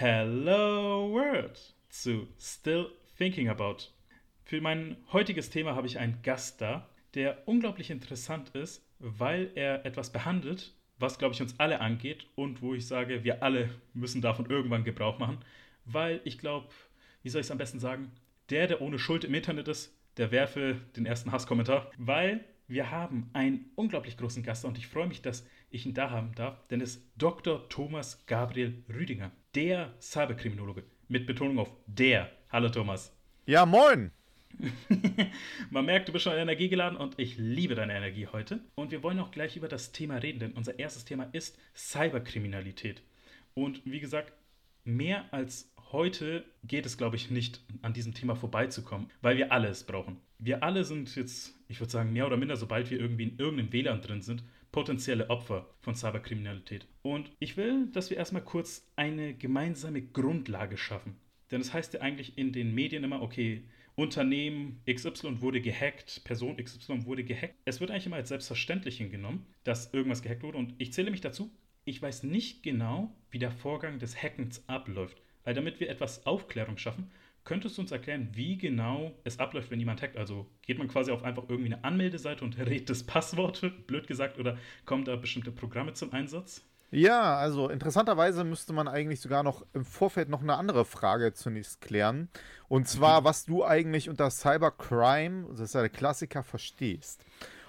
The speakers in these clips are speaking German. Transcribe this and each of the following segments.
Hello World zu Still Thinking About. Für mein heutiges Thema habe ich einen Gast da, der unglaublich interessant ist, weil er etwas behandelt, was, glaube ich, uns alle angeht und wo ich sage, wir alle müssen davon irgendwann Gebrauch machen, weil ich glaube, wie soll ich es am besten sagen, der, der ohne Schuld im Internet ist, der werfe den ersten Hasskommentar, weil wir haben einen unglaublich großen Gast und ich freue mich, dass ich ihn da haben darf, denn es ist Dr. Thomas Gabriel Rüdinger, der Cyberkriminologe, mit Betonung auf der. Hallo Thomas. Ja, moin. Man merkt, du bist schon energiegeladen und ich liebe deine Energie heute. Und wir wollen auch gleich über das Thema reden, denn unser erstes Thema ist Cyberkriminalität. Und wie gesagt, mehr als heute geht es, glaube ich, nicht an diesem Thema vorbeizukommen, weil wir alle es brauchen. Wir alle sind jetzt, ich würde sagen, mehr oder minder, sobald wir irgendwie in irgendeinem WLAN drin sind, potenzielle Opfer von Cyberkriminalität. Und ich will, dass wir erstmal kurz eine gemeinsame Grundlage schaffen. Denn es das heißt ja eigentlich in den Medien immer, okay, Unternehmen XY wurde gehackt, Person XY wurde gehackt. Es wird eigentlich immer als selbstverständlich hingenommen, dass irgendwas gehackt wurde. Und ich zähle mich dazu, ich weiß nicht genau, wie der Vorgang des Hackens abläuft. Weil damit wir etwas Aufklärung schaffen, könntest du uns erklären, wie genau es abläuft, wenn jemand hackt? Also geht man quasi auf einfach irgendwie eine Anmeldeseite und rät das Passwort, blöd gesagt, oder kommen da bestimmte Programme zum Einsatz? Ja, also interessanterweise müsste man eigentlich sogar noch im Vorfeld noch eine andere Frage zunächst klären. Und zwar, mhm. was du eigentlich unter Cybercrime, das ist ja der Klassiker, verstehst.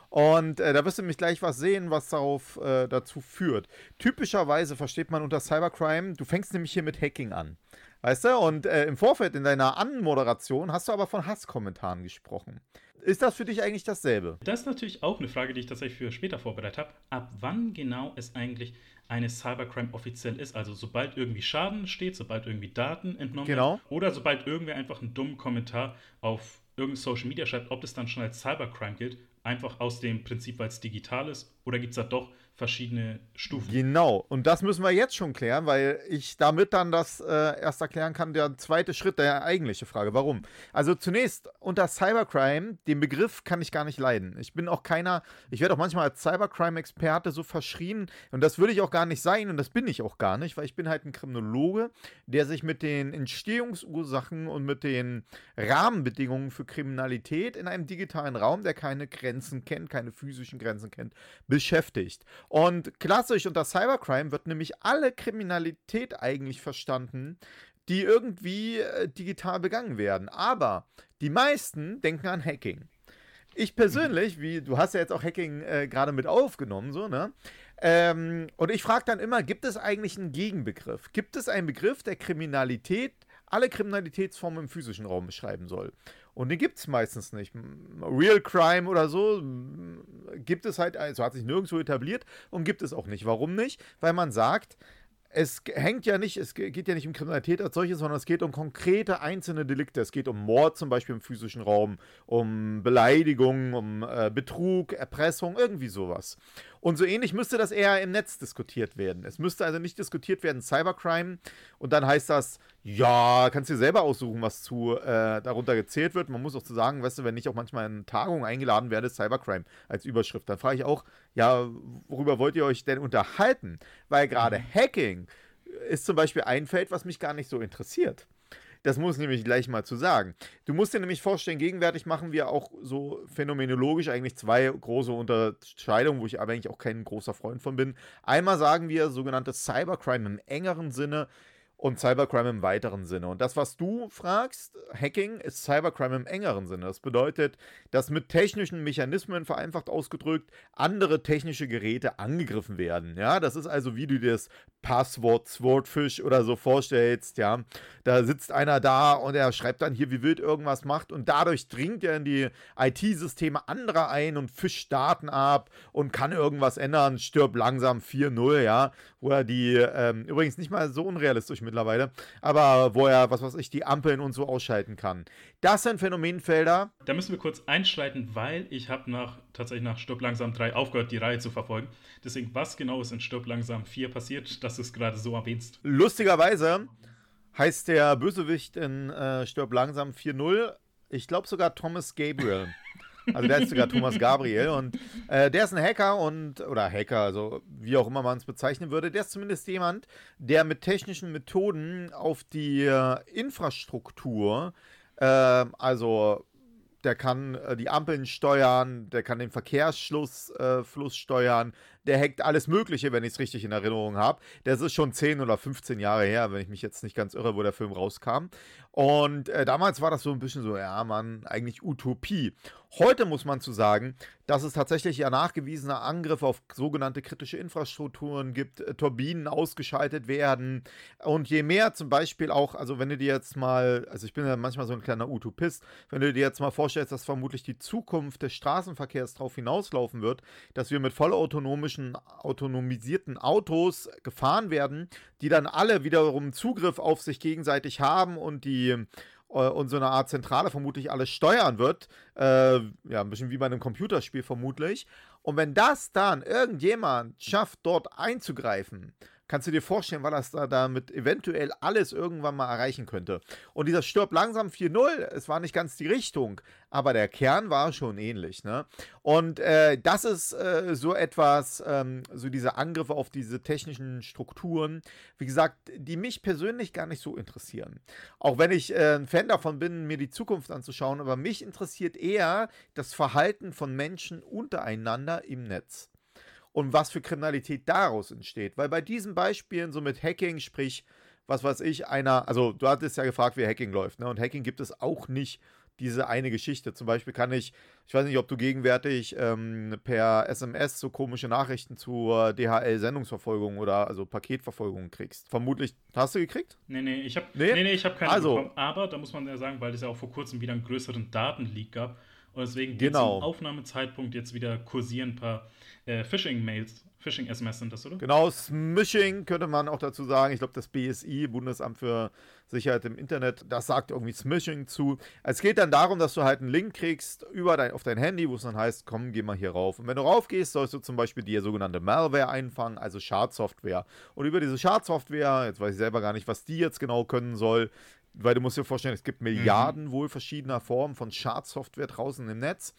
Und äh, da wirst du nämlich gleich was sehen, was darauf äh, dazu führt. Typischerweise versteht man unter Cybercrime, du fängst nämlich hier mit Hacking an. Weißt du? Und äh, im Vorfeld in deiner Anmoderation hast du aber von Hasskommentaren gesprochen. Ist das für dich eigentlich dasselbe? Das ist natürlich auch eine Frage, die ich tatsächlich für später vorbereitet habe. Ab wann genau es eigentlich eine Cybercrime offiziell ist? Also sobald irgendwie Schaden steht, sobald irgendwie Daten entnommen genau. werden oder sobald irgendwer einfach einen dummen Kommentar auf irgendein Social Media schreibt, ob das dann schon als Cybercrime gilt, einfach aus dem Prinzip, weil es digital ist? Oder gibt es da doch verschiedene Stufen? Genau, und das müssen wir jetzt schon klären, weil ich damit dann das äh, erst erklären kann, der zweite Schritt der eigentliche Frage. Warum? Also zunächst unter Cybercrime, den Begriff kann ich gar nicht leiden. Ich bin auch keiner, ich werde auch manchmal als Cybercrime-Experte so verschrien und das würde ich auch gar nicht sein und das bin ich auch gar nicht, weil ich bin halt ein Kriminologe, der sich mit den Entstehungsursachen und mit den Rahmenbedingungen für Kriminalität in einem digitalen Raum, der keine Grenzen Grenzen kennt, keine physischen Grenzen kennt, beschäftigt. Und klassisch unter Cybercrime wird nämlich alle Kriminalität eigentlich verstanden, die irgendwie äh, digital begangen werden. Aber die meisten denken an Hacking. Ich persönlich, wie du hast ja jetzt auch Hacking äh, gerade mit aufgenommen, so, ne? Ähm, und ich frage dann immer, gibt es eigentlich einen Gegenbegriff? Gibt es einen Begriff, der Kriminalität, alle Kriminalitätsformen im physischen Raum beschreiben soll? Und den gibt es meistens nicht. Real Crime oder so gibt es halt, also hat sich nirgendwo etabliert und gibt es auch nicht. Warum nicht? Weil man sagt, es hängt ja nicht, es geht ja nicht um Kriminalität als solches, sondern es geht um konkrete einzelne Delikte. Es geht um Mord zum Beispiel im physischen Raum, um Beleidigung, um äh, Betrug, Erpressung, irgendwie sowas. Und so ähnlich müsste das eher im Netz diskutiert werden. Es müsste also nicht diskutiert werden Cybercrime und dann heißt das, ja, kannst du dir selber aussuchen, was zu äh, darunter gezählt wird. Man muss auch zu sagen, weißt du, wenn ich auch manchmal in Tagungen eingeladen werde, Cybercrime als Überschrift, dann frage ich auch, ja, worüber wollt ihr euch denn unterhalten? Weil gerade mhm. Hacking ist zum Beispiel ein Feld, was mich gar nicht so interessiert. Das muss nämlich gleich mal zu sagen. Du musst dir nämlich vorstellen, gegenwärtig machen wir auch so phänomenologisch eigentlich zwei große Unterscheidungen, wo ich aber eigentlich auch kein großer Freund von bin. Einmal sagen wir sogenannte Cybercrime im engeren Sinne, und Cybercrime im weiteren Sinne. Und das, was du fragst, Hacking, ist Cybercrime im engeren Sinne. Das bedeutet, dass mit technischen Mechanismen vereinfacht ausgedrückt andere technische Geräte angegriffen werden. Ja, das ist also, wie du dir das Passwort Swordfish oder so vorstellst. Ja, da sitzt einer da und er schreibt dann hier, wie wild irgendwas macht und dadurch dringt er in die IT-Systeme anderer ein und fischt Daten ab und kann irgendwas ändern, stirbt langsam 4-0, ja, wo er die ähm, übrigens nicht mal so unrealistisch mit mittlerweile, aber wo er, was weiß ich, die Ampeln und so ausschalten kann. Das sind Phänomenfelder. Da müssen wir kurz einschreiten, weil ich habe nach, tatsächlich nach Stirb langsam 3 aufgehört, die Reihe zu verfolgen. Deswegen, was genau ist in Stirb langsam 4 passiert, dass du es gerade so erwähnst? Lustigerweise heißt der Bösewicht in äh, Stirb langsam 4.0, ich glaube sogar Thomas Gabriel. Also der ist sogar Thomas Gabriel und äh, der ist ein Hacker und, oder Hacker, also wie auch immer man es bezeichnen würde, der ist zumindest jemand, der mit technischen Methoden auf die äh, Infrastruktur, äh, also der kann äh, die Ampeln steuern, der kann den Verkehrsfluss äh, steuern, der hackt alles Mögliche, wenn ich es richtig in Erinnerung habe. Das ist schon 10 oder 15 Jahre her, wenn ich mich jetzt nicht ganz irre, wo der Film rauskam. Und äh, damals war das so ein bisschen so, ja, man, eigentlich Utopie. Heute muss man zu sagen, dass es tatsächlich ja nachgewiesene Angriffe auf sogenannte kritische Infrastrukturen gibt, äh, Turbinen ausgeschaltet werden. Und je mehr zum Beispiel auch, also wenn du dir jetzt mal, also ich bin ja manchmal so ein kleiner Utopist, wenn du dir jetzt mal vorstellst, dass vermutlich die Zukunft des Straßenverkehrs darauf hinauslaufen wird, dass wir mit vollautonomischen, autonomisierten Autos gefahren werden, die dann alle wiederum Zugriff auf sich gegenseitig haben und die äh, und so eine Art Zentrale vermutlich alles steuern wird. Äh, ja, ein bisschen wie bei einem Computerspiel vermutlich. Und wenn das dann irgendjemand schafft, dort einzugreifen, kannst du dir vorstellen, weil das da damit eventuell alles irgendwann mal erreichen könnte. Und dieser Stirb langsam 4-0, es war nicht ganz die Richtung, aber der Kern war schon ähnlich. Ne? Und äh, das ist äh, so etwas, ähm, so diese Angriffe auf diese technischen Strukturen, wie gesagt, die mich persönlich gar nicht so interessieren. Auch wenn ich äh, ein Fan davon bin, mir die Zukunft anzuschauen, aber mich interessiert eher das Verhalten von Menschen untereinander im Netz und was für Kriminalität daraus entsteht. Weil bei diesen Beispielen, so mit Hacking, sprich, was weiß ich, einer, also du hattest ja gefragt, wie Hacking läuft, ne? Und Hacking gibt es auch nicht diese eine Geschichte. Zum Beispiel kann ich, ich weiß nicht, ob du gegenwärtig ähm, per SMS so komische Nachrichten zur DHL-Sendungsverfolgung oder also Paketverfolgung kriegst. Vermutlich hast du gekriegt? Nee, nee, ich habe nee? nee, nee, hab keine also, bekommen. Aber da muss man ja sagen, weil es ja auch vor kurzem wieder einen größeren Datenleak gab. Und deswegen genau. zum Aufnahmezeitpunkt jetzt wieder kursieren ein paar äh, Phishing-Mails, Phishing-SMS sind das, oder? Genau, Smishing könnte man auch dazu sagen. Ich glaube, das BSI, Bundesamt für Sicherheit im Internet, das sagt irgendwie Smishing zu. Es geht dann darum, dass du halt einen Link kriegst über dein, auf dein Handy, wo es dann heißt, komm, geh mal hier rauf. Und wenn du raufgehst, sollst du zum Beispiel die sogenannte Malware einfangen, also Schadsoftware. Und über diese Schadsoftware, jetzt weiß ich selber gar nicht, was die jetzt genau können soll, weil du musst dir vorstellen, es gibt Milliarden mhm. wohl verschiedener Formen von Schadsoftware draußen im Netz.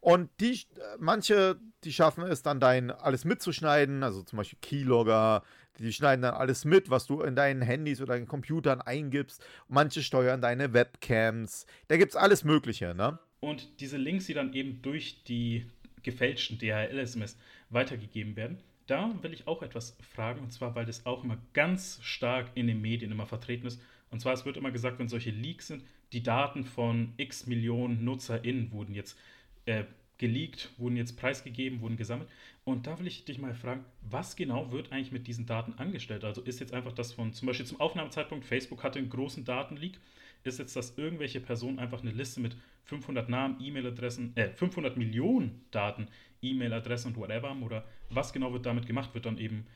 Und die, manche, die schaffen es dann, dein alles mitzuschneiden, also zum Beispiel Keylogger, die schneiden dann alles mit, was du in deinen Handys oder deinen Computern eingibst. Manche steuern deine Webcams. Da gibt es alles Mögliche, ne? Und diese Links, die dann eben durch die gefälschten DHL-SMS weitergegeben werden, da will ich auch etwas fragen, und zwar, weil das auch immer ganz stark in den Medien immer vertreten ist. Und zwar, es wird immer gesagt, wenn solche Leaks sind, die Daten von x Millionen NutzerInnen wurden jetzt äh, geleakt, wurden jetzt preisgegeben, wurden gesammelt. Und da will ich dich mal fragen, was genau wird eigentlich mit diesen Daten angestellt? Also ist jetzt einfach das von, zum Beispiel zum Aufnahmezeitpunkt, Facebook hatte einen großen Datenleak, ist jetzt, dass irgendwelche Personen einfach eine Liste mit 500 Namen, E-Mail-Adressen, äh, 500 Millionen Daten, E-Mail-Adressen und whatever haben oder was genau wird damit gemacht? Wird dann eben,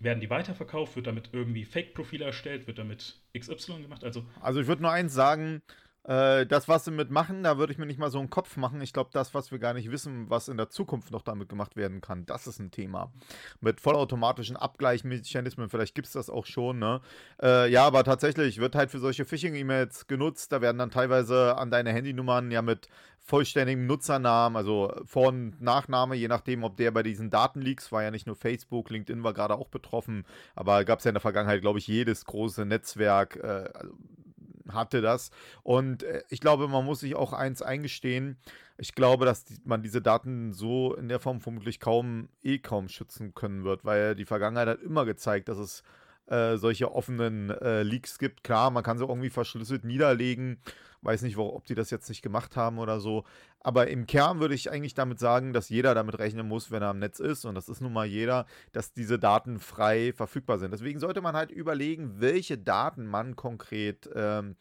werden die weiterverkauft? Wird damit irgendwie Fake-Profile erstellt? Wird damit XY gemacht? Also, also ich würde nur eins sagen, äh, das, was sie mitmachen, da würde ich mir nicht mal so einen Kopf machen. Ich glaube, das, was wir gar nicht wissen, was in der Zukunft noch damit gemacht werden kann, das ist ein Thema. Mit vollautomatischen Abgleichmechanismen, vielleicht gibt es das auch schon, ne? Äh, ja, aber tatsächlich wird halt für solche Phishing-E-Mails genutzt. Da werden dann teilweise an deine Handynummern ja mit vollständigem Nutzernamen, also Vor- und Nachname, je nachdem, ob der bei diesen Datenleaks war ja nicht nur Facebook, LinkedIn war gerade auch betroffen, aber gab es ja in der Vergangenheit, glaube ich, jedes große Netzwerk, äh, also hatte das. Und äh, ich glaube, man muss sich auch eins eingestehen. Ich glaube, dass man diese Daten so in der Form vermutlich kaum, eh kaum schützen können wird, weil die Vergangenheit hat immer gezeigt, dass es äh, solche offenen äh, Leaks gibt. Klar, man kann sie irgendwie verschlüsselt niederlegen. Weiß nicht, ob die das jetzt nicht gemacht haben oder so. Aber im Kern würde ich eigentlich damit sagen, dass jeder damit rechnen muss, wenn er am Netz ist, und das ist nun mal jeder, dass diese Daten frei verfügbar sind. Deswegen sollte man halt überlegen, welche Daten man konkret ähm,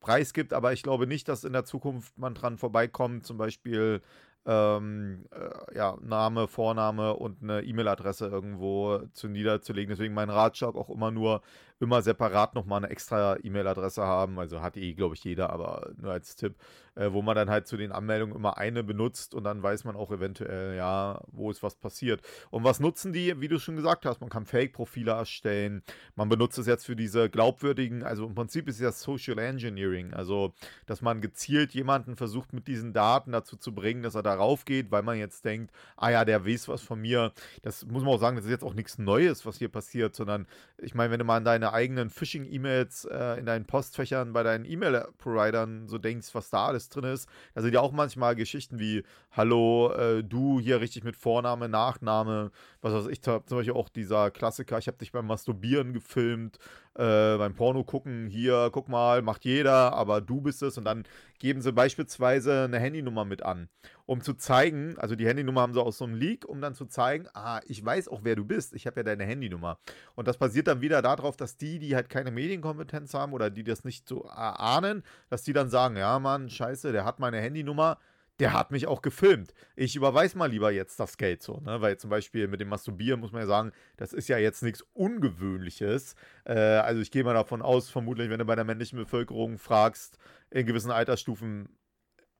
preisgibt. Aber ich glaube nicht, dass in der Zukunft man dran vorbeikommt, zum Beispiel ähm, äh, ja, Name, Vorname und eine E-Mail-Adresse irgendwo zu niederzulegen. Deswegen mein Ratschlag auch immer nur immer separat nochmal eine extra E-Mail-Adresse haben. Also hat eh, glaube ich, jeder, aber nur als Tipp, äh, wo man dann halt zu den Anmeldungen immer eine benutzt und dann weiß man auch eventuell, ja, wo ist was passiert. Und was nutzen die, wie du schon gesagt hast? Man kann Fake-Profile erstellen. Man benutzt es jetzt für diese glaubwürdigen, also im Prinzip ist ja Social Engineering, also dass man gezielt jemanden versucht, mit diesen Daten dazu zu bringen, dass er darauf geht, weil man jetzt denkt, ah ja, der weiß was von mir. Das muss man auch sagen, das ist jetzt auch nichts Neues, was hier passiert, sondern ich meine, wenn du mal an deine eigenen Phishing-E-Mails äh, in deinen Postfächern bei deinen E-Mail-Providern so denkst, was da alles drin ist, da sind ja auch manchmal Geschichten wie, hallo, äh, du hier richtig mit Vorname, Nachname, was weiß ich, zum Beispiel auch dieser Klassiker, ich habe dich beim Masturbieren gefilmt, äh, beim Porno gucken, hier, guck mal, macht jeder, aber du bist es. Und dann geben sie beispielsweise eine Handynummer mit an, um zu zeigen, also die Handynummer haben sie aus so einem Leak, um dann zu zeigen, ah, ich weiß auch, wer du bist, ich habe ja deine Handynummer. Und das basiert dann wieder darauf, dass die, die halt keine Medienkompetenz haben oder die das nicht so ahnen, dass die dann sagen, ja, Mann, scheiße, der hat meine Handynummer, der hat mich auch gefilmt. Ich überweise mal lieber jetzt das Geld so, ne? Weil zum Beispiel mit dem Masturbieren muss man ja sagen, das ist ja jetzt nichts Ungewöhnliches. Äh, also ich gehe mal davon aus, vermutlich, wenn du bei der männlichen Bevölkerung fragst, in gewissen Altersstufen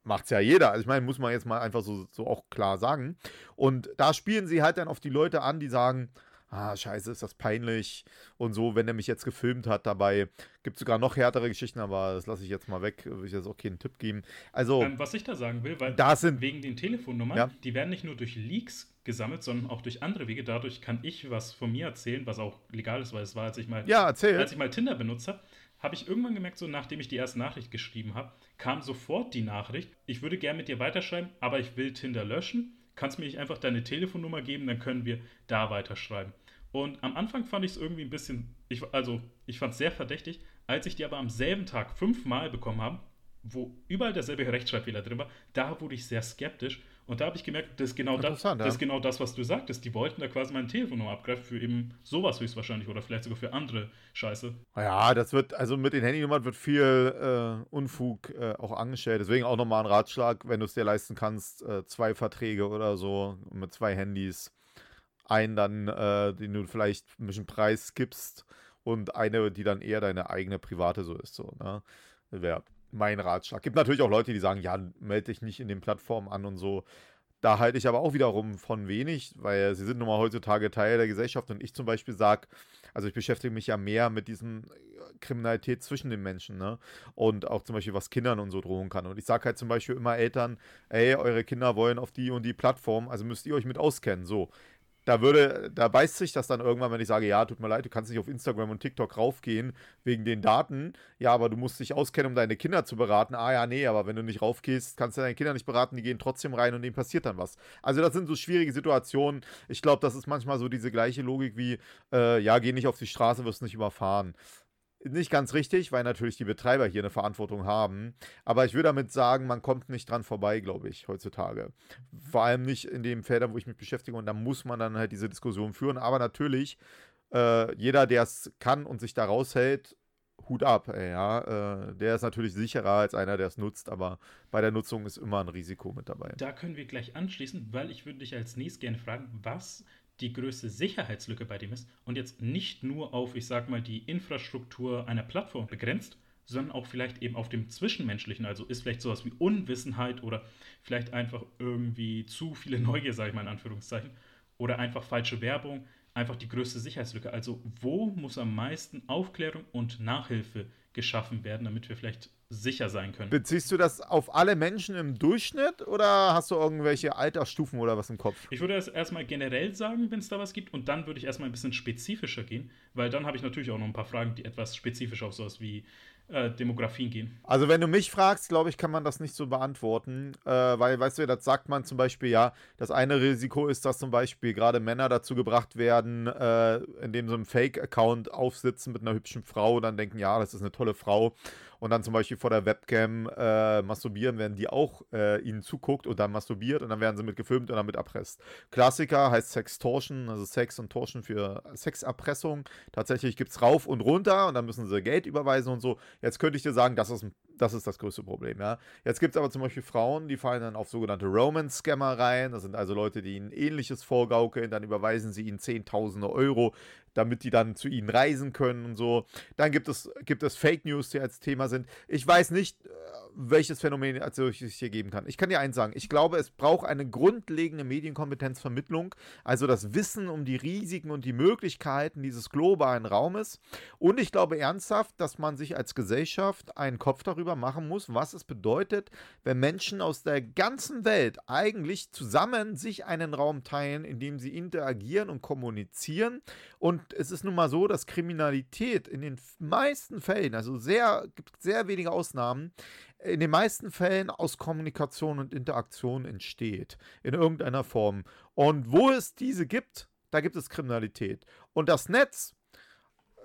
macht es ja jeder. Also ich meine, muss man jetzt mal einfach so, so auch klar sagen. Und da spielen sie halt dann auf die Leute an, die sagen, ah, scheiße, ist das peinlich und so, wenn er mich jetzt gefilmt hat dabei. Gibt sogar noch härtere Geschichten, aber das lasse ich jetzt mal weg, will ich jetzt auch keinen Tipp geben. Also, ähm, was ich da sagen will, weil da sind, wegen den Telefonnummern, ja. die werden nicht nur durch Leaks gesammelt, sondern auch durch andere Wege. Dadurch kann ich was von mir erzählen, was auch legal ist, weil es war, als ich mal, ja, erzähl. als ich mal Tinder benutzt habe, habe ich irgendwann gemerkt, so nachdem ich die erste Nachricht geschrieben habe, kam sofort die Nachricht, ich würde gerne mit dir weiterschreiben, aber ich will Tinder löschen. Kannst mir nicht einfach deine Telefonnummer geben, dann können wir da weiterschreiben. Und am Anfang fand ich es irgendwie ein bisschen, ich, also ich fand es sehr verdächtig, als ich die aber am selben Tag fünfmal bekommen habe, wo überall derselbe Rechtschreibfehler drin war, da wurde ich sehr skeptisch. Und da habe ich gemerkt, das ist, genau das, ja. das ist genau das, was du sagtest. Die wollten da quasi meine Telefonnummer abgreifen für eben sowas höchstwahrscheinlich oder vielleicht sogar für andere Scheiße. Ja, das wird, also mit den Handynummern wird viel äh, Unfug äh, auch angestellt. Deswegen auch nochmal ein Ratschlag, wenn du es dir leisten kannst, äh, zwei Verträge oder so mit zwei Handys einen dann, äh, den du vielleicht ein bisschen Preis gibst und eine, die dann eher deine eigene private so ist. So, ne? Wäre mein Ratschlag. Gibt natürlich auch Leute, die sagen, ja, melde dich nicht in den Plattformen an und so. Da halte ich aber auch wiederum von wenig, weil sie sind nun mal heutzutage Teil der Gesellschaft und ich zum Beispiel sage, also ich beschäftige mich ja mehr mit diesen äh, Kriminalität zwischen den Menschen, ne? Und auch zum Beispiel, was Kindern und so drohen kann. Und ich sage halt zum Beispiel immer Eltern, ey, eure Kinder wollen auf die und die Plattform, also müsst ihr euch mit auskennen. So da würde, da beißt sich das dann irgendwann, wenn ich sage, ja, tut mir leid, du kannst nicht auf Instagram und TikTok raufgehen wegen den Daten. Ja, aber du musst dich auskennen, um deine Kinder zu beraten. Ah ja, nee, aber wenn du nicht raufgehst, kannst du deine Kinder nicht beraten, die gehen trotzdem rein und denen passiert dann was. Also das sind so schwierige Situationen. Ich glaube, das ist manchmal so diese gleiche Logik wie, äh, ja, geh nicht auf die Straße, wirst nicht überfahren nicht ganz richtig, weil natürlich die Betreiber hier eine Verantwortung haben. Aber ich würde damit sagen, man kommt nicht dran vorbei, glaube ich, heutzutage. Vor allem nicht in den Feldern, wo ich mich beschäftige. Und da muss man dann halt diese Diskussion führen. Aber natürlich, äh, jeder, der es kann und sich da raushält, Hut ab, ey, ja. Äh, der ist natürlich sicherer als einer, der es nutzt, aber bei der Nutzung ist immer ein Risiko mit dabei. Da können wir gleich anschließen, weil ich würde dich als nächstes gerne fragen, was die größte Sicherheitslücke bei dem ist und jetzt nicht nur auf, ich sag mal, die Infrastruktur einer Plattform begrenzt, sondern auch vielleicht eben auf dem Zwischenmenschlichen. Also ist vielleicht sowas wie Unwissenheit oder vielleicht einfach irgendwie zu viele Neugier, sage ich mal in Anführungszeichen, oder einfach falsche Werbung, einfach die größte Sicherheitslücke. Also wo muss am meisten Aufklärung und Nachhilfe geschaffen werden, damit wir vielleicht sicher sein können. Beziehst du das auf alle Menschen im Durchschnitt oder hast du irgendwelche Altersstufen oder was im Kopf? Ich würde das erstmal generell sagen, wenn es da was gibt, und dann würde ich erstmal ein bisschen spezifischer gehen, weil dann habe ich natürlich auch noch ein paar Fragen, die etwas spezifischer auf sowas wie äh, Demografien gehen. Also wenn du mich fragst, glaube ich, kann man das nicht so beantworten, äh, weil, weißt du, das sagt man zum Beispiel, ja, das eine Risiko ist, dass zum Beispiel gerade Männer dazu gebracht werden, äh, indem sie einen Fake-Account aufsitzen mit einer hübschen Frau dann denken, ja, das ist eine tolle Frau und dann zum Beispiel vor der Webcam äh, masturbieren, wenn die auch äh, ihnen zuguckt und dann masturbiert und dann werden sie mit gefilmt und dann mit erpresst. Klassiker heißt Sextortion, also Sex und Tortion für Sexerpressung. Tatsächlich gibt es rauf und runter und dann müssen sie Geld überweisen und so. Jetzt könnte ich dir sagen, das ist, das, ist das größte Problem. Ja? Jetzt gibt es aber zum Beispiel Frauen, die fallen dann auf sogenannte Roman-Scammer rein. Das sind also Leute, die ihnen ähnliches vorgaukeln, dann überweisen sie ihnen Zehntausende Euro damit die dann zu ihnen reisen können und so. Dann gibt es, gibt es Fake News, die als Thema sind. Ich weiß nicht, äh, welches Phänomen als solches hier geben kann. Ich kann dir eins sagen, ich glaube, es braucht eine grundlegende Medienkompetenzvermittlung, also das Wissen um die Risiken und die Möglichkeiten dieses globalen Raumes. Und ich glaube ernsthaft, dass man sich als Gesellschaft einen Kopf darüber machen muss, was es bedeutet, wenn Menschen aus der ganzen Welt eigentlich zusammen sich einen Raum teilen, in dem sie interagieren und kommunizieren. Und es ist nun mal so, dass Kriminalität in den meisten Fällen, also sehr, gibt sehr wenige Ausnahmen, in den meisten Fällen aus Kommunikation und Interaktion entsteht. In irgendeiner Form. Und wo es diese gibt, da gibt es Kriminalität. Und das Netz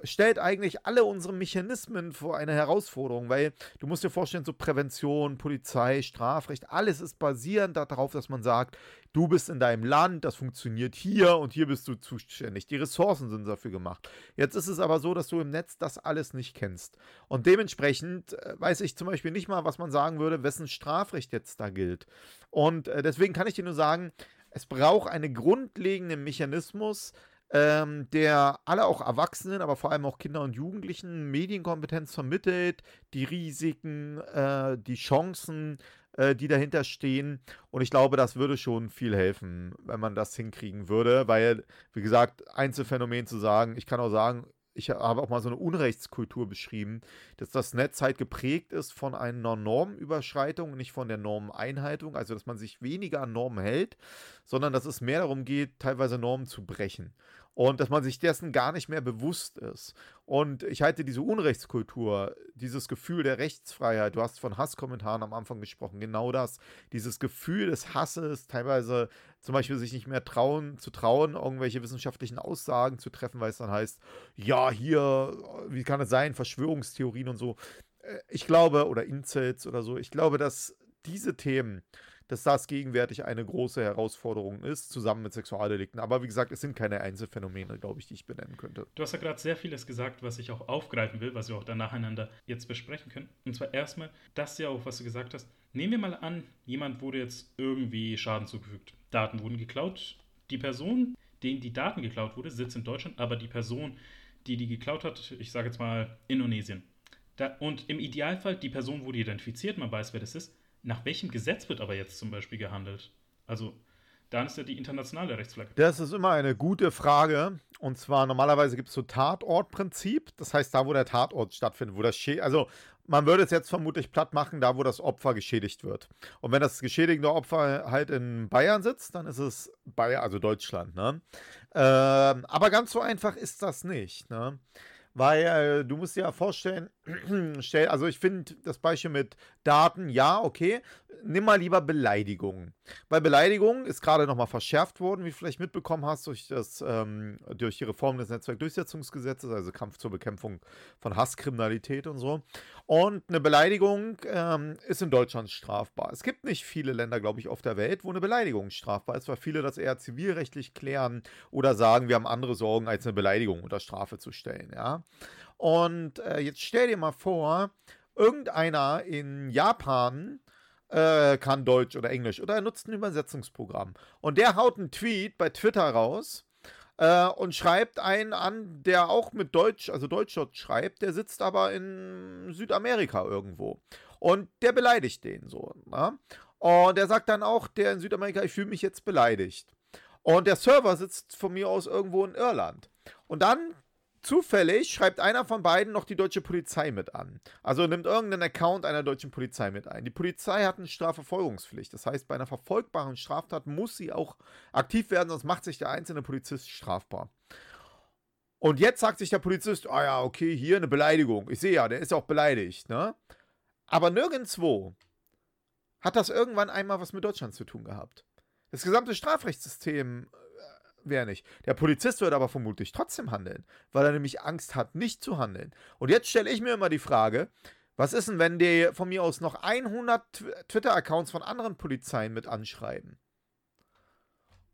stellt eigentlich alle unsere Mechanismen vor eine Herausforderung, weil du musst dir vorstellen, so Prävention, Polizei, Strafrecht, alles ist basierend darauf, dass man sagt, du bist in deinem Land, das funktioniert hier und hier bist du zuständig. Die Ressourcen sind dafür gemacht. Jetzt ist es aber so, dass du im Netz das alles nicht kennst. Und dementsprechend äh, weiß ich zum Beispiel nicht mal, was man sagen würde, wessen Strafrecht jetzt da gilt. Und äh, deswegen kann ich dir nur sagen, es braucht einen grundlegenden Mechanismus, ähm, der alle auch Erwachsenen, aber vor allem auch Kinder und Jugendlichen Medienkompetenz vermittelt, die Risiken, äh, die Chancen, äh, die dahinter stehen. Und ich glaube, das würde schon viel helfen, wenn man das hinkriegen würde, weil, wie gesagt, Einzelfenomen zu sagen, ich kann auch sagen, ich habe auch mal so eine Unrechtskultur beschrieben, dass das Netz halt geprägt ist von einer Normüberschreitung, nicht von der Normeneinhaltung, also dass man sich weniger an Normen hält, sondern dass es mehr darum geht, teilweise Normen zu brechen und dass man sich dessen gar nicht mehr bewusst ist. Und ich halte diese Unrechtskultur, dieses Gefühl der Rechtsfreiheit, du hast von Hasskommentaren am Anfang gesprochen, genau das, dieses Gefühl des Hasses, teilweise zum Beispiel sich nicht mehr trauen, zu trauen, irgendwelche wissenschaftlichen Aussagen zu treffen, weil es dann heißt, ja, hier, wie kann es sein, Verschwörungstheorien und so. Äh, ich glaube, oder Incels oder so, ich glaube, dass diese Themen, dass das gegenwärtig eine große Herausforderung ist, zusammen mit Sexualdelikten. Aber wie gesagt, es sind keine Einzelfänomene, glaube ich, die ich benennen könnte. Du hast ja gerade sehr vieles gesagt, was ich auch aufgreifen will, was wir auch dann nacheinander jetzt besprechen können. Und zwar erstmal das ja auch, was du gesagt hast. Nehmen wir mal an, jemand wurde jetzt irgendwie Schaden zugefügt. Daten wurden geklaut. Die Person, denen die Daten geklaut wurde, sitzt in Deutschland, aber die Person, die die geklaut hat, ich sage jetzt mal Indonesien. Da, und im Idealfall, die Person wurde identifiziert, man weiß, wer das ist, nach welchem Gesetz wird aber jetzt zum Beispiel gehandelt? Also, dann ist ja die internationale Rechtsflagge. Das ist immer eine gute Frage. Und zwar normalerweise gibt es so Tatortprinzip. Das heißt, da, wo der Tatort stattfindet, wo das Schä also man würde es jetzt vermutlich platt machen, da wo das Opfer geschädigt wird. Und wenn das geschädigende Opfer halt in Bayern sitzt, dann ist es Bayern, also Deutschland. Ne? Ähm, aber ganz so einfach ist das nicht. Ne? Weil äh, du musst dir ja vorstellen, stell, also ich finde das Beispiel mit Daten, ja, okay. Nimm mal lieber Beleidigungen. Weil Beleidigung ist gerade nochmal verschärft worden, wie du vielleicht mitbekommen hast, durch, das, ähm, durch die Reform des Netzwerkdurchsetzungsgesetzes, also Kampf zur Bekämpfung von Hasskriminalität und so. Und eine Beleidigung ähm, ist in Deutschland strafbar. Es gibt nicht viele Länder, glaube ich, auf der Welt, wo eine Beleidigung strafbar ist, weil viele das eher zivilrechtlich klären oder sagen, wir haben andere Sorgen, als eine Beleidigung unter Strafe zu stellen. Ja? Und äh, jetzt stell dir mal vor, irgendeiner in Japan äh, kann Deutsch oder Englisch oder er nutzt ein Übersetzungsprogramm. Und der haut einen Tweet bei Twitter raus äh, und schreibt einen an, der auch mit Deutsch, also Deutsch schreibt, der sitzt aber in Südamerika irgendwo. Und der beleidigt den so. Ne? Und der sagt dann auch, der in Südamerika, ich fühle mich jetzt beleidigt. Und der Server sitzt von mir aus irgendwo in Irland. Und dann Zufällig schreibt einer von beiden noch die deutsche Polizei mit an. Also nimmt irgendeinen Account einer deutschen Polizei mit ein. Die Polizei hat eine Strafverfolgungspflicht. Das heißt, bei einer verfolgbaren Straftat muss sie auch aktiv werden, sonst macht sich der einzelne Polizist strafbar. Und jetzt sagt sich der Polizist, ah ja, okay, hier eine Beleidigung. Ich sehe ja, der ist ja auch beleidigt, ne? Aber nirgendwo hat das irgendwann einmal was mit Deutschland zu tun gehabt. Das gesamte Strafrechtssystem wäre nicht. Der Polizist wird aber vermutlich trotzdem handeln, weil er nämlich Angst hat, nicht zu handeln. Und jetzt stelle ich mir immer die Frage, was ist denn, wenn die von mir aus noch 100 Twitter-Accounts von anderen Polizeien mit anschreiben?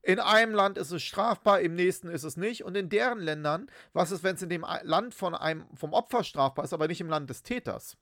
In einem Land ist es strafbar, im nächsten ist es nicht. Und in deren Ländern, was ist, wenn es in dem Land von einem, vom Opfer strafbar ist, aber nicht im Land des Täters?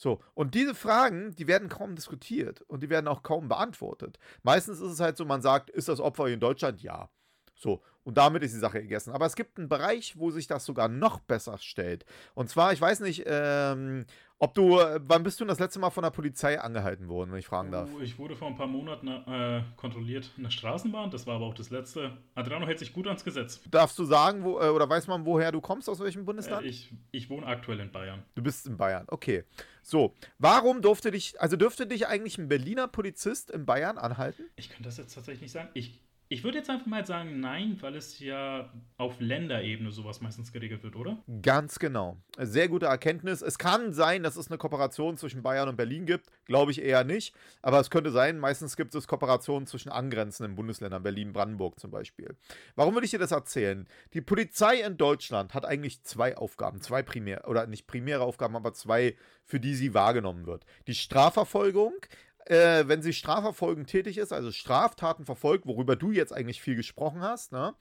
So, und diese Fragen, die werden kaum diskutiert und die werden auch kaum beantwortet. Meistens ist es halt so, man sagt, ist das Opfer in Deutschland? Ja. So, und damit ist die Sache gegessen. Aber es gibt einen Bereich, wo sich das sogar noch besser stellt. Und zwar, ich weiß nicht, ähm, ob du, wann bist du das letzte Mal von der Polizei angehalten worden, wenn ich fragen darf? Oh, ich wurde vor ein paar Monaten äh, kontrolliert in der Straßenbahn, das war aber auch das letzte. Adriano hält sich gut ans Gesetz. Darfst du sagen, wo, äh, oder weiß man, woher du kommst, aus welchem Bundesland? Äh, ich, ich wohne aktuell in Bayern. Du bist in Bayern, okay. So, warum durfte dich, also dürfte dich eigentlich ein Berliner Polizist in Bayern anhalten? Ich kann das jetzt tatsächlich nicht sagen. Ich ich würde jetzt einfach mal sagen, nein, weil es ja auf Länderebene sowas meistens geregelt wird, oder? Ganz genau. Sehr gute Erkenntnis. Es kann sein, dass es eine Kooperation zwischen Bayern und Berlin gibt. Glaube ich eher nicht. Aber es könnte sein, meistens gibt es Kooperationen zwischen angrenzenden Bundesländern, Berlin, Brandenburg zum Beispiel. Warum würde ich dir das erzählen? Die Polizei in Deutschland hat eigentlich zwei Aufgaben. Zwei primär, oder nicht primäre Aufgaben, aber zwei, für die sie wahrgenommen wird. Die Strafverfolgung, äh, wenn sie strafverfolgend tätig ist, also Straftaten verfolgt, worüber du jetzt eigentlich viel gesprochen hast, ne,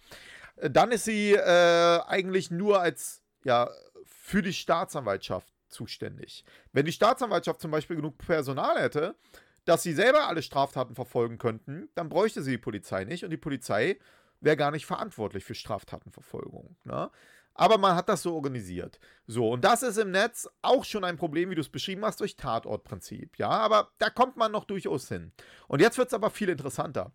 dann ist sie äh, eigentlich nur als, ja, für die Staatsanwaltschaft zuständig. Wenn die Staatsanwaltschaft zum Beispiel genug Personal hätte, dass sie selber alle Straftaten verfolgen könnten, dann bräuchte sie die Polizei nicht und die Polizei wäre gar nicht verantwortlich für Straftatenverfolgung. Ne? Aber man hat das so organisiert. So, und das ist im Netz auch schon ein Problem, wie du es beschrieben hast, durch Tatortprinzip. Ja, aber da kommt man noch durchaus hin. Und jetzt wird es aber viel interessanter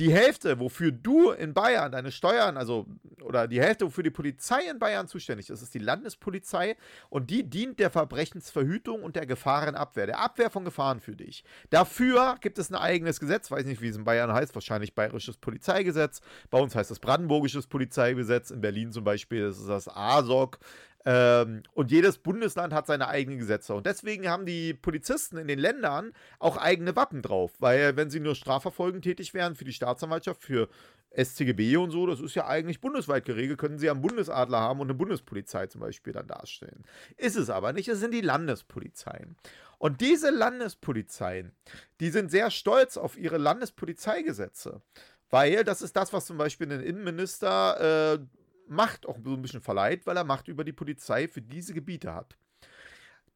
die Hälfte, wofür du in Bayern deine Steuern, also, oder die Hälfte, wofür die Polizei in Bayern zuständig ist, ist die Landespolizei und die dient der Verbrechensverhütung und der Gefahrenabwehr, der Abwehr von Gefahren für dich. Dafür gibt es ein eigenes Gesetz, weiß nicht, wie es in Bayern heißt, wahrscheinlich Bayerisches Polizeigesetz. Bei uns heißt es Brandenburgisches Polizeigesetz, in Berlin zum Beispiel ist es das ASOG. Ähm, und jedes Bundesland hat seine eigenen Gesetze. Und deswegen haben die Polizisten in den Ländern auch eigene Wappen drauf. Weil, wenn sie nur strafverfolgend tätig wären für die Staatsanwaltschaft, für STGB und so, das ist ja eigentlich bundesweit geregelt, können sie einen Bundesadler haben und eine Bundespolizei zum Beispiel dann darstellen. Ist es aber nicht, es sind die Landespolizeien. Und diese Landespolizeien, die sind sehr stolz auf ihre Landespolizeigesetze. Weil das ist das, was zum Beispiel ein Innenminister äh, Macht auch so ein bisschen verleiht, weil er Macht über die Polizei für diese Gebiete hat.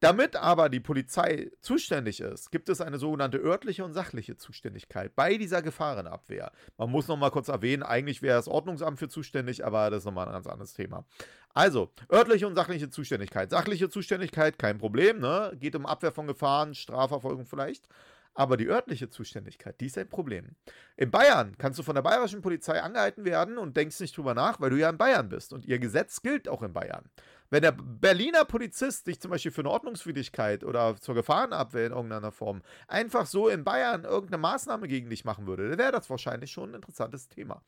Damit aber die Polizei zuständig ist, gibt es eine sogenannte örtliche und sachliche Zuständigkeit bei dieser Gefahrenabwehr. Man muss noch mal kurz erwähnen, eigentlich wäre das Ordnungsamt für zuständig, aber das ist nochmal ein ganz anderes Thema. Also, örtliche und sachliche Zuständigkeit. Sachliche Zuständigkeit, kein Problem, ne? Geht um Abwehr von Gefahren, Strafverfolgung vielleicht. Aber die örtliche Zuständigkeit, die ist ein Problem. In Bayern kannst du von der bayerischen Polizei angehalten werden und denkst nicht drüber nach, weil du ja in Bayern bist. Und ihr Gesetz gilt auch in Bayern. Wenn der Berliner Polizist dich zum Beispiel für eine Ordnungswidrigkeit oder zur Gefahrenabwehr in irgendeiner Form einfach so in Bayern irgendeine Maßnahme gegen dich machen würde, dann wäre das wahrscheinlich schon ein interessantes Thema.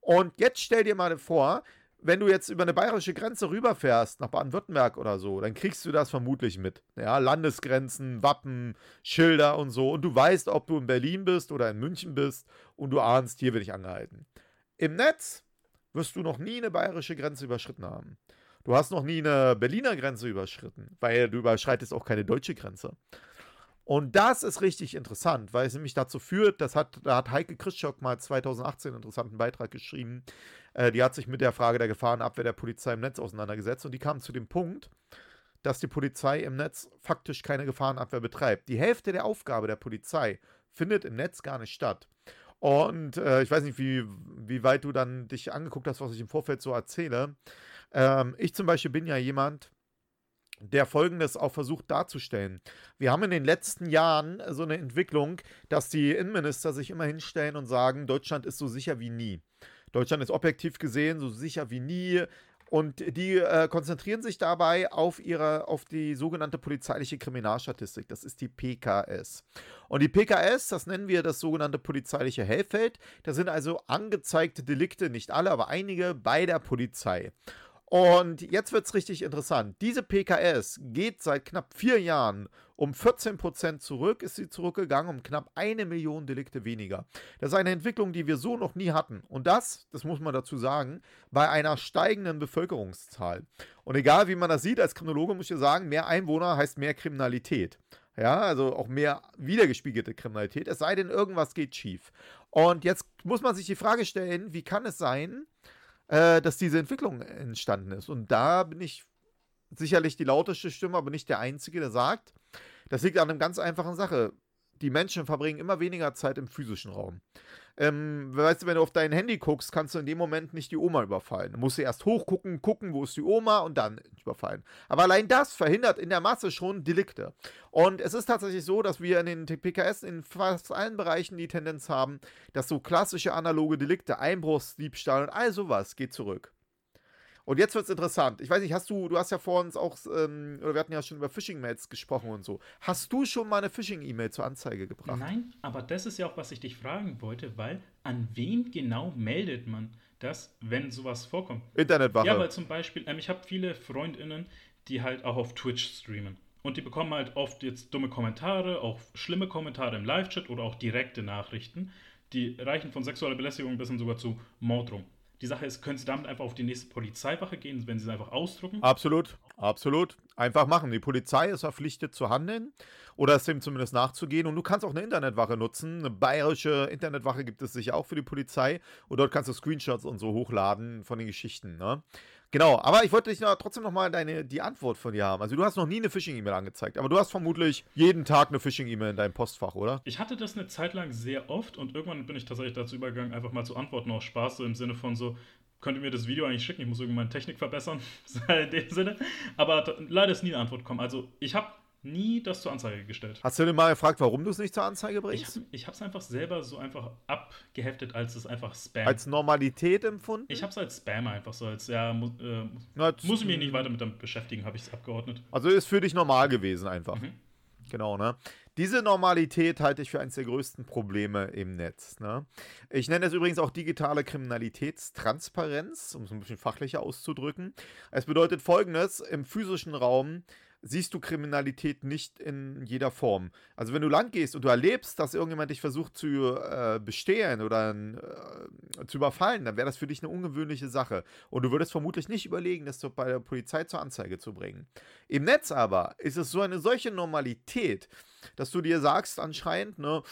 Und jetzt stell dir mal vor, wenn du jetzt über eine bayerische Grenze rüberfährst, nach Baden-Württemberg oder so, dann kriegst du das vermutlich mit. Ja, Landesgrenzen, Wappen, Schilder und so. Und du weißt, ob du in Berlin bist oder in München bist und du ahnst, hier werde ich angehalten. Im Netz wirst du noch nie eine bayerische Grenze überschritten haben. Du hast noch nie eine Berliner Grenze überschritten, weil du überschreitest auch keine deutsche Grenze. Und das ist richtig interessant, weil es nämlich dazu führt, das hat, da hat Heike Christschok mal 2018 einen interessanten Beitrag geschrieben, äh, die hat sich mit der Frage der Gefahrenabwehr der Polizei im Netz auseinandergesetzt und die kam zu dem Punkt, dass die Polizei im Netz faktisch keine Gefahrenabwehr betreibt. Die Hälfte der Aufgabe der Polizei findet im Netz gar nicht statt. Und äh, ich weiß nicht, wie, wie weit du dann dich angeguckt hast, was ich im Vorfeld so erzähle. Ähm, ich zum Beispiel bin ja jemand, der Folgendes auch versucht darzustellen. Wir haben in den letzten Jahren so eine Entwicklung, dass die Innenminister sich immer hinstellen und sagen, Deutschland ist so sicher wie nie. Deutschland ist objektiv gesehen so sicher wie nie. Und die äh, konzentrieren sich dabei auf ihre, auf die sogenannte polizeiliche Kriminalstatistik. Das ist die PKS. Und die PKS, das nennen wir das sogenannte polizeiliche Hellfeld. Das sind also angezeigte Delikte, nicht alle, aber einige bei der Polizei. Und jetzt wird es richtig interessant. Diese PKS geht seit knapp vier Jahren um 14% zurück, ist sie zurückgegangen, um knapp eine Million Delikte weniger. Das ist eine Entwicklung, die wir so noch nie hatten. Und das, das muss man dazu sagen, bei einer steigenden Bevölkerungszahl. Und egal wie man das sieht, als Kriminologe muss ich sagen, mehr Einwohner heißt mehr Kriminalität. Ja, also auch mehr wiedergespiegelte Kriminalität, es sei denn, irgendwas geht schief. Und jetzt muss man sich die Frage stellen, wie kann es sein, äh, dass diese Entwicklung entstanden ist. Und da bin ich sicherlich die lauteste Stimme, aber nicht der Einzige, der sagt, das liegt an einer ganz einfachen Sache. die Menschen verbringen immer weniger Zeit im physischen Raum. Ähm, weißt du, wenn du auf dein Handy guckst, kannst du in dem Moment nicht die Oma überfallen. Du musst du erst hochgucken, gucken, wo ist die Oma und dann überfallen. Aber allein das verhindert in der Masse schon Delikte. Und es ist tatsächlich so, dass wir in den PKS in fast allen Bereichen die Tendenz haben, dass so klassische analoge Delikte, Einbruchsdiebstahl und all sowas geht zurück. Und jetzt wird es interessant. Ich weiß nicht, hast du, du hast ja vor uns auch, ähm, oder wir hatten ja schon über Phishing-Mails gesprochen und so. Hast du schon mal eine Phishing-E-Mail zur Anzeige gebracht? Nein, aber das ist ja auch, was ich dich fragen wollte, weil an wen genau meldet man das, wenn sowas vorkommt? Internetwache. Ja, weil zum Beispiel, ähm, ich habe viele FreundInnen, die halt auch auf Twitch streamen. Und die bekommen halt oft jetzt dumme Kommentare, auch schlimme Kommentare im Live-Chat oder auch direkte Nachrichten. Die reichen von sexueller Belästigung bis hin sogar zu Morddrohung. Die Sache ist, können Sie damit einfach auf die nächste Polizeiwache gehen, wenn Sie es einfach ausdrucken? Absolut, absolut. Einfach machen. Die Polizei ist verpflichtet zu handeln oder es dem zumindest nachzugehen. Und du kannst auch eine Internetwache nutzen. Eine bayerische Internetwache gibt es sicher auch für die Polizei. Und dort kannst du Screenshots und so hochladen von den Geschichten. Ne? Genau, aber ich wollte dich noch, trotzdem nochmal die Antwort von dir haben. Also du hast noch nie eine Phishing-E-Mail angezeigt, aber du hast vermutlich jeden Tag eine Phishing-E-Mail in deinem Postfach, oder? Ich hatte das eine Zeit lang sehr oft und irgendwann bin ich tatsächlich dazu übergegangen, einfach mal zu antworten aus Spaß, so im Sinne von so, könnt ihr mir das Video eigentlich schicken, ich muss irgendwie meine Technik verbessern, in dem Sinne. Aber leider ist nie eine Antwort gekommen. Also ich habe nie das zur Anzeige gestellt. Hast du denn mal gefragt, warum du es nicht zur Anzeige bringst? Ich habe es einfach selber so einfach abgeheftet, als es einfach Spam. Als Normalität empfunden? Ich habe es als Spam einfach so, als ja, mu äh, muss ich mich nicht weiter mit damit beschäftigen, habe ich es abgeordnet. Also ist für dich normal gewesen einfach. Mhm. Genau, ne? Diese Normalität halte ich für eines der größten Probleme im Netz. Ne? Ich nenne es übrigens auch digitale Kriminalitätstransparenz, um es ein bisschen fachlicher auszudrücken. Es bedeutet folgendes: Im physischen Raum siehst du Kriminalität nicht in jeder Form. Also wenn du lang gehst und du erlebst, dass irgendjemand dich versucht zu äh, bestehlen oder äh, zu überfallen, dann wäre das für dich eine ungewöhnliche Sache. Und du würdest vermutlich nicht überlegen, das bei der Polizei zur Anzeige zu bringen. Im Netz aber ist es so eine solche Normalität, dass du dir sagst anscheinend, ne,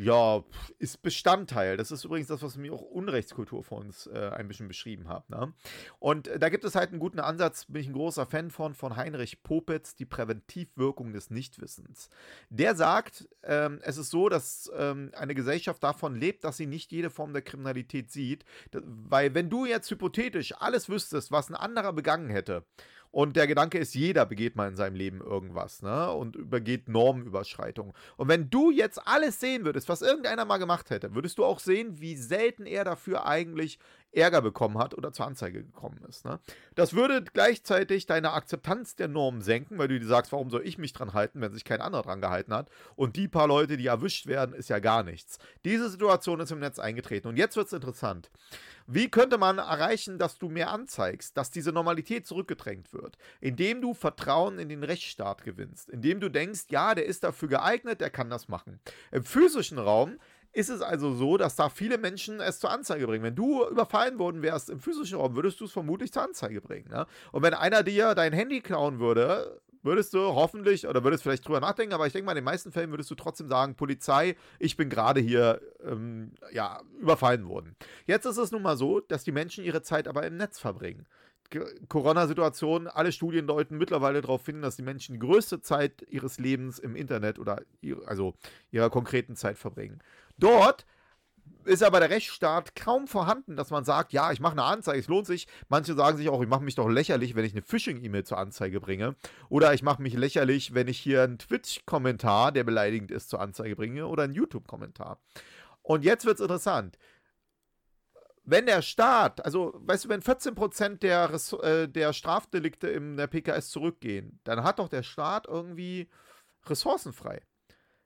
ja, ist Bestandteil. Das ist übrigens das, was mir auch Unrechtskultur vor uns äh, ein bisschen beschrieben hat. Ne? Und äh, da gibt es halt einen guten Ansatz, bin ich ein großer Fan von, von Heinrich Popitz, die Präventivwirkung des Nichtwissens. Der sagt, ähm, es ist so, dass ähm, eine Gesellschaft davon lebt, dass sie nicht jede Form der Kriminalität sieht. Weil wenn du jetzt hypothetisch alles wüsstest, was ein anderer begangen hätte, und der Gedanke ist, jeder begeht mal in seinem Leben irgendwas, ne? Und übergeht Normenüberschreitungen. Und wenn du jetzt alles sehen würdest, was irgendeiner mal gemacht hätte, würdest du auch sehen, wie selten er dafür eigentlich Ärger bekommen hat oder zur Anzeige gekommen ist. Ne? Das würde gleichzeitig deine Akzeptanz der Normen senken, weil du dir sagst, warum soll ich mich dran halten, wenn sich kein anderer dran gehalten hat? Und die paar Leute, die erwischt werden, ist ja gar nichts. Diese Situation ist im Netz eingetreten. Und jetzt wird es interessant. Wie könnte man erreichen, dass du mehr anzeigst, dass diese Normalität zurückgedrängt wird? Indem du Vertrauen in den Rechtsstaat gewinnst. Indem du denkst, ja, der ist dafür geeignet, der kann das machen. Im physischen Raum ist es also so, dass da viele Menschen es zur Anzeige bringen. Wenn du überfallen worden wärst im physischen Raum, würdest du es vermutlich zur Anzeige bringen. Ne? Und wenn einer dir dein Handy klauen würde, würdest du hoffentlich oder würdest vielleicht drüber nachdenken, aber ich denke mal, in den meisten Fällen würdest du trotzdem sagen, Polizei, ich bin gerade hier ähm, ja, überfallen worden. Jetzt ist es nun mal so, dass die Menschen ihre Zeit aber im Netz verbringen. Corona-Situation, alle Studien deuten mittlerweile darauf hin, dass die Menschen die größte Zeit ihres Lebens im Internet oder also ihrer konkreten Zeit verbringen. Dort ist aber der Rechtsstaat kaum vorhanden, dass man sagt, ja, ich mache eine Anzeige, es lohnt sich. Manche sagen sich auch, ich mache mich doch lächerlich, wenn ich eine Phishing-E-Mail zur Anzeige bringe. Oder ich mache mich lächerlich, wenn ich hier einen Twitch-Kommentar, der beleidigend ist, zur Anzeige bringe. Oder einen YouTube-Kommentar. Und jetzt wird es interessant. Wenn der Staat, also weißt du, wenn 14% der, äh, der Strafdelikte in der PKS zurückgehen, dann hat doch der Staat irgendwie Ressourcen frei.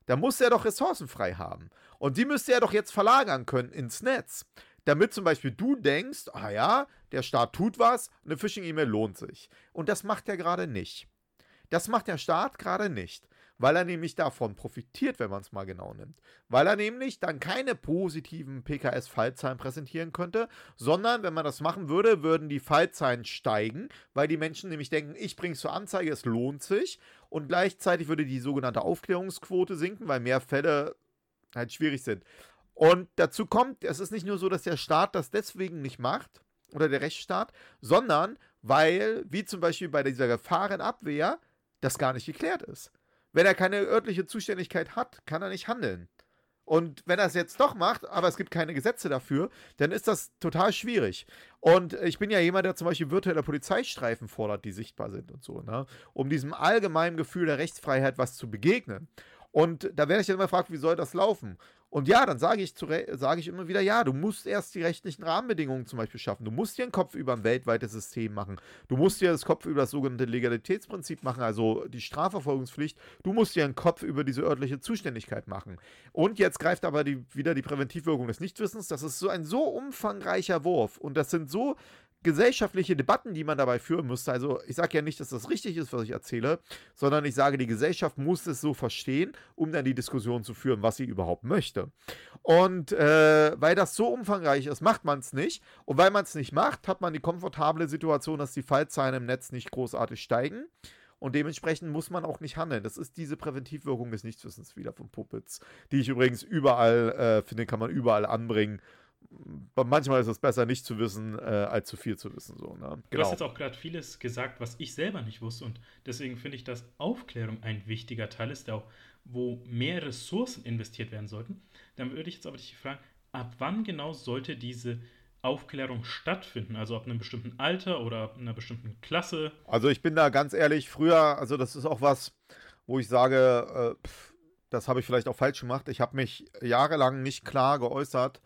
Da muss er doch Ressourcen frei haben. Und die müsste er doch jetzt verlagern können ins Netz. Damit zum Beispiel du denkst, ah ja, der Staat tut was, eine Phishing-E-Mail lohnt sich. Und das macht er gerade nicht. Das macht der Staat gerade nicht weil er nämlich davon profitiert, wenn man es mal genau nimmt. Weil er nämlich dann keine positiven PKS-Fallzahlen präsentieren könnte, sondern wenn man das machen würde, würden die Fallzahlen steigen, weil die Menschen nämlich denken, ich bringe es zur Anzeige, es lohnt sich. Und gleichzeitig würde die sogenannte Aufklärungsquote sinken, weil mehr Fälle halt schwierig sind. Und dazu kommt, es ist nicht nur so, dass der Staat das deswegen nicht macht, oder der Rechtsstaat, sondern weil, wie zum Beispiel bei dieser Gefahrenabwehr, das gar nicht geklärt ist. Wenn er keine örtliche Zuständigkeit hat, kann er nicht handeln. Und wenn er es jetzt doch macht, aber es gibt keine Gesetze dafür, dann ist das total schwierig. Und ich bin ja jemand, der zum Beispiel virtuelle Polizeistreifen fordert, die sichtbar sind und so, ne? um diesem allgemeinen Gefühl der Rechtsfreiheit was zu begegnen. Und da werde ich dann immer gefragt, wie soll das laufen? Und ja, dann sage ich, sag ich immer wieder, ja, du musst erst die rechtlichen Rahmenbedingungen zum Beispiel schaffen. Du musst dir einen Kopf über ein weltweites System machen. Du musst dir das Kopf über das sogenannte Legalitätsprinzip machen, also die Strafverfolgungspflicht. Du musst dir einen Kopf über diese örtliche Zuständigkeit machen. Und jetzt greift aber die, wieder die Präventivwirkung des Nichtwissens. Das ist so ein so umfangreicher Wurf und das sind so gesellschaftliche Debatten, die man dabei führen müsste. Also ich sage ja nicht, dass das richtig ist, was ich erzähle, sondern ich sage, die Gesellschaft muss es so verstehen, um dann die Diskussion zu führen, was sie überhaupt möchte. Und äh, weil das so umfangreich ist, macht man es nicht. Und weil man es nicht macht, hat man die komfortable Situation, dass die Fallzahlen im Netz nicht großartig steigen. Und dementsprechend muss man auch nicht handeln. Das ist diese Präventivwirkung des Nichtswissens wieder von Puppets, die ich übrigens überall äh, finde, kann man überall anbringen manchmal ist es besser, nicht zu wissen, äh, als zu viel zu wissen. So, ne? genau. Du hast jetzt auch gerade vieles gesagt, was ich selber nicht wusste. Und deswegen finde ich, dass Aufklärung ein wichtiger Teil ist, der auch, wo mehr Ressourcen investiert werden sollten. Dann würde ich jetzt aber dich fragen, ab wann genau sollte diese Aufklärung stattfinden? Also ab einem bestimmten Alter oder ab einer bestimmten Klasse? Also ich bin da ganz ehrlich, früher, also das ist auch was, wo ich sage, äh, pff, das habe ich vielleicht auch falsch gemacht. Ich habe mich jahrelang nicht klar geäußert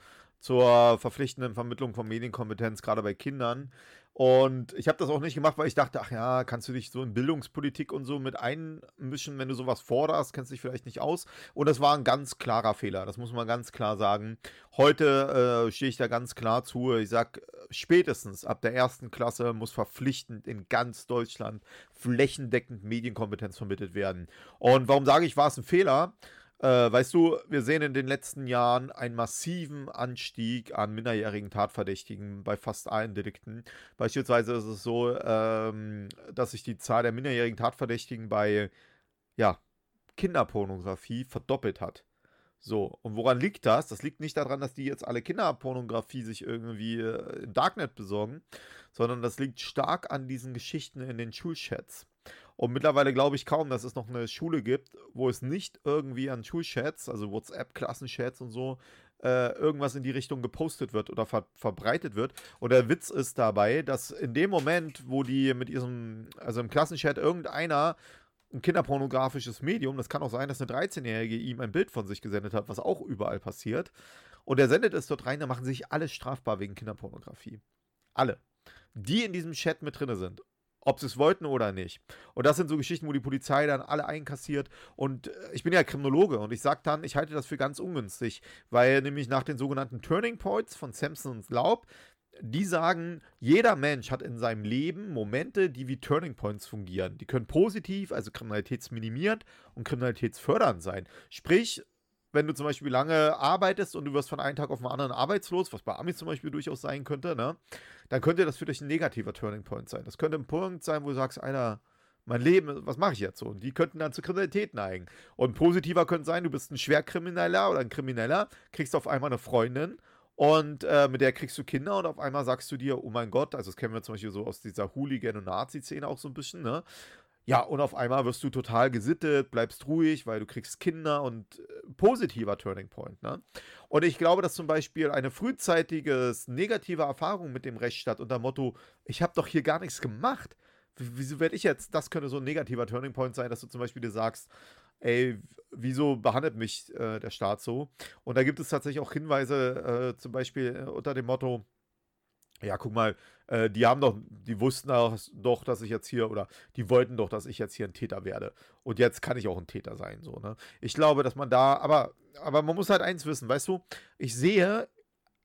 zur verpflichtenden Vermittlung von Medienkompetenz, gerade bei Kindern. Und ich habe das auch nicht gemacht, weil ich dachte, ach ja, kannst du dich so in Bildungspolitik und so mit einmischen, wenn du sowas forderst, kennst dich vielleicht nicht aus. Und das war ein ganz klarer Fehler, das muss man ganz klar sagen. Heute äh, stehe ich da ganz klar zu. Ich sage, spätestens ab der ersten Klasse muss verpflichtend in ganz Deutschland flächendeckend Medienkompetenz vermittelt werden. Und warum sage ich, war es ein Fehler? Äh, weißt du, wir sehen in den letzten Jahren einen massiven Anstieg an minderjährigen Tatverdächtigen bei fast allen Delikten. Beispielsweise ist es so, ähm, dass sich die Zahl der minderjährigen Tatverdächtigen bei ja, Kinderpornografie verdoppelt hat. So, und woran liegt das? Das liegt nicht daran, dass die jetzt alle Kinderpornografie sich irgendwie äh, im Darknet besorgen, sondern das liegt stark an diesen Geschichten in den Schulchats. Und mittlerweile glaube ich kaum, dass es noch eine Schule gibt, wo es nicht irgendwie an Schulchats, also WhatsApp-Klassenchats und so, äh, irgendwas in die Richtung gepostet wird oder ver verbreitet wird. Und der Witz ist dabei, dass in dem Moment, wo die mit diesem, also im Klassenchat irgendeiner ein kinderpornografisches Medium, das kann auch sein, dass eine 13-Jährige ihm ein Bild von sich gesendet hat, was auch überall passiert. Und er sendet es dort rein, da machen sich alle strafbar wegen Kinderpornografie. Alle. Die in diesem Chat mit drin sind ob sie es wollten oder nicht. Und das sind so Geschichten, wo die Polizei dann alle einkassiert. Und äh, ich bin ja Kriminologe und ich sage dann, ich halte das für ganz ungünstig, weil nämlich nach den sogenannten Turning Points von Samson und Laub, die sagen, jeder Mensch hat in seinem Leben Momente, die wie Turning Points fungieren. Die können positiv, also kriminalitätsminimierend und kriminalitätsfördernd sein. Sprich, wenn du zum Beispiel lange arbeitest und du wirst von einem Tag auf den anderen arbeitslos, was bei Amis zum Beispiel durchaus sein könnte, ne, dann könnte das für dich ein negativer Turning Point sein. Das könnte ein Punkt sein, wo du sagst, Alter, mein Leben, was mache ich jetzt so? Und die könnten dann zur Kriminalität neigen. Und positiver könnte sein, du bist ein Schwerkrimineller oder ein Krimineller, kriegst auf einmal eine Freundin und äh, mit der kriegst du Kinder und auf einmal sagst du dir, oh mein Gott, also das kennen wir zum Beispiel so aus dieser Hooligan- und Nazi-Szene auch so ein bisschen, ne? Ja, und auf einmal wirst du total gesittet, bleibst ruhig, weil du kriegst Kinder und äh, positiver Turning Point. Ne? Und ich glaube, dass zum Beispiel eine frühzeitige negative Erfahrung mit dem Rechtsstaat unter Motto, ich habe doch hier gar nichts gemacht. Wieso werde ich jetzt, das könnte so ein negativer Turning Point sein, dass du zum Beispiel dir sagst, ey, wieso behandelt mich äh, der Staat so? Und da gibt es tatsächlich auch Hinweise, äh, zum Beispiel äh, unter dem Motto, ja, guck mal, äh, die haben doch, die wussten doch, dass ich jetzt hier, oder die wollten doch, dass ich jetzt hier ein Täter werde. Und jetzt kann ich auch ein Täter sein, so, ne? Ich glaube, dass man da, aber, aber man muss halt eins wissen, weißt du, ich sehe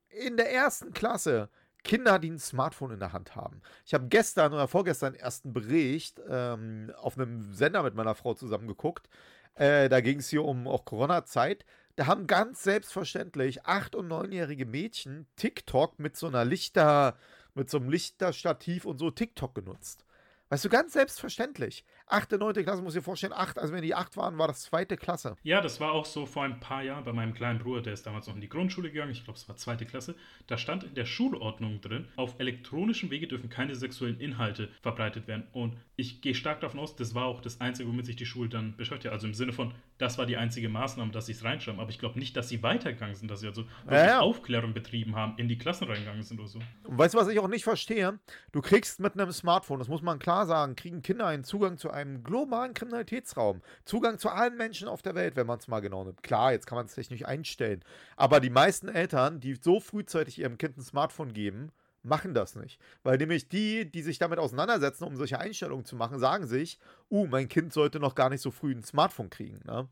in der ersten Klasse Kinder, die ein Smartphone in der Hand haben. Ich habe gestern oder vorgestern erst einen Bericht ähm, auf einem Sender mit meiner Frau zusammen geguckt. Äh, da ging es hier um auch Corona-Zeit. Da haben ganz selbstverständlich 8- und 9-jährige Mädchen TikTok mit so einer Lichter, mit so einem Lichterstativ und so TikTok genutzt. Weißt du, ganz selbstverständlich. Achte, neunte Klasse, muss ich dir vorstellen, acht, also wenn die acht waren, war das zweite Klasse. Ja, das war auch so vor ein paar Jahren bei meinem kleinen Bruder, der ist damals noch in die Grundschule gegangen, ich glaube, es war zweite Klasse. Da stand in der Schulordnung drin, auf elektronischen Wege dürfen keine sexuellen Inhalte verbreitet werden. Und ich gehe stark davon aus, das war auch das Einzige, womit sich die Schule dann beschäftigt. Also im Sinne von, das war die einzige Maßnahme, dass sie es reinschreiben. Aber ich glaube nicht, dass sie weitergegangen sind, dass sie also Ja, ja. Aufklärung betrieben haben, in die Klassen reingegangen sind oder so. Und weißt du, was ich auch nicht verstehe? Du kriegst mit einem Smartphone, das muss man klar sagen, kriegen Kinder einen Zugang zu einem globalen Kriminalitätsraum. Zugang zu allen Menschen auf der Welt, wenn man es mal genau nimmt. Klar, jetzt kann man es technisch einstellen. Aber die meisten Eltern, die so frühzeitig ihrem Kind ein Smartphone geben, machen das nicht. Weil nämlich die, die sich damit auseinandersetzen, um solche Einstellungen zu machen, sagen sich, uh, mein Kind sollte noch gar nicht so früh ein Smartphone kriegen. Ne?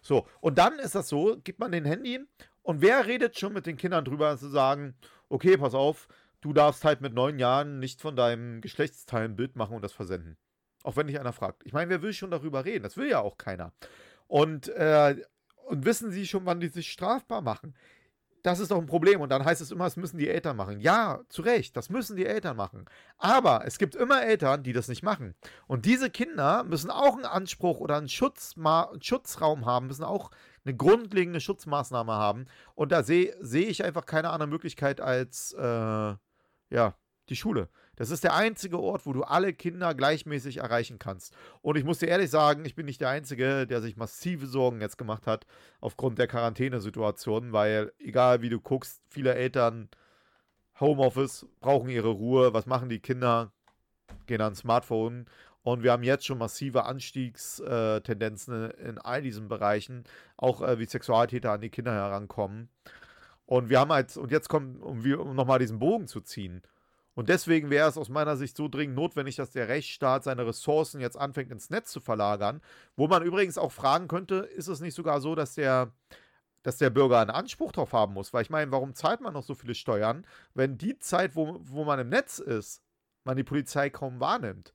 So, und dann ist das so, gibt man den Handy und wer redet schon mit den Kindern drüber, zu sagen, okay, pass auf, du darfst halt mit neun Jahren nicht von deinem Geschlechtsteil ein Bild machen und das versenden. Auch wenn dich einer fragt. Ich meine, wer will schon darüber reden? Das will ja auch keiner. Und, äh, und wissen sie schon, wann die sich strafbar machen? Das ist doch ein Problem. Und dann heißt es immer, es müssen die Eltern machen. Ja, zu Recht, das müssen die Eltern machen. Aber es gibt immer Eltern, die das nicht machen. Und diese Kinder müssen auch einen Anspruch oder einen, Schutzma einen Schutzraum haben, müssen auch eine grundlegende Schutzmaßnahme haben. Und da sehe seh ich einfach keine andere Möglichkeit als äh, ja, die Schule. Das ist der einzige Ort, wo du alle Kinder gleichmäßig erreichen kannst. Und ich muss dir ehrlich sagen, ich bin nicht der Einzige, der sich massive Sorgen jetzt gemacht hat aufgrund der Quarantänesituation, weil egal wie du guckst, viele Eltern Homeoffice brauchen ihre Ruhe. Was machen die Kinder? Gehen ans Smartphone. Und wir haben jetzt schon massive Anstiegstendenzen in all diesen Bereichen, auch äh, wie Sexualtäter an die Kinder herankommen. Und wir haben halt, und jetzt kommt, um, um nochmal diesen Bogen zu ziehen. Und deswegen wäre es aus meiner Sicht so dringend notwendig, dass der Rechtsstaat seine Ressourcen jetzt anfängt ins Netz zu verlagern. Wo man übrigens auch fragen könnte, ist es nicht sogar so, dass der, dass der Bürger einen Anspruch darauf haben muss? Weil ich meine, warum zahlt man noch so viele Steuern, wenn die Zeit, wo, wo man im Netz ist, man die Polizei kaum wahrnimmt?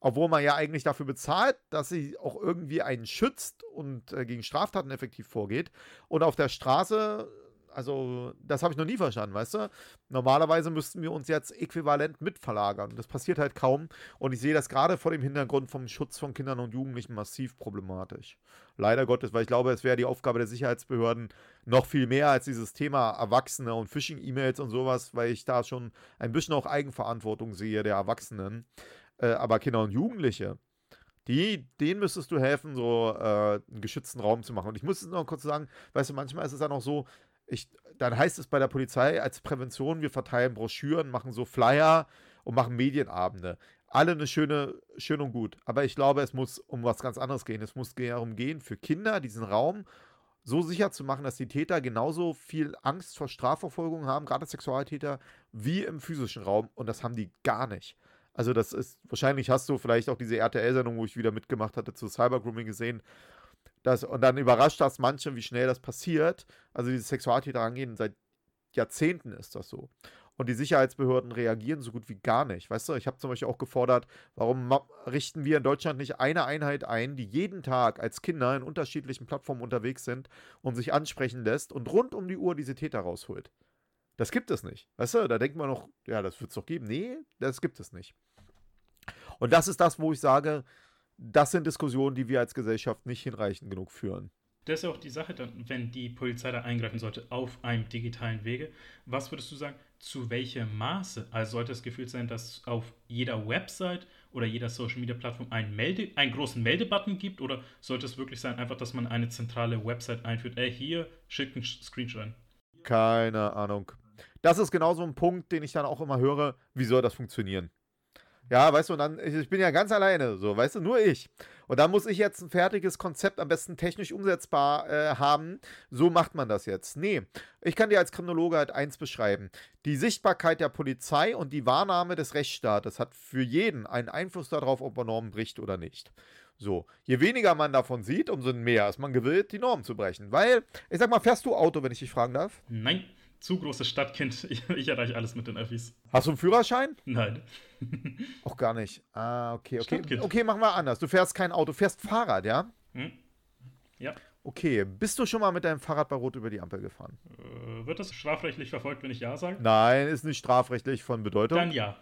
Obwohl man ja eigentlich dafür bezahlt, dass sie auch irgendwie einen schützt und äh, gegen Straftaten effektiv vorgeht. Und auf der Straße, also das habe ich noch nie verstanden, weißt du? Normalerweise müssten wir uns jetzt äquivalent mitverlagern. Das passiert halt kaum. Und ich sehe das gerade vor dem Hintergrund vom Schutz von Kindern und Jugendlichen massiv problematisch. Leider Gottes, weil ich glaube, es wäre die Aufgabe der Sicherheitsbehörden noch viel mehr als dieses Thema Erwachsene und Phishing-E-Mails und sowas, weil ich da schon ein bisschen auch Eigenverantwortung sehe der Erwachsenen. Äh, aber Kinder und Jugendliche, die, denen müsstest du helfen, so äh, einen geschützten Raum zu machen. Und ich muss es noch kurz sagen, weißt du, manchmal ist es dann auch so, ich, dann heißt es bei der Polizei als Prävention, wir verteilen Broschüren, machen so Flyer und machen Medienabende. Alle eine schöne, schön und gut. Aber ich glaube, es muss um was ganz anderes gehen. Es muss darum gehen, für Kinder diesen Raum so sicher zu machen, dass die Täter genauso viel Angst vor Strafverfolgung haben, gerade Sexualtäter, wie im physischen Raum. Und das haben die gar nicht. Also das ist, wahrscheinlich hast du vielleicht auch diese RTL-Sendung, wo ich wieder mitgemacht hatte, zu Cybergrooming gesehen. Das, und dann überrascht das manche, wie schnell das passiert. Also diese Sexualtäter angehen, seit Jahrzehnten ist das so. Und die Sicherheitsbehörden reagieren so gut wie gar nicht. Weißt du, ich habe zum Beispiel auch gefordert, warum richten wir in Deutschland nicht eine Einheit ein, die jeden Tag als Kinder in unterschiedlichen Plattformen unterwegs sind und sich ansprechen lässt und rund um die Uhr diese Täter rausholt. Das gibt es nicht. Weißt du, da denkt man noch, ja, das wird es doch geben. Nee, das gibt es nicht. Und das ist das, wo ich sage, das sind Diskussionen, die wir als Gesellschaft nicht hinreichend genug führen. Das ist ja auch die Sache dann, wenn die Polizei da eingreifen sollte auf einem digitalen Wege. Was würdest du sagen, zu welchem Maße? Also sollte es gefühlt sein, dass auf jeder Website oder jeder Social Media Plattform einen, Melde, einen großen Meldebutton gibt? Oder sollte es wirklich sein, einfach, dass man eine zentrale Website einführt? Ey, hier, schickt einen Screenshot rein. Keine Ahnung. Das ist genau so ein Punkt, den ich dann auch immer höre, wie soll das funktionieren? Ja, weißt du, und dann, ich, ich bin ja ganz alleine, so, weißt du, nur ich. Und dann muss ich jetzt ein fertiges Konzept, am besten technisch umsetzbar äh, haben. So macht man das jetzt. Nee, ich kann dir als Kriminologe halt eins beschreiben. Die Sichtbarkeit der Polizei und die Wahrnahme des Rechtsstaates hat für jeden einen Einfluss darauf, ob er Normen bricht oder nicht. So, je weniger man davon sieht, umso mehr ist man gewillt, die Norm zu brechen. Weil, ich sag mal, fährst du Auto, wenn ich dich fragen darf? Nein, zu großes Stadtkind. Ich, ich erreiche alles mit den Öffis. Hast du einen Führerschein? Nein. Auch gar nicht. Ah, okay, okay. Stadtkind. Okay, machen wir anders. Du fährst kein Auto, du fährst Fahrrad, ja? Hm? Ja. Okay, bist du schon mal mit deinem Fahrrad bei Rot über die Ampel gefahren? Äh, wird das strafrechtlich verfolgt, wenn ich Ja sage? Nein, ist nicht strafrechtlich von Bedeutung. Dann ja.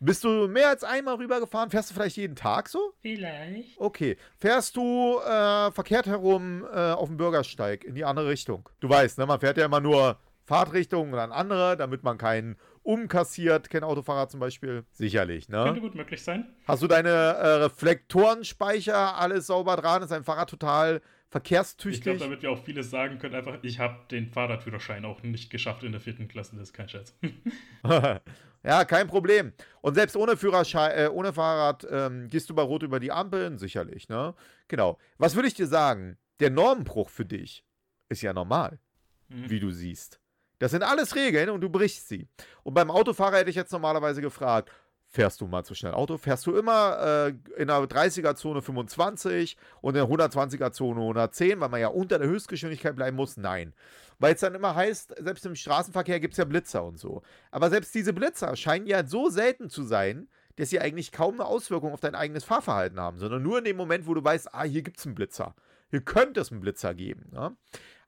Bist du mehr als einmal rübergefahren? Fährst du vielleicht jeden Tag so? Vielleicht. Okay. Fährst du äh, verkehrt herum äh, auf dem Bürgersteig in die andere Richtung? Du weißt, ne, man fährt ja immer nur Fahrtrichtung und dann andere, damit man keinen umkassiert, kein Autofahrer zum Beispiel. Sicherlich, ne? Könnte gut möglich sein. Hast du deine äh, Reflektorenspeicher, alles sauber dran? Ist dein Fahrrad total verkehrstüchtig? Ich glaube, damit wir auch vieles sagen können, einfach, ich habe den Fahrradführerschein auch nicht geschafft in der vierten Klasse, das ist kein Scherz. ja, kein Problem. Und selbst ohne Führerschein, äh, ohne Fahrrad ähm, gehst du bei Rot über die Ampeln, sicherlich, ne? Genau. Was würde ich dir sagen? Der Normenbruch für dich ist ja normal, mhm. wie du siehst. Das sind alles Regeln und du brichst sie. Und beim Autofahrer hätte ich jetzt normalerweise gefragt, fährst du mal zu schnell Auto? Fährst du immer äh, in der 30er-Zone 25 und in der 120er-Zone 110, weil man ja unter der Höchstgeschwindigkeit bleiben muss? Nein. Weil es dann immer heißt, selbst im Straßenverkehr gibt es ja Blitzer und so. Aber selbst diese Blitzer scheinen ja so selten zu sein, dass sie eigentlich kaum eine Auswirkung auf dein eigenes Fahrverhalten haben, sondern nur in dem Moment, wo du weißt, ah, hier gibt es einen Blitzer. Hier könnte es einen Blitzer geben. Ne?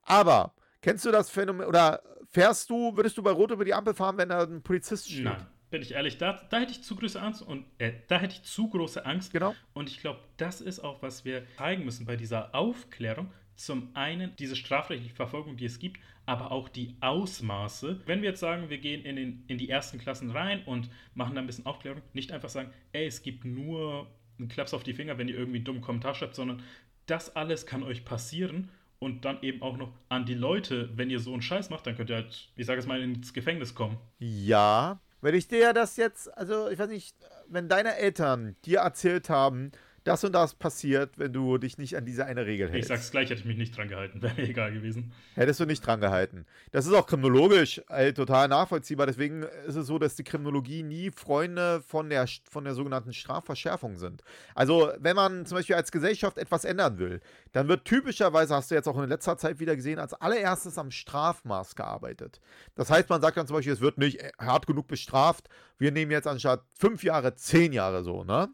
Aber kennst du das Phänomen oder Fährst du, würdest du bei Rot über die Ampel fahren, wenn da ein Polizist steht? Nein, bin ich ehrlich, da, da hätte ich zu große Angst und äh, da hätte ich zu große Angst. Genau. Und ich glaube, das ist auch, was wir zeigen müssen bei dieser Aufklärung. Zum einen diese strafrechtliche Verfolgung, die es gibt, aber auch die Ausmaße. Wenn wir jetzt sagen, wir gehen in, den, in die ersten Klassen rein und machen da ein bisschen Aufklärung, nicht einfach sagen, ey, es gibt nur einen Klaps auf die Finger, wenn ihr irgendwie einen dummen Kommentar schreibt, sondern das alles kann euch passieren und dann eben auch noch an die Leute, wenn ihr so einen Scheiß macht, dann könnt ihr halt, ich sage es mal, ins Gefängnis kommen. Ja, wenn ich dir das jetzt, also ich weiß nicht, wenn deine Eltern dir erzählt haben, das und das passiert, wenn du dich nicht an diese eine Regel hältst. Ich sag's gleich, hätte ich mich nicht dran gehalten, wäre mir egal gewesen. Hättest du nicht dran gehalten. Das ist auch kriminologisch äh, total nachvollziehbar. Deswegen ist es so, dass die Kriminologie nie Freunde von der, von der sogenannten Strafverschärfung sind. Also, wenn man zum Beispiel als Gesellschaft etwas ändern will, dann wird typischerweise, hast du jetzt auch in letzter Zeit wieder gesehen, als allererstes am Strafmaß gearbeitet. Das heißt, man sagt dann zum Beispiel, es wird nicht hart genug bestraft. Wir nehmen jetzt anstatt fünf Jahre zehn Jahre so, ne?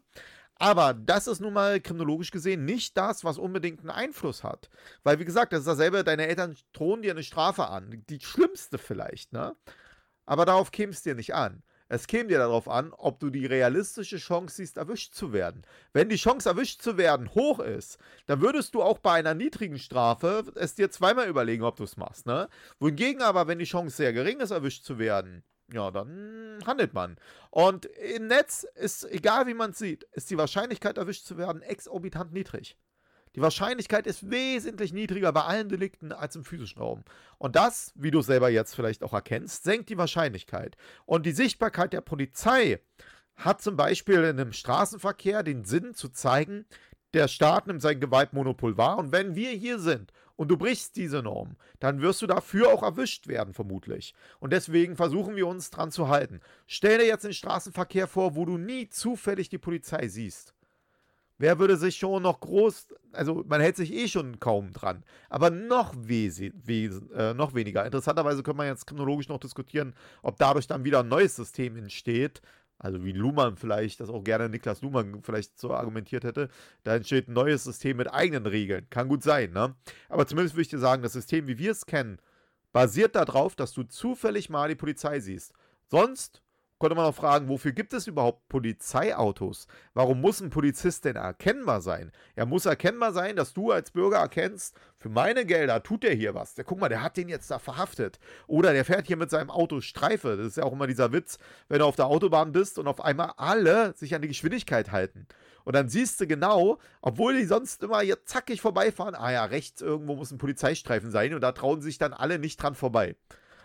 Aber das ist nun mal kriminologisch gesehen nicht das, was unbedingt einen Einfluss hat. Weil, wie gesagt, das ist dasselbe, deine Eltern drohen dir eine Strafe an. Die schlimmste vielleicht, ne? Aber darauf käme es dir nicht an. Es käme dir darauf an, ob du die realistische Chance siehst, erwischt zu werden. Wenn die Chance, erwischt zu werden, hoch ist, dann würdest du auch bei einer niedrigen Strafe es dir zweimal überlegen, ob du es machst. Ne? Wohingegen aber, wenn die Chance sehr gering ist, erwischt zu werden, ja, dann handelt man. Und im Netz ist, egal wie man es sieht, ist die Wahrscheinlichkeit erwischt zu werden exorbitant niedrig. Die Wahrscheinlichkeit ist wesentlich niedriger bei allen Delikten als im physischen Raum. Und das, wie du selber jetzt vielleicht auch erkennst, senkt die Wahrscheinlichkeit. Und die Sichtbarkeit der Polizei hat zum Beispiel in einem Straßenverkehr den Sinn zu zeigen, der Staat nimmt sein Gewaltmonopol wahr. Und wenn wir hier sind und du brichst diese Norm, dann wirst du dafür auch erwischt werden, vermutlich. Und deswegen versuchen wir uns dran zu halten. Stell dir jetzt den Straßenverkehr vor, wo du nie zufällig die Polizei siehst. Wer würde sich schon noch groß, also man hält sich eh schon kaum dran, aber noch, wes äh, noch weniger. Interessanterweise können wir jetzt chronologisch noch diskutieren, ob dadurch dann wieder ein neues System entsteht, also wie Luhmann vielleicht, das auch gerne Niklas Luhmann vielleicht so argumentiert hätte, da entsteht ein neues System mit eigenen Regeln. Kann gut sein, ne? Aber zumindest würde ich dir sagen, das System, wie wir es kennen, basiert darauf, dass du zufällig mal die Polizei siehst. Sonst könnte man auch fragen, wofür gibt es überhaupt Polizeiautos? Warum muss ein Polizist denn erkennbar sein? Er muss erkennbar sein, dass du als Bürger erkennst, für meine Gelder tut der hier was. Der, guck mal, der hat den jetzt da verhaftet. Oder der fährt hier mit seinem Auto Streife. Das ist ja auch immer dieser Witz, wenn du auf der Autobahn bist und auf einmal alle sich an die Geschwindigkeit halten. Und dann siehst du genau, obwohl die sonst immer hier zackig vorbeifahren, ah ja, rechts irgendwo muss ein Polizeistreifen sein und da trauen sich dann alle nicht dran vorbei.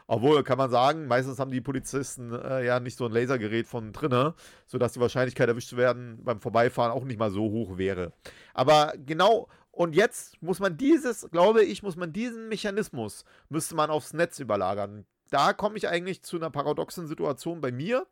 Obwohl, kann man sagen, meistens haben die Polizisten äh, ja nicht so ein Lasergerät von drinne, sodass die Wahrscheinlichkeit erwischt zu werden beim Vorbeifahren auch nicht mal so hoch wäre. Aber genau, und jetzt muss man dieses, glaube ich, muss man diesen Mechanismus, müsste man aufs Netz überlagern. Da komme ich eigentlich zu einer paradoxen Situation bei mir,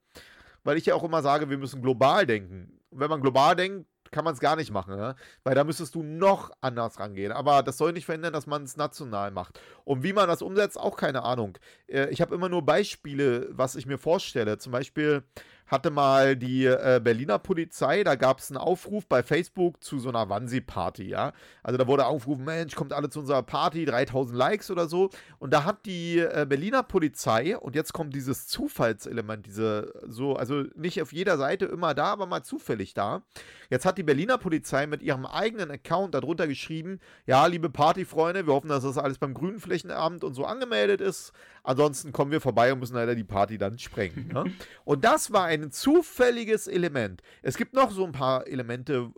weil ich ja auch immer sage, wir müssen global denken. Und wenn man global denkt, kann man es gar nicht machen, ne? weil da müsstest du noch anders rangehen. Aber das soll nicht verhindern, dass man es national macht. Und wie man das umsetzt, auch keine Ahnung. Äh, ich habe immer nur Beispiele, was ich mir vorstelle. Zum Beispiel hatte mal die äh, Berliner Polizei, da gab es einen Aufruf bei Facebook zu so einer Wannsee-Party, ja. Also da wurde aufgerufen, Mensch, kommt alle zu unserer Party, 3000 Likes oder so. Und da hat die äh, Berliner Polizei, und jetzt kommt dieses Zufallselement, diese so, also nicht auf jeder Seite immer da, aber mal zufällig da. Jetzt hat die Berliner Polizei mit ihrem eigenen Account darunter geschrieben, ja, liebe Partyfreunde, wir hoffen, dass das alles beim Grünflächenamt und so angemeldet ist. Ansonsten kommen wir vorbei und müssen leider die Party dann sprengen. Ne? Und das war ein zufälliges Element. Es gibt noch so ein paar Elemente.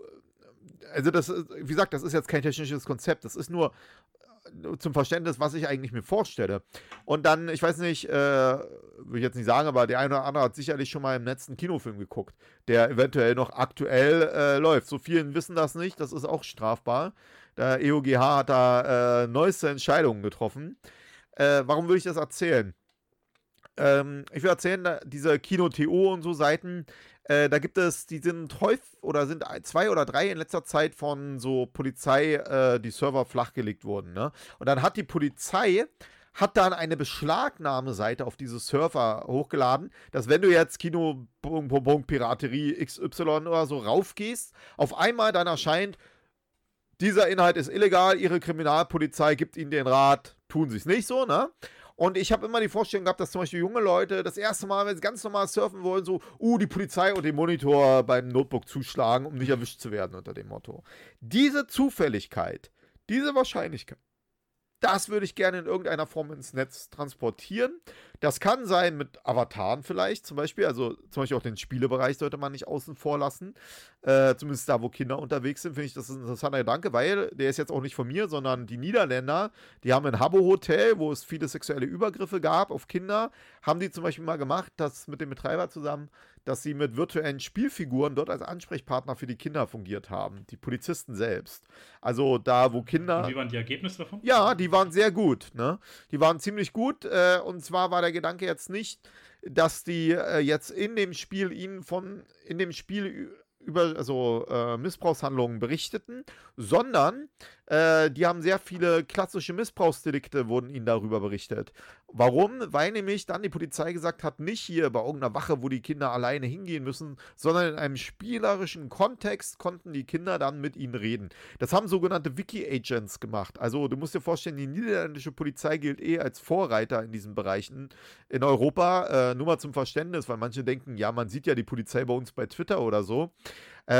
Also, das, wie gesagt, das ist jetzt kein technisches Konzept. Das ist nur äh, zum Verständnis, was ich eigentlich mir vorstelle. Und dann, ich weiß nicht, äh, will ich jetzt nicht sagen, aber der eine oder andere hat sicherlich schon mal im Netz einen Kinofilm geguckt, der eventuell noch aktuell äh, läuft. So vielen wissen das nicht, das ist auch strafbar. Der EOGH hat da äh, neueste Entscheidungen getroffen. Äh, warum will ich das erzählen? Ähm, ich will erzählen, diese Kino.to und so Seiten, äh, da gibt es, die sind häufig oder sind zwei oder drei in letzter Zeit von so Polizei, äh, die Server flachgelegt wurden. Ne? Und dann hat die Polizei hat dann eine Beschlagnahmeseite auf diese Server hochgeladen, dass wenn du jetzt Kino Piraterie XY oder so raufgehst, auf einmal dann erscheint, dieser Inhalt ist illegal, ihre Kriminalpolizei gibt ihnen den Rat, tun sie es nicht so, ne? Und ich habe immer die Vorstellung gehabt, dass zum Beispiel junge Leute das erste Mal, wenn sie ganz normal surfen wollen, so, uh, die Polizei und den Monitor beim Notebook zuschlagen, um nicht erwischt zu werden unter dem Motto. Diese Zufälligkeit, diese Wahrscheinlichkeit, das würde ich gerne in irgendeiner Form ins Netz transportieren. Das kann sein mit Avataren vielleicht, zum Beispiel. Also zum Beispiel auch den Spielebereich sollte man nicht außen vor lassen. Äh, zumindest da, wo Kinder unterwegs sind, finde ich das ein interessanter Gedanke, weil der ist jetzt auch nicht von mir, sondern die Niederländer, die haben ein Habbo-Hotel, wo es viele sexuelle Übergriffe gab auf Kinder, haben die zum Beispiel mal gemacht, das mit dem Betreiber zusammen, dass sie mit virtuellen Spielfiguren dort als Ansprechpartner für die Kinder fungiert haben, die Polizisten selbst. Also da, wo Kinder. Und wie waren die Ergebnisse davon? Ja, die waren sehr gut. Ne? Die waren ziemlich gut. Äh, und zwar war der Gedanke jetzt nicht, dass die äh, jetzt in dem Spiel ihnen von in dem Spiel über also, äh, Missbrauchshandlungen berichteten, sondern äh, die haben sehr viele klassische Missbrauchsdelikte, wurden ihnen darüber berichtet. Warum? Weil nämlich dann die Polizei gesagt hat, nicht hier bei irgendeiner Wache, wo die Kinder alleine hingehen müssen, sondern in einem spielerischen Kontext konnten die Kinder dann mit ihnen reden. Das haben sogenannte Wiki-Agents gemacht. Also du musst dir vorstellen, die niederländische Polizei gilt eh als Vorreiter in diesen Bereichen in Europa. Äh, nur mal zum Verständnis, weil manche denken, ja, man sieht ja die Polizei bei uns bei Twitter oder so. Äh,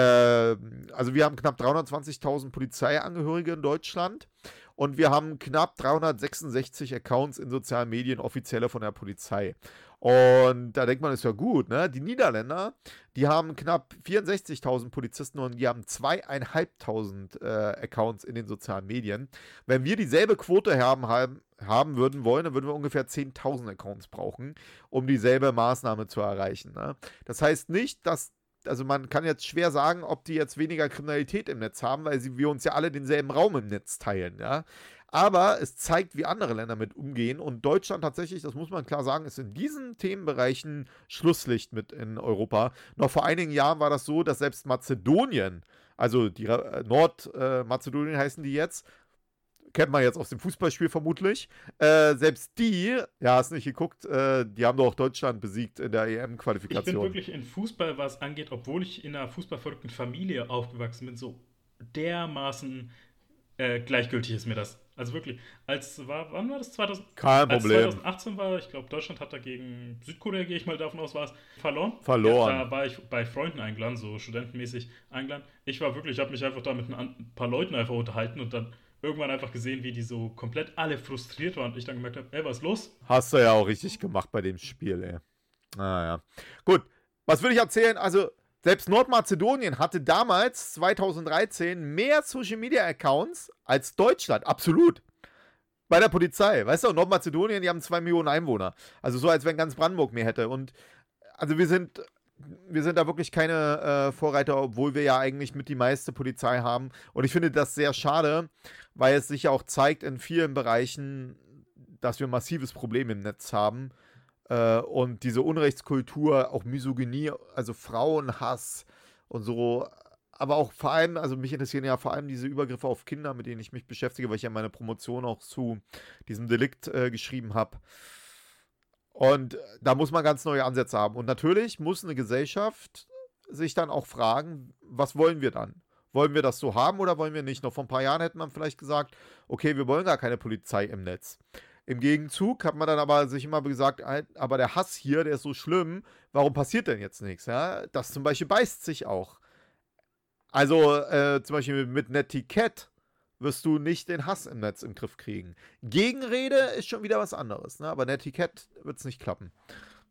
also wir haben knapp 320.000 Polizeiangehörige in Deutschland und wir haben knapp 366 Accounts in sozialen Medien, offizielle von der Polizei. Und da denkt man, ist ja gut, ne? Die Niederländer, die haben knapp 64.000 Polizisten und die haben zweieinhalbtausend äh, Accounts in den sozialen Medien. Wenn wir dieselbe Quote haben, haben, haben würden wollen, dann würden wir ungefähr 10.000 Accounts brauchen, um dieselbe Maßnahme zu erreichen. Ne? Das heißt nicht, dass also man kann jetzt schwer sagen, ob die jetzt weniger Kriminalität im Netz haben, weil sie, wir uns ja alle denselben Raum im Netz teilen, ja. Aber es zeigt, wie andere Länder mit umgehen. Und Deutschland tatsächlich, das muss man klar sagen, ist in diesen Themenbereichen Schlusslicht mit in Europa. Noch vor einigen Jahren war das so, dass selbst Mazedonien, also die Nordmazedonien äh, heißen die jetzt, kennt man jetzt aus dem Fußballspiel vermutlich. Äh, selbst die, ja, hast nicht geguckt, äh, die haben doch Deutschland besiegt in der EM-Qualifikation. Ich bin wirklich in Fußball, was angeht, obwohl ich in einer fußballverrückten Familie aufgewachsen bin, so dermaßen äh, gleichgültig ist mir das. Also wirklich, als war, wann war das? 2000, Kein Problem. Als 2018 war, ich glaube, Deutschland hat dagegen Südkorea, gehe ich mal davon aus, war es, verloren. Verloren. Ja, da war ich bei Freunden eingeladen, so studentenmäßig eingeladen. Ich war wirklich, ich habe mich einfach da mit ein paar Leuten einfach unterhalten und dann irgendwann einfach gesehen, wie die so komplett alle frustriert waren und ich dann gemerkt habe, ey, was ist los? Hast du ja auch richtig gemacht bei dem Spiel, ey. Naja. Gut, was würde ich erzählen? Also, selbst Nordmazedonien hatte damals, 2013, mehr Social Media Accounts als Deutschland. Absolut. Bei der Polizei. Weißt du, Nordmazedonien, die haben zwei Millionen Einwohner. Also so, als wenn ganz Brandenburg mehr hätte. Und also wir sind wir sind da wirklich keine äh, Vorreiter, obwohl wir ja eigentlich mit die meiste Polizei haben. Und ich finde das sehr schade, weil es sich ja auch zeigt in vielen Bereichen, dass wir ein massives Problem im Netz haben. Äh, und diese Unrechtskultur, auch Misogynie, also Frauenhass und so. Aber auch vor allem, also mich interessieren ja vor allem diese Übergriffe auf Kinder, mit denen ich mich beschäftige, weil ich ja meine Promotion auch zu diesem Delikt äh, geschrieben habe. Und da muss man ganz neue Ansätze haben. Und natürlich muss eine Gesellschaft sich dann auch fragen, was wollen wir dann? Wollen wir das so haben oder wollen wir nicht? Noch vor ein paar Jahren hätte man vielleicht gesagt, okay, wir wollen gar keine Polizei im Netz. Im Gegenzug hat man dann aber sich immer gesagt, aber der Hass hier, der ist so schlimm, warum passiert denn jetzt nichts? Ja? Das zum Beispiel beißt sich auch. Also äh, zum Beispiel mit Netiquette wirst du nicht den Hass im Netz im Griff kriegen. Gegenrede ist schon wieder was anderes, ne? aber Netiquette wird es nicht klappen.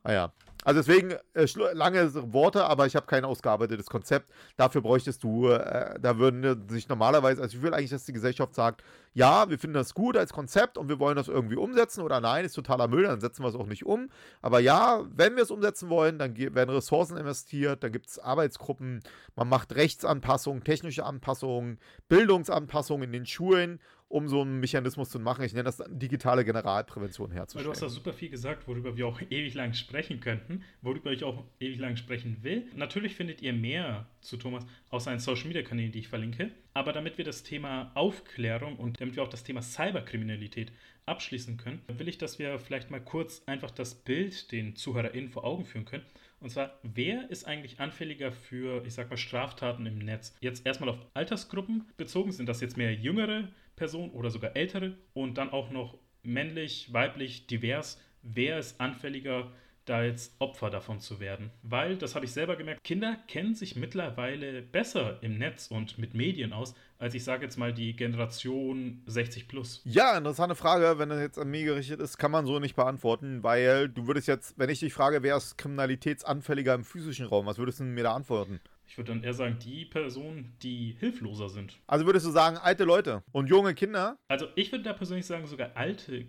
Naja, ah also deswegen äh, lange Worte, aber ich habe kein ausgearbeitetes Konzept. Dafür bräuchtest du, äh, da würden sich normalerweise, also ich will eigentlich, dass die Gesellschaft sagt, ja, wir finden das gut als Konzept und wir wollen das irgendwie umsetzen oder nein, ist totaler Müll, dann setzen wir es auch nicht um. Aber ja, wenn wir es umsetzen wollen, dann werden Ressourcen investiert, dann gibt es Arbeitsgruppen, man macht Rechtsanpassungen, technische Anpassungen, Bildungsanpassungen in den Schulen um so einen Mechanismus zu machen. Ich nenne das digitale Generalprävention herzustellen. Weil du hast da super viel gesagt, worüber wir auch ewig lang sprechen könnten, worüber ich auch ewig lang sprechen will. Natürlich findet ihr mehr zu Thomas aus seinen Social Media Kanälen, die ich verlinke. Aber damit wir das Thema Aufklärung und damit wir auch das Thema Cyberkriminalität abschließen können, will ich, dass wir vielleicht mal kurz einfach das Bild den ZuhörerInnen vor Augen führen können. Und zwar, wer ist eigentlich anfälliger für, ich sag mal, Straftaten im Netz? Jetzt erstmal auf Altersgruppen bezogen, sind das jetzt mehr jüngere Person oder sogar ältere und dann auch noch männlich, weiblich, divers. Wer ist anfälliger, da jetzt Opfer davon zu werden? Weil, das habe ich selber gemerkt, Kinder kennen sich mittlerweile besser im Netz und mit Medien aus, als ich sage jetzt mal die Generation 60 plus. Ja, interessante Frage. Wenn das jetzt an mich gerichtet ist, kann man so nicht beantworten, weil du würdest jetzt, wenn ich dich frage, wer ist kriminalitätsanfälliger im physischen Raum, was würdest du mir da antworten? Ich würde dann eher sagen, die Personen, die hilfloser sind. Also würdest du sagen, alte Leute und junge Kinder? Also ich würde da persönlich sagen, sogar alte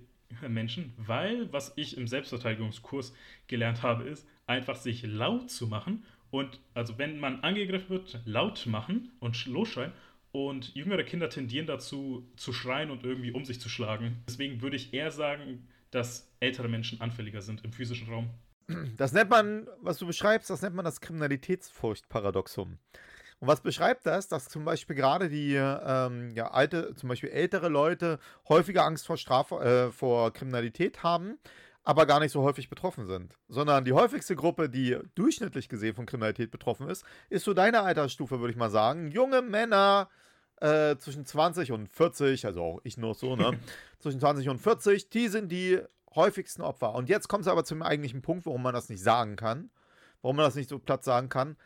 Menschen, weil was ich im Selbstverteidigungskurs gelernt habe, ist, einfach sich laut zu machen. Und also wenn man angegriffen wird, laut machen und losschreien. Und jüngere Kinder tendieren dazu, zu schreien und irgendwie um sich zu schlagen. Deswegen würde ich eher sagen, dass ältere Menschen anfälliger sind im physischen Raum. Das nennt man, was du beschreibst, das nennt man das Kriminalitätsfurchtparadoxum. Und was beschreibt das? Dass zum Beispiel gerade die ähm, ja, alte, zum Beispiel ältere Leute häufiger Angst vor, Straf äh, vor Kriminalität haben, aber gar nicht so häufig betroffen sind. Sondern die häufigste Gruppe, die durchschnittlich gesehen von Kriminalität betroffen ist, ist so deine Altersstufe, würde ich mal sagen. Junge Männer äh, zwischen 20 und 40, also auch ich nur so, ne? zwischen 20 und 40, die sind die häufigsten Opfer. Und jetzt kommt es aber zum eigentlichen Punkt, warum man das nicht sagen kann. Warum man das nicht so platt sagen kann.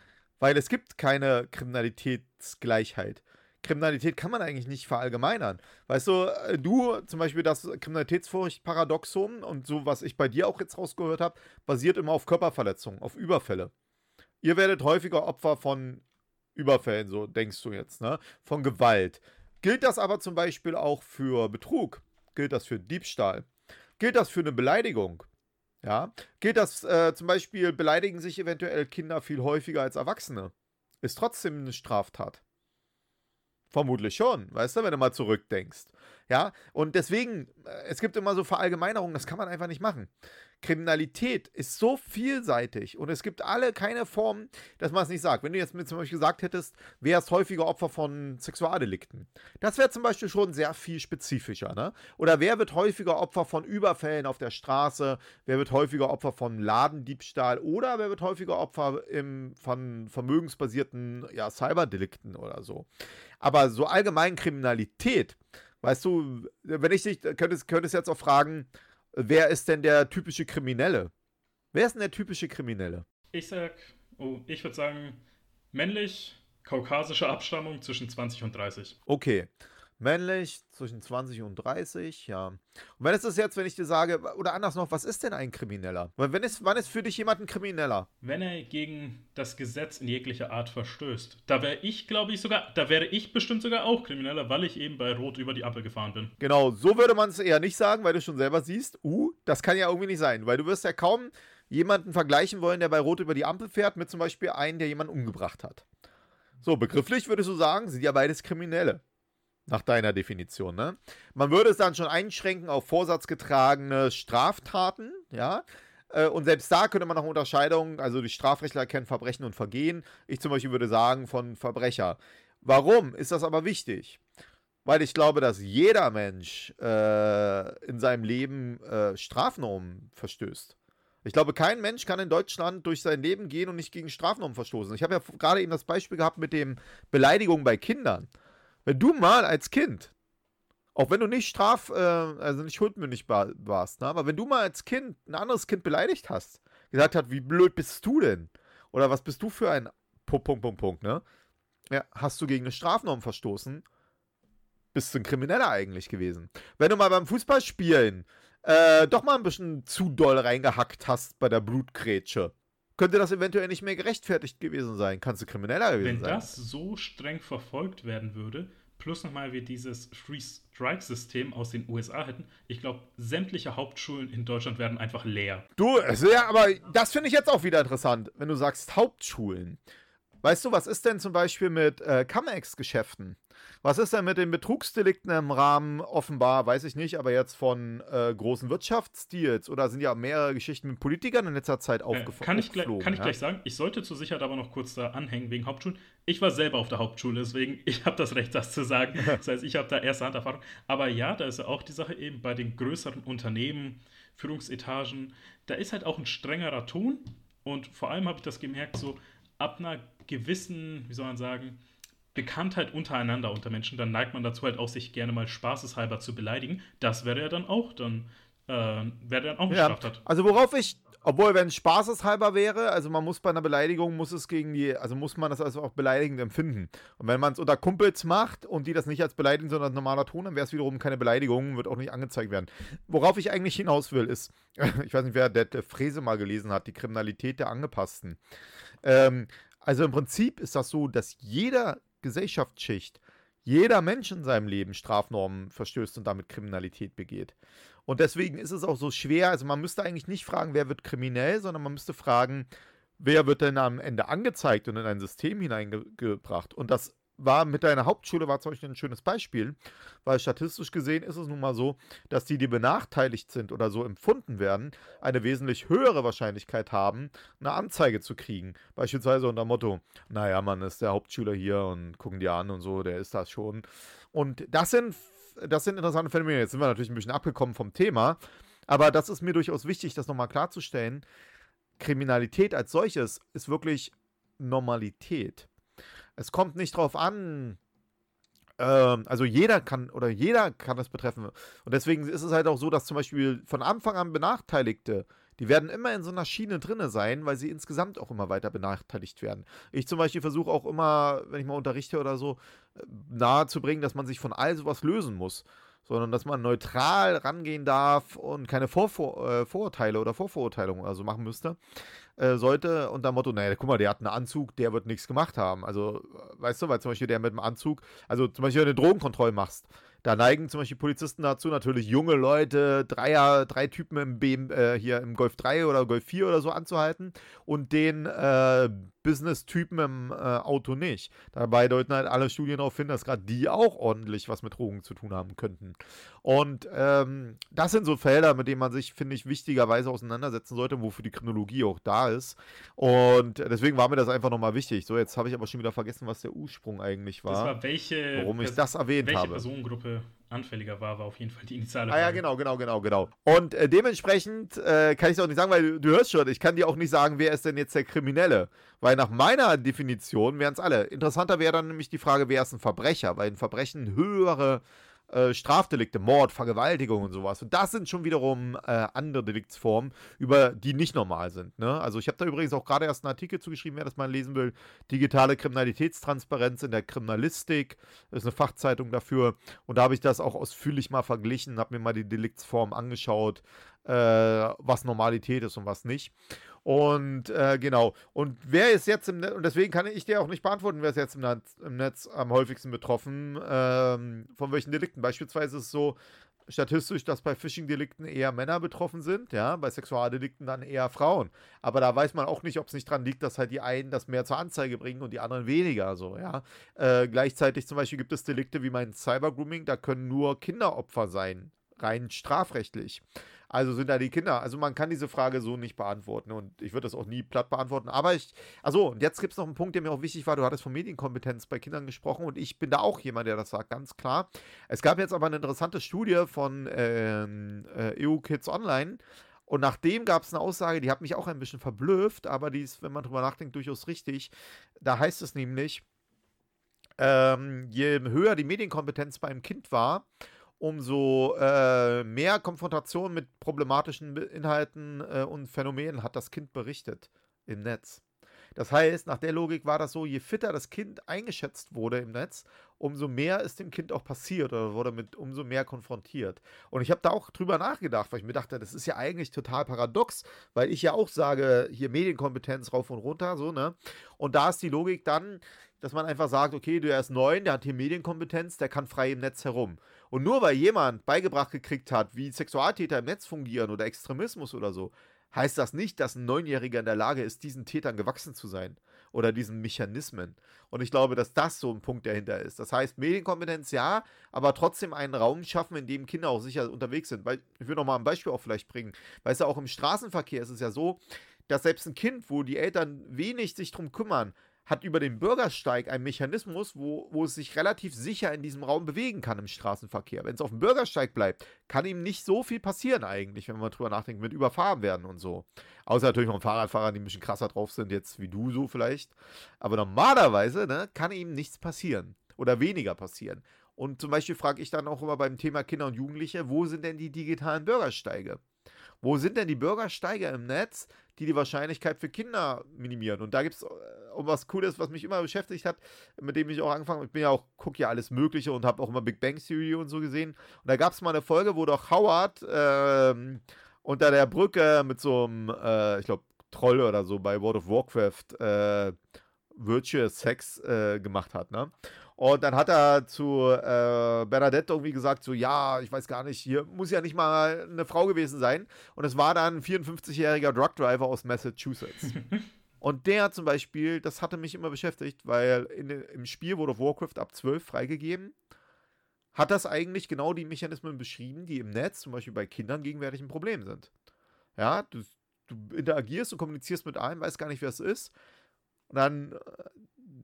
Weil es gibt keine Kriminalitätsgleichheit. Kriminalität kann man eigentlich nicht verallgemeinern. Weißt du, äh, du zum Beispiel das Kriminalitätsfurcht-Paradoxon und so, was ich bei dir auch jetzt rausgehört habe, basiert immer auf Körperverletzungen, auf Überfälle. Ihr werdet häufiger Opfer von Überfällen, so denkst du jetzt, ne? Von Gewalt. Gilt das aber zum Beispiel auch für Betrug? Gilt das für Diebstahl? Gilt das für eine Beleidigung? Ja. Gilt das äh, zum Beispiel, beleidigen sich eventuell Kinder viel häufiger als Erwachsene? Ist trotzdem eine Straftat. Vermutlich schon, weißt du, wenn du mal zurückdenkst. Ja, und deswegen, äh, es gibt immer so Verallgemeinerungen, das kann man einfach nicht machen. Kriminalität ist so vielseitig und es gibt alle keine Formen, dass man es nicht sagt. Wenn du jetzt mir zum Beispiel gesagt hättest, wer ist häufiger Opfer von Sexualdelikten, das wäre zum Beispiel schon sehr viel spezifischer. Ne? Oder wer wird häufiger Opfer von Überfällen auf der Straße, wer wird häufiger Opfer von Ladendiebstahl oder wer wird häufiger Opfer im, von vermögensbasierten ja, Cyberdelikten oder so. Aber so allgemein Kriminalität, weißt du, wenn ich dich, könntest, könntest jetzt auch fragen, wer ist denn der typische Kriminelle? Wer ist denn der typische Kriminelle? Ich sag, oh, ich würde sagen, männlich, kaukasische Abstammung zwischen 20 und 30. Okay männlich, zwischen 20 und 30, ja. Und wenn es das jetzt, wenn ich dir sage, oder anders noch, was ist denn ein Krimineller? Wenn ist, wann ist für dich jemand ein Krimineller? Wenn er gegen das Gesetz in jeglicher Art verstößt. Da wäre ich, glaube ich, sogar, da wäre ich bestimmt sogar auch Krimineller, weil ich eben bei Rot über die Ampel gefahren bin. Genau, so würde man es eher nicht sagen, weil du schon selber siehst, uh, das kann ja irgendwie nicht sein, weil du wirst ja kaum jemanden vergleichen wollen, der bei Rot über die Ampel fährt, mit zum Beispiel einem, der jemanden umgebracht hat. So, begrifflich würdest du sagen, sind ja beides Kriminelle. Nach deiner Definition, ne? Man würde es dann schon einschränken auf vorsatzgetragene Straftaten, ja? Äh, und selbst da könnte man noch Unterscheidungen, also die Strafrechtler erkennen Verbrechen und Vergehen. Ich zum Beispiel würde sagen von Verbrecher. Warum ist das aber wichtig? Weil ich glaube, dass jeder Mensch äh, in seinem Leben äh, Strafnormen verstößt. Ich glaube, kein Mensch kann in Deutschland durch sein Leben gehen und nicht gegen Strafnormen verstoßen. Ich habe ja gerade eben das Beispiel gehabt mit dem Beleidigung bei Kindern. Wenn du mal als Kind, auch wenn du nicht straf, äh, also nicht schuldmündig warst, ne, aber wenn du mal als Kind ein anderes Kind beleidigt hast, gesagt hat, wie blöd bist du denn? Oder was bist du für ein Punkt, Punkt, Punkt, Punkt, ne? Ja, hast du gegen eine Strafnorm verstoßen? Bist du ein Krimineller eigentlich gewesen? Wenn du mal beim Fußballspielen äh, doch mal ein bisschen zu doll reingehackt hast bei der Blutgrätsche, könnte das eventuell nicht mehr gerechtfertigt gewesen sein. Kannst du krimineller gewesen Wenn sein. Wenn das so streng verfolgt werden würde, plus nochmal wir dieses Free Strike-System aus den USA hätten, ich glaube, sämtliche Hauptschulen in Deutschland werden einfach leer. Du, ja, aber das finde ich jetzt auch wieder interessant, wenn du sagst Hauptschulen. Weißt du, was ist denn zum Beispiel mit äh, Cum-Ex-Geschäften? Was ist denn mit den Betrugsdelikten im Rahmen, offenbar, weiß ich nicht, aber jetzt von äh, großen Wirtschaftsdeals? Oder sind ja mehrere Geschichten mit Politikern in letzter Zeit aufgefallen? Äh, kann ich, gleich, kann ich ja? gleich sagen. Ich sollte zur Sicherheit aber noch kurz da anhängen wegen Hauptschulen. Ich war selber auf der Hauptschule, deswegen ich habe das Recht, das zu sagen. Das heißt, ich habe da erste Handerfahrung. Aber ja, da ist ja auch die Sache eben bei den größeren Unternehmen, Führungsetagen, da ist halt auch ein strengerer Ton. Und vor allem habe ich das gemerkt, so ab einer gewissen, wie soll man sagen, Bekanntheit untereinander unter Menschen, dann neigt man dazu halt auch, sich gerne mal spaßeshalber zu beleidigen. Das wäre ja dann auch dann, äh, wäre dann auch eine ja, Straftat. Also worauf ich, obwohl wenn es spaßeshalber wäre, also man muss bei einer Beleidigung, muss es gegen die, also muss man das also auch beleidigend empfinden. Und wenn man es unter Kumpels macht und die das nicht als beleidigend, sondern als normaler Ton, dann wäre es wiederum keine Beleidigung, wird auch nicht angezeigt werden. Worauf ich eigentlich hinaus will, ist, ich weiß nicht, wer der, der Fräse mal gelesen hat, die Kriminalität der Angepassten. Ähm, also im Prinzip ist das so, dass jeder Gesellschaftsschicht, jeder Mensch in seinem Leben Strafnormen verstößt und damit Kriminalität begeht. Und deswegen ist es auch so schwer, also man müsste eigentlich nicht fragen, wer wird kriminell, sondern man müsste fragen, wer wird denn am Ende angezeigt und in ein System hineingebracht. Und das war mit deiner Hauptschule war zum Beispiel ein schönes Beispiel, weil statistisch gesehen ist es nun mal so, dass die, die benachteiligt sind oder so empfunden werden, eine wesentlich höhere Wahrscheinlichkeit haben, eine Anzeige zu kriegen. Beispielsweise unter Motto, naja, man ist der Hauptschüler hier und gucken die an und so, der ist das schon. Und das sind, das sind interessante Phänomene. Jetzt sind wir natürlich ein bisschen abgekommen vom Thema, aber das ist mir durchaus wichtig, das nochmal klarzustellen. Kriminalität als solches ist wirklich Normalität. Es kommt nicht drauf an, ähm, also jeder kann oder jeder kann das betreffen. Und deswegen ist es halt auch so, dass zum Beispiel von Anfang an Benachteiligte, die werden immer in so einer Schiene drinne sein, weil sie insgesamt auch immer weiter benachteiligt werden. Ich zum Beispiel versuche auch immer, wenn ich mal unterrichte oder so, äh, nahezubringen, dass man sich von all sowas lösen muss sondern dass man neutral rangehen darf und keine Vorvor äh, Vorurteile oder Vorverurteilungen oder so machen müsste, äh, sollte unter dem Motto, naja, guck mal, der hat einen Anzug, der wird nichts gemacht haben. Also, weißt du, weil zum Beispiel der mit dem Anzug, also zum Beispiel, wenn du Drogenkontrolle machst, da neigen zum Beispiel Polizisten dazu, natürlich junge Leute, Dreier, drei Typen im BM, äh, hier im Golf 3 oder Golf 4 oder so anzuhalten und den äh, Business-Typen im äh, Auto nicht. Dabei deuten halt alle Studien darauf hin, dass gerade die auch ordentlich was mit Drogen zu tun haben könnten. Und ähm, das sind so Felder, mit denen man sich, finde ich, wichtigerweise auseinandersetzen sollte, wofür die Chronologie auch da ist. Und deswegen war mir das einfach nochmal wichtig. So, jetzt habe ich aber schon wieder vergessen, was der Ursprung eigentlich war. Das war welche, warum ich das erwähnt welche habe. Welche Personengruppe anfälliger war, war auf jeden Fall die initiale. Ah ja, genau, genau, genau, genau. Und äh, dementsprechend äh, kann ich es auch nicht sagen, weil du, du hörst schon, ich kann dir auch nicht sagen, wer ist denn jetzt der Kriminelle. Weil nach meiner Definition wären es alle. Interessanter wäre dann nämlich die Frage, wer ist ein Verbrecher, weil ein Verbrechen höhere äh, Strafdelikte, Mord, Vergewaltigung und sowas. Und das sind schon wiederum äh, andere Deliktsformen, über die nicht normal sind. Ne? Also ich habe da übrigens auch gerade erst einen Artikel zugeschrieben, wer das mal lesen will. Digitale Kriminalitätstransparenz in der Kriminalistik. Ist eine Fachzeitung dafür. Und da habe ich das auch ausführlich mal verglichen, habe mir mal die Deliktsformen angeschaut, äh, was Normalität ist und was nicht. Und äh, genau. Und wer ist jetzt im Netz, und deswegen kann ich dir auch nicht beantworten, wer ist jetzt im Netz, im Netz am häufigsten betroffen, ähm, von welchen Delikten. Beispielsweise ist es so statistisch, dass bei Phishing-Delikten eher Männer betroffen sind, ja, bei Sexualdelikten dann eher Frauen. Aber da weiß man auch nicht, ob es nicht dran liegt, dass halt die einen das mehr zur Anzeige bringen und die anderen weniger, so, ja. Äh, gleichzeitig zum Beispiel gibt es Delikte wie mein Cybergrooming, da können nur Kinderopfer sein, rein strafrechtlich. Also sind da die Kinder. Also man kann diese Frage so nicht beantworten und ich würde das auch nie platt beantworten. Aber ich, also und jetzt gibt es noch einen Punkt, der mir auch wichtig war. Du hattest von Medienkompetenz bei Kindern gesprochen und ich bin da auch jemand, der das sagt, ganz klar. Es gab jetzt aber eine interessante Studie von ähm, äh, EU Kids Online Und nachdem gab es eine Aussage, die hat mich auch ein bisschen verblüfft, aber die ist, wenn man drüber nachdenkt, durchaus richtig. Da heißt es nämlich, ähm, je höher die Medienkompetenz bei einem Kind war, umso äh, mehr Konfrontation mit problematischen Inhalten äh, und Phänomenen hat das Kind berichtet im Netz. Das heißt, nach der Logik war das so, je fitter das Kind eingeschätzt wurde im Netz, umso mehr ist dem Kind auch passiert oder wurde mit umso mehr konfrontiert. Und ich habe da auch drüber nachgedacht, weil ich mir dachte, das ist ja eigentlich total paradox, weil ich ja auch sage, hier Medienkompetenz rauf und runter, so, ne? Und da ist die Logik dann, dass man einfach sagt, okay, der ist neun, der hat hier Medienkompetenz, der kann frei im Netz herum. Und nur weil jemand beigebracht gekriegt hat, wie Sexualtäter im Netz fungieren oder Extremismus oder so, heißt das nicht, dass ein Neunjähriger in der Lage ist, diesen Tätern gewachsen zu sein oder diesen Mechanismen. Und ich glaube, dass das so ein Punkt dahinter ist. Das heißt, Medienkompetenz ja, aber trotzdem einen Raum schaffen, in dem Kinder auch sicher unterwegs sind. Weil, ich will noch mal ein Beispiel auch vielleicht bringen. Weißt du, auch im Straßenverkehr ist es ja so, dass selbst ein Kind, wo die Eltern wenig sich drum kümmern, hat über den Bürgersteig einen Mechanismus, wo, wo es sich relativ sicher in diesem Raum bewegen kann im Straßenverkehr. Wenn es auf dem Bürgersteig bleibt, kann ihm nicht so viel passieren eigentlich, wenn man drüber nachdenkt, mit überfahren werden und so. Außer natürlich von Fahrradfahrern, die ein bisschen krasser drauf sind, jetzt wie du so vielleicht. Aber normalerweise ne, kann ihm nichts passieren oder weniger passieren. Und zum Beispiel frage ich dann auch immer beim Thema Kinder und Jugendliche, wo sind denn die digitalen Bürgersteige? Wo sind denn die Bürgersteige im Netz, die die Wahrscheinlichkeit für Kinder minimieren? Und da gibt es äh, was Cooles, was mich immer beschäftigt hat, mit dem ich auch angefangen habe. Ich bin ja auch, gucke ja alles Mögliche und habe auch immer Big Bang Theory und so gesehen. Und da gab es mal eine Folge, wo doch Howard ähm, unter der Brücke mit so einem, äh, ich glaube, Troll oder so bei World of Warcraft äh, Virtual Sex äh, gemacht hat, ne? Und dann hat er zu äh, Bernadette irgendwie gesagt, so, ja, ich weiß gar nicht, hier muss ja nicht mal eine Frau gewesen sein. Und es war dann ein 54-jähriger Truckdriver aus Massachusetts. Und der zum Beispiel, das hatte mich immer beschäftigt, weil in, im Spiel of Warcraft ab 12 freigegeben, hat das eigentlich genau die Mechanismen beschrieben, die im Netz, zum Beispiel bei Kindern, gegenwärtig ein Problem sind. Ja, du, du interagierst und kommunizierst mit einem, weißt gar nicht, wer es ist. Und dann äh,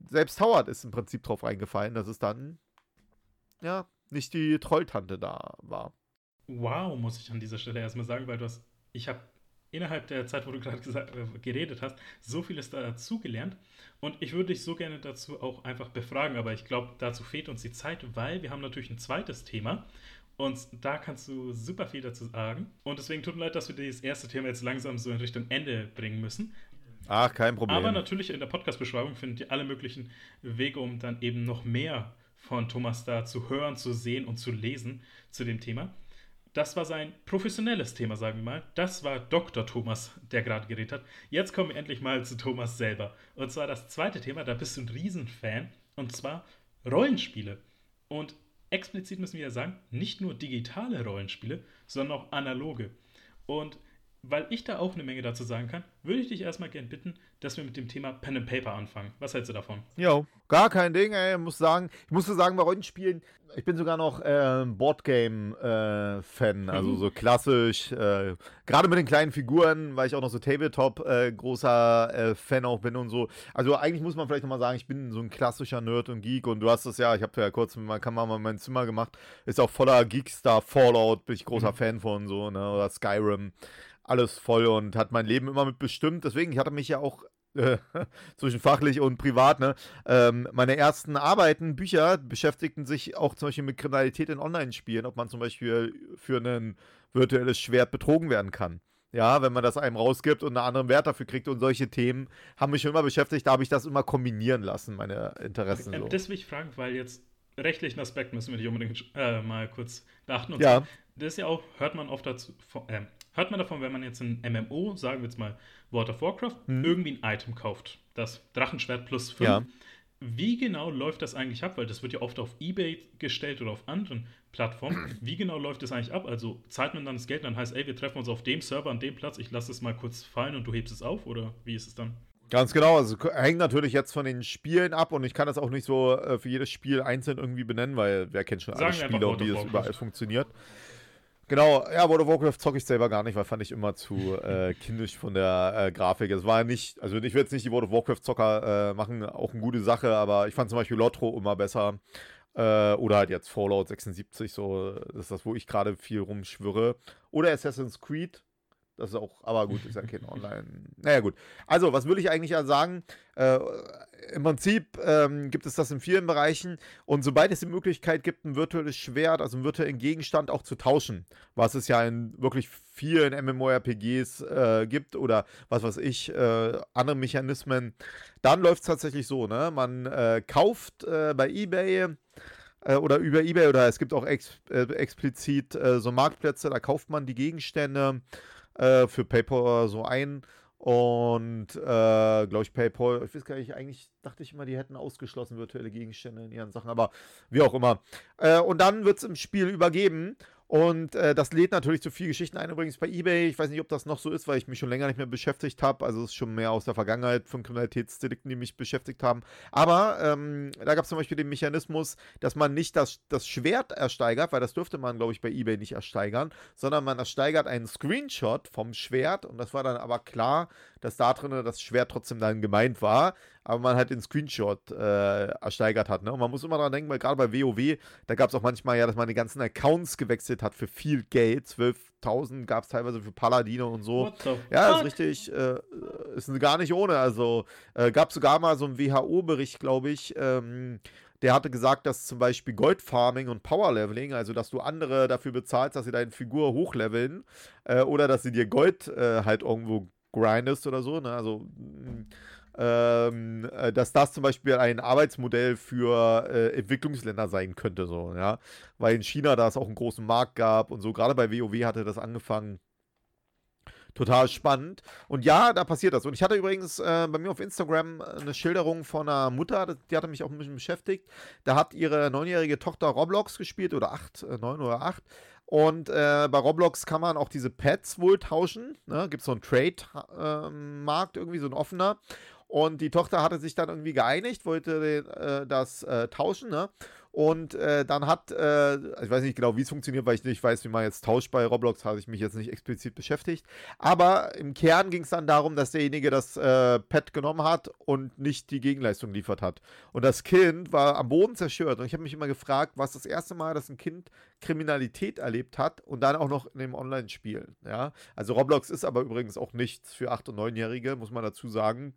selbst Howard ist im Prinzip drauf reingefallen, dass es dann, ja, nicht die Trolltante da war. Wow, muss ich an dieser Stelle erstmal sagen, weil du hast, ich habe innerhalb der Zeit, wo du gerade äh, geredet hast, so vieles dazugelernt. Und ich würde dich so gerne dazu auch einfach befragen, aber ich glaube, dazu fehlt uns die Zeit, weil wir haben natürlich ein zweites Thema. Und da kannst du super viel dazu sagen. Und deswegen tut mir leid, dass wir das erste Thema jetzt langsam so in Richtung Ende bringen müssen. Ach, kein Problem. Aber natürlich in der Podcast-Beschreibung findet ihr alle möglichen Wege, um dann eben noch mehr von Thomas da zu hören, zu sehen und zu lesen zu dem Thema. Das war sein professionelles Thema, sagen wir mal. Das war Dr. Thomas, der gerade geredet hat. Jetzt kommen wir endlich mal zu Thomas selber. Und zwar das zweite Thema, da bist du ein Riesenfan. Und zwar Rollenspiele. Und explizit müssen wir ja sagen, nicht nur digitale Rollenspiele, sondern auch analoge. Und weil ich da auch eine Menge dazu sagen kann, würde ich dich erstmal gerne bitten, dass wir mit dem Thema Pen and Paper anfangen. Was hältst du davon? Jo, gar kein Ding, ey. Ich muss sagen, ich musste sagen, bei Rollenspielen, ich bin sogar noch äh, Boardgame-Fan, äh, also mhm. so klassisch. Äh, Gerade mit den kleinen Figuren, weil ich auch noch so Tabletop äh, großer äh, Fan auch bin und so. Also eigentlich muss man vielleicht nochmal sagen, ich bin so ein klassischer Nerd und Geek und du hast das ja, ich habe ja kurz mit meiner Kamera mein Zimmer gemacht, ist auch voller Geekstar, Fallout, bin ich großer mhm. Fan von so, ne, oder Skyrim alles voll und hat mein Leben immer mit bestimmt. Deswegen, ich hatte mich ja auch äh, zwischen fachlich und privat, ne? Ähm, meine ersten Arbeiten, Bücher beschäftigten sich auch zum Beispiel mit Kriminalität in Online-Spielen, ob man zum Beispiel für ein virtuelles Schwert betrogen werden kann. Ja, wenn man das einem rausgibt und einen anderen Wert dafür kriegt und solche Themen haben mich schon immer beschäftigt, da habe ich das immer kombinieren lassen, meine Interessen. Äh, so. Das will ich fragen, weil jetzt rechtlichen Aspekt müssen wir nicht unbedingt äh, mal kurz beachten. Und ja. das ist ja auch, hört man oft dazu, äh, hört man davon, wenn man jetzt ein MMO, sagen wir jetzt mal World of Warcraft, hm. irgendwie ein Item kauft. Das Drachenschwert plus 5. Ja. Wie genau läuft das eigentlich ab? Weil das wird ja oft auf Ebay gestellt oder auf anderen Plattformen. Wie genau läuft das eigentlich ab? Also zahlt man dann das Geld und dann heißt, ey, wir treffen uns auf dem Server an dem Platz, ich lasse es mal kurz fallen und du hebst es auf? Oder wie ist es dann? Ganz genau, also hängt natürlich jetzt von den Spielen ab und ich kann das auch nicht so äh, für jedes Spiel einzeln irgendwie benennen, weil wer kennt schon alle Spiele und wie es überall funktioniert. Genau, ja, World of Warcraft zocke ich selber gar nicht, weil fand ich immer zu äh, kindisch von der äh, Grafik. Es war nicht, also ich will jetzt nicht die World of Warcraft-Zocker äh, machen, auch eine gute Sache, aber ich fand zum Beispiel Lotro immer besser. Äh, oder halt jetzt Fallout 76, so, das ist das, wo ich gerade viel rumschwirre. Oder Assassin's Creed, Das ist auch, aber gut, ist ja kein Online. Naja, gut. Also, was würde ich eigentlich sagen? Äh, Im Prinzip ähm, gibt es das in vielen Bereichen und sobald es die Möglichkeit gibt, ein virtuelles Schwert, also einen virtuellen Gegenstand auch zu tauschen, was es ja in wirklich vielen MMORPGs äh, gibt oder was weiß ich, äh, andere Mechanismen, dann läuft es tatsächlich so, ne? Man äh, kauft äh, bei eBay äh, oder über eBay oder es gibt auch ex explizit so Marktplätze, da kauft man die Gegenstände äh, für PayPal so ein. Und äh, glaube ich, PayPal, ich weiß gar nicht, eigentlich dachte ich immer, die hätten ausgeschlossen virtuelle Gegenstände in ihren Sachen, aber wie auch immer. Äh, und dann wird es im Spiel übergeben und äh, das lädt natürlich zu viel Geschichten ein. Übrigens bei eBay, ich weiß nicht, ob das noch so ist, weil ich mich schon länger nicht mehr beschäftigt habe. Also es ist schon mehr aus der Vergangenheit von Kriminalitätsdelikten, die mich beschäftigt haben. Aber ähm, da gab es zum Beispiel den Mechanismus, dass man nicht das, das Schwert ersteigert, weil das dürfte man, glaube ich, bei eBay nicht ersteigern, sondern man ersteigert einen Screenshot vom Schwert. Und das war dann aber klar, dass da drin das Schwert trotzdem dann gemeint war aber man halt den Screenshot äh, ersteigert hat. Ne? Und man muss immer daran denken, weil gerade bei WoW, da gab es auch manchmal ja, dass man die ganzen Accounts gewechselt hat für viel Geld. 12.000 gab es teilweise für Paladine und so. Ja, ist richtig. Äh, ist gar nicht ohne. Also äh, gab sogar mal so einen WHO-Bericht, glaube ich. Ähm, der hatte gesagt, dass zum Beispiel Goldfarming und Powerleveling, also dass du andere dafür bezahlst, dass sie deine Figur hochleveln äh, oder dass sie dir Gold äh, halt irgendwo grindest oder so. Ne? Also ähm, äh, dass das zum Beispiel ein Arbeitsmodell für äh, Entwicklungsländer sein könnte, so, ja. Weil in China da es auch einen großen Markt gab und so, gerade bei WoW hatte das angefangen. Total spannend. Und ja, da passiert das. Und ich hatte übrigens äh, bei mir auf Instagram eine Schilderung von einer Mutter, die hatte mich auch ein bisschen beschäftigt. Da hat ihre neunjährige Tochter Roblox gespielt, oder acht, äh, neun oder acht. Und äh, bei Roblox kann man auch diese Pads wohl tauschen. Ne? Gibt es so einen Trade-Markt, äh, irgendwie so ein offener. Und die Tochter hatte sich dann irgendwie geeinigt, wollte äh, das äh, tauschen, ne? Und äh, dann hat, äh, ich weiß nicht genau, wie es funktioniert, weil ich nicht weiß, wie man jetzt tauscht bei Roblox, habe ich mich jetzt nicht explizit beschäftigt. Aber im Kern ging es dann darum, dass derjenige das äh, Pad genommen hat und nicht die Gegenleistung liefert hat. Und das Kind war am Boden zerstört. Und ich habe mich immer gefragt, was das erste Mal, dass ein Kind Kriminalität erlebt hat und dann auch noch in dem Online-Spiel. Ja? Also Roblox ist aber übrigens auch nichts für 8- und 9-Jährige, muss man dazu sagen.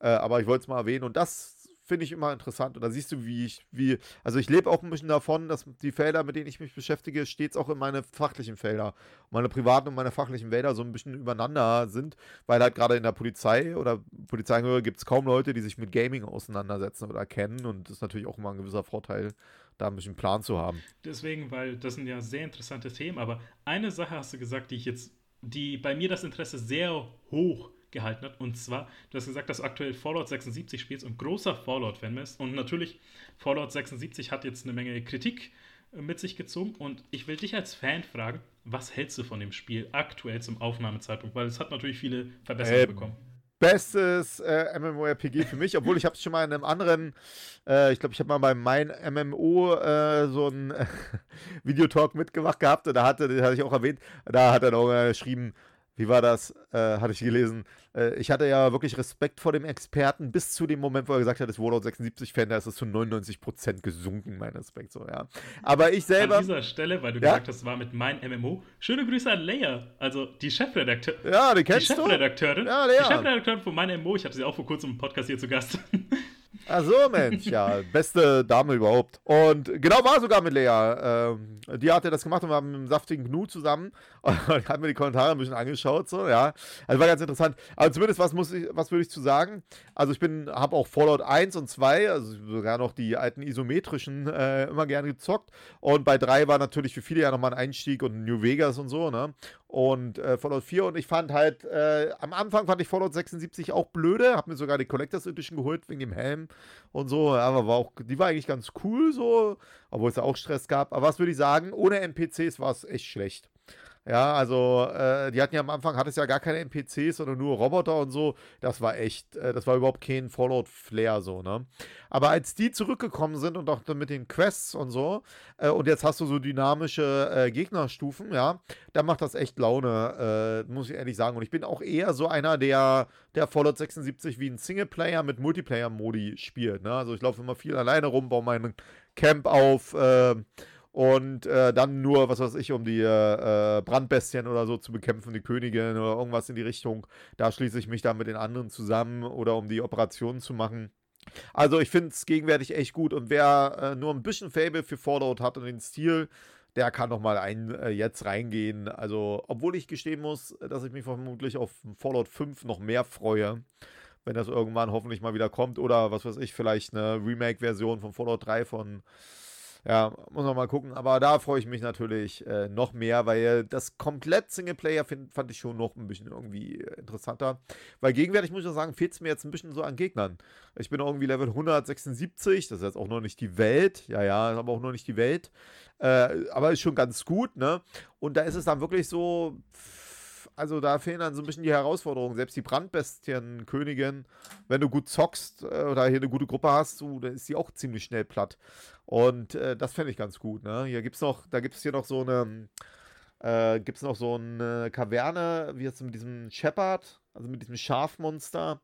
Äh, aber ich wollte es mal erwähnen. Und das finde ich immer interessant. Und da siehst du, wie ich, wie, also ich lebe auch ein bisschen davon, dass die Felder, mit denen ich mich beschäftige, stets auch in meine fachlichen Felder, meine privaten und meine fachlichen Wälder so ein bisschen übereinander sind, weil halt gerade in der Polizei oder Polizeiangehörige gibt es kaum Leute, die sich mit Gaming auseinandersetzen oder kennen. Und das ist natürlich auch immer ein gewisser Vorteil, da ein bisschen Plan zu haben. Deswegen, weil das sind ja sehr interessante Themen, aber eine Sache hast du gesagt, die ich jetzt, die bei mir das Interesse sehr hoch gehalten hat. Und zwar, du hast gesagt, dass du aktuell Fallout 76 spielst und großer Fallout-Fan bist. Und natürlich, Fallout 76 hat jetzt eine Menge Kritik äh, mit sich gezogen. Und ich will dich als Fan fragen, was hältst du von dem Spiel aktuell zum Aufnahmezeitpunkt? Weil es hat natürlich viele Verbesserungen äh, bekommen. Bestes äh, MMORPG für mich, obwohl ich habe es schon mal in einem anderen, äh, ich glaube, ich habe mal bei mein MMO äh, so einen Videotalk mitgemacht gehabt und da hatte, den hatte ich auch erwähnt, da hat er noch geschrieben, wie war das? Äh, hatte ich gelesen. Äh, ich hatte ja wirklich Respekt vor dem Experten bis zu dem Moment, wo er gesagt hat, das Fallout 76 Fan, da ist es zu 99% gesunken, mein Respekt so, ja. Aber ich selber. An dieser Stelle, weil du ja? gesagt hast, war mit meinem MMO. Schöne Grüße an Leia, also die Chefredakteurin. Ja, die kennst die Chefredakteurin. Ja, Leia. Die Chefredakteurin von meinem MMO. Ich hatte sie auch vor kurzem im Podcast hier zu Gast. Ach so, Mensch, ja, beste Dame überhaupt. Und genau war sogar mit Lea. Ähm, die hatte das gemacht und wir haben mit einem saftigen Gnu zusammen. Und haben mir die Kommentare ein bisschen angeschaut, so, ja. Also war ganz interessant. Aber zumindest, was muss ich, was würde ich zu sagen? Also ich bin, habe auch Fallout 1 und 2, also sogar noch die alten isometrischen, äh, immer gerne gezockt. Und bei 3 war natürlich für viele ja nochmal ein Einstieg und New Vegas und so, ne? Und äh, Fallout 4 und ich fand halt, äh, am Anfang fand ich Fallout 76 auch blöde, habe mir sogar die Collectors Edition geholt wegen dem Helm und so, aber war auch, die war eigentlich ganz cool so, obwohl es da auch Stress gab. Aber was würde ich sagen, ohne NPCs war es echt schlecht. Ja, also äh, die hatten ja am Anfang, hat es ja gar keine NPCs, sondern nur Roboter und so. Das war echt, äh, das war überhaupt kein Fallout-Flair so, ne? Aber als die zurückgekommen sind und auch mit den Quests und so, äh, und jetzt hast du so dynamische äh, Gegnerstufen, ja, dann macht das echt Laune, äh, muss ich ehrlich sagen. Und ich bin auch eher so einer, der, der Fallout 76 wie ein Singleplayer mit Multiplayer-Modi spielt, ne? Also ich laufe immer viel alleine rum, baue meinen Camp auf, äh, und äh, dann nur, was weiß ich, um die äh, Brandbestien oder so zu bekämpfen, die Königin oder irgendwas in die Richtung. Da schließe ich mich dann mit den anderen zusammen oder um die Operationen zu machen. Also ich finde es gegenwärtig echt gut und wer äh, nur ein bisschen Fable für Fallout hat und den Stil, der kann noch mal ein, äh, jetzt reingehen. Also, obwohl ich gestehen muss, dass ich mich vermutlich auf Fallout 5 noch mehr freue, wenn das irgendwann hoffentlich mal wieder kommt oder was weiß ich, vielleicht eine Remake-Version von Fallout 3 von ja, muss man mal gucken. Aber da freue ich mich natürlich äh, noch mehr, weil das komplett Singleplayer find, fand ich schon noch ein bisschen irgendwie interessanter. Weil gegenwärtig muss ich sagen, fehlt es mir jetzt ein bisschen so an Gegnern. Ich bin irgendwie Level 176, das ist jetzt auch noch nicht die Welt. Ja, ja, aber auch noch nicht die Welt. Äh, aber ist schon ganz gut, ne? Und da ist es dann wirklich so. Also da fehlen dann so ein bisschen die Herausforderungen. Selbst die Brandbestienkönigin, wenn du gut zockst äh, oder hier eine gute Gruppe hast, so, dann ist die auch ziemlich schnell platt. Und äh, das fände ich ganz gut. Ne? Hier gibt's noch, da gibt es hier noch so eine, äh, gibt es noch so eine Kaverne, wie jetzt mit diesem Shepard, also mit diesem Schafmonster.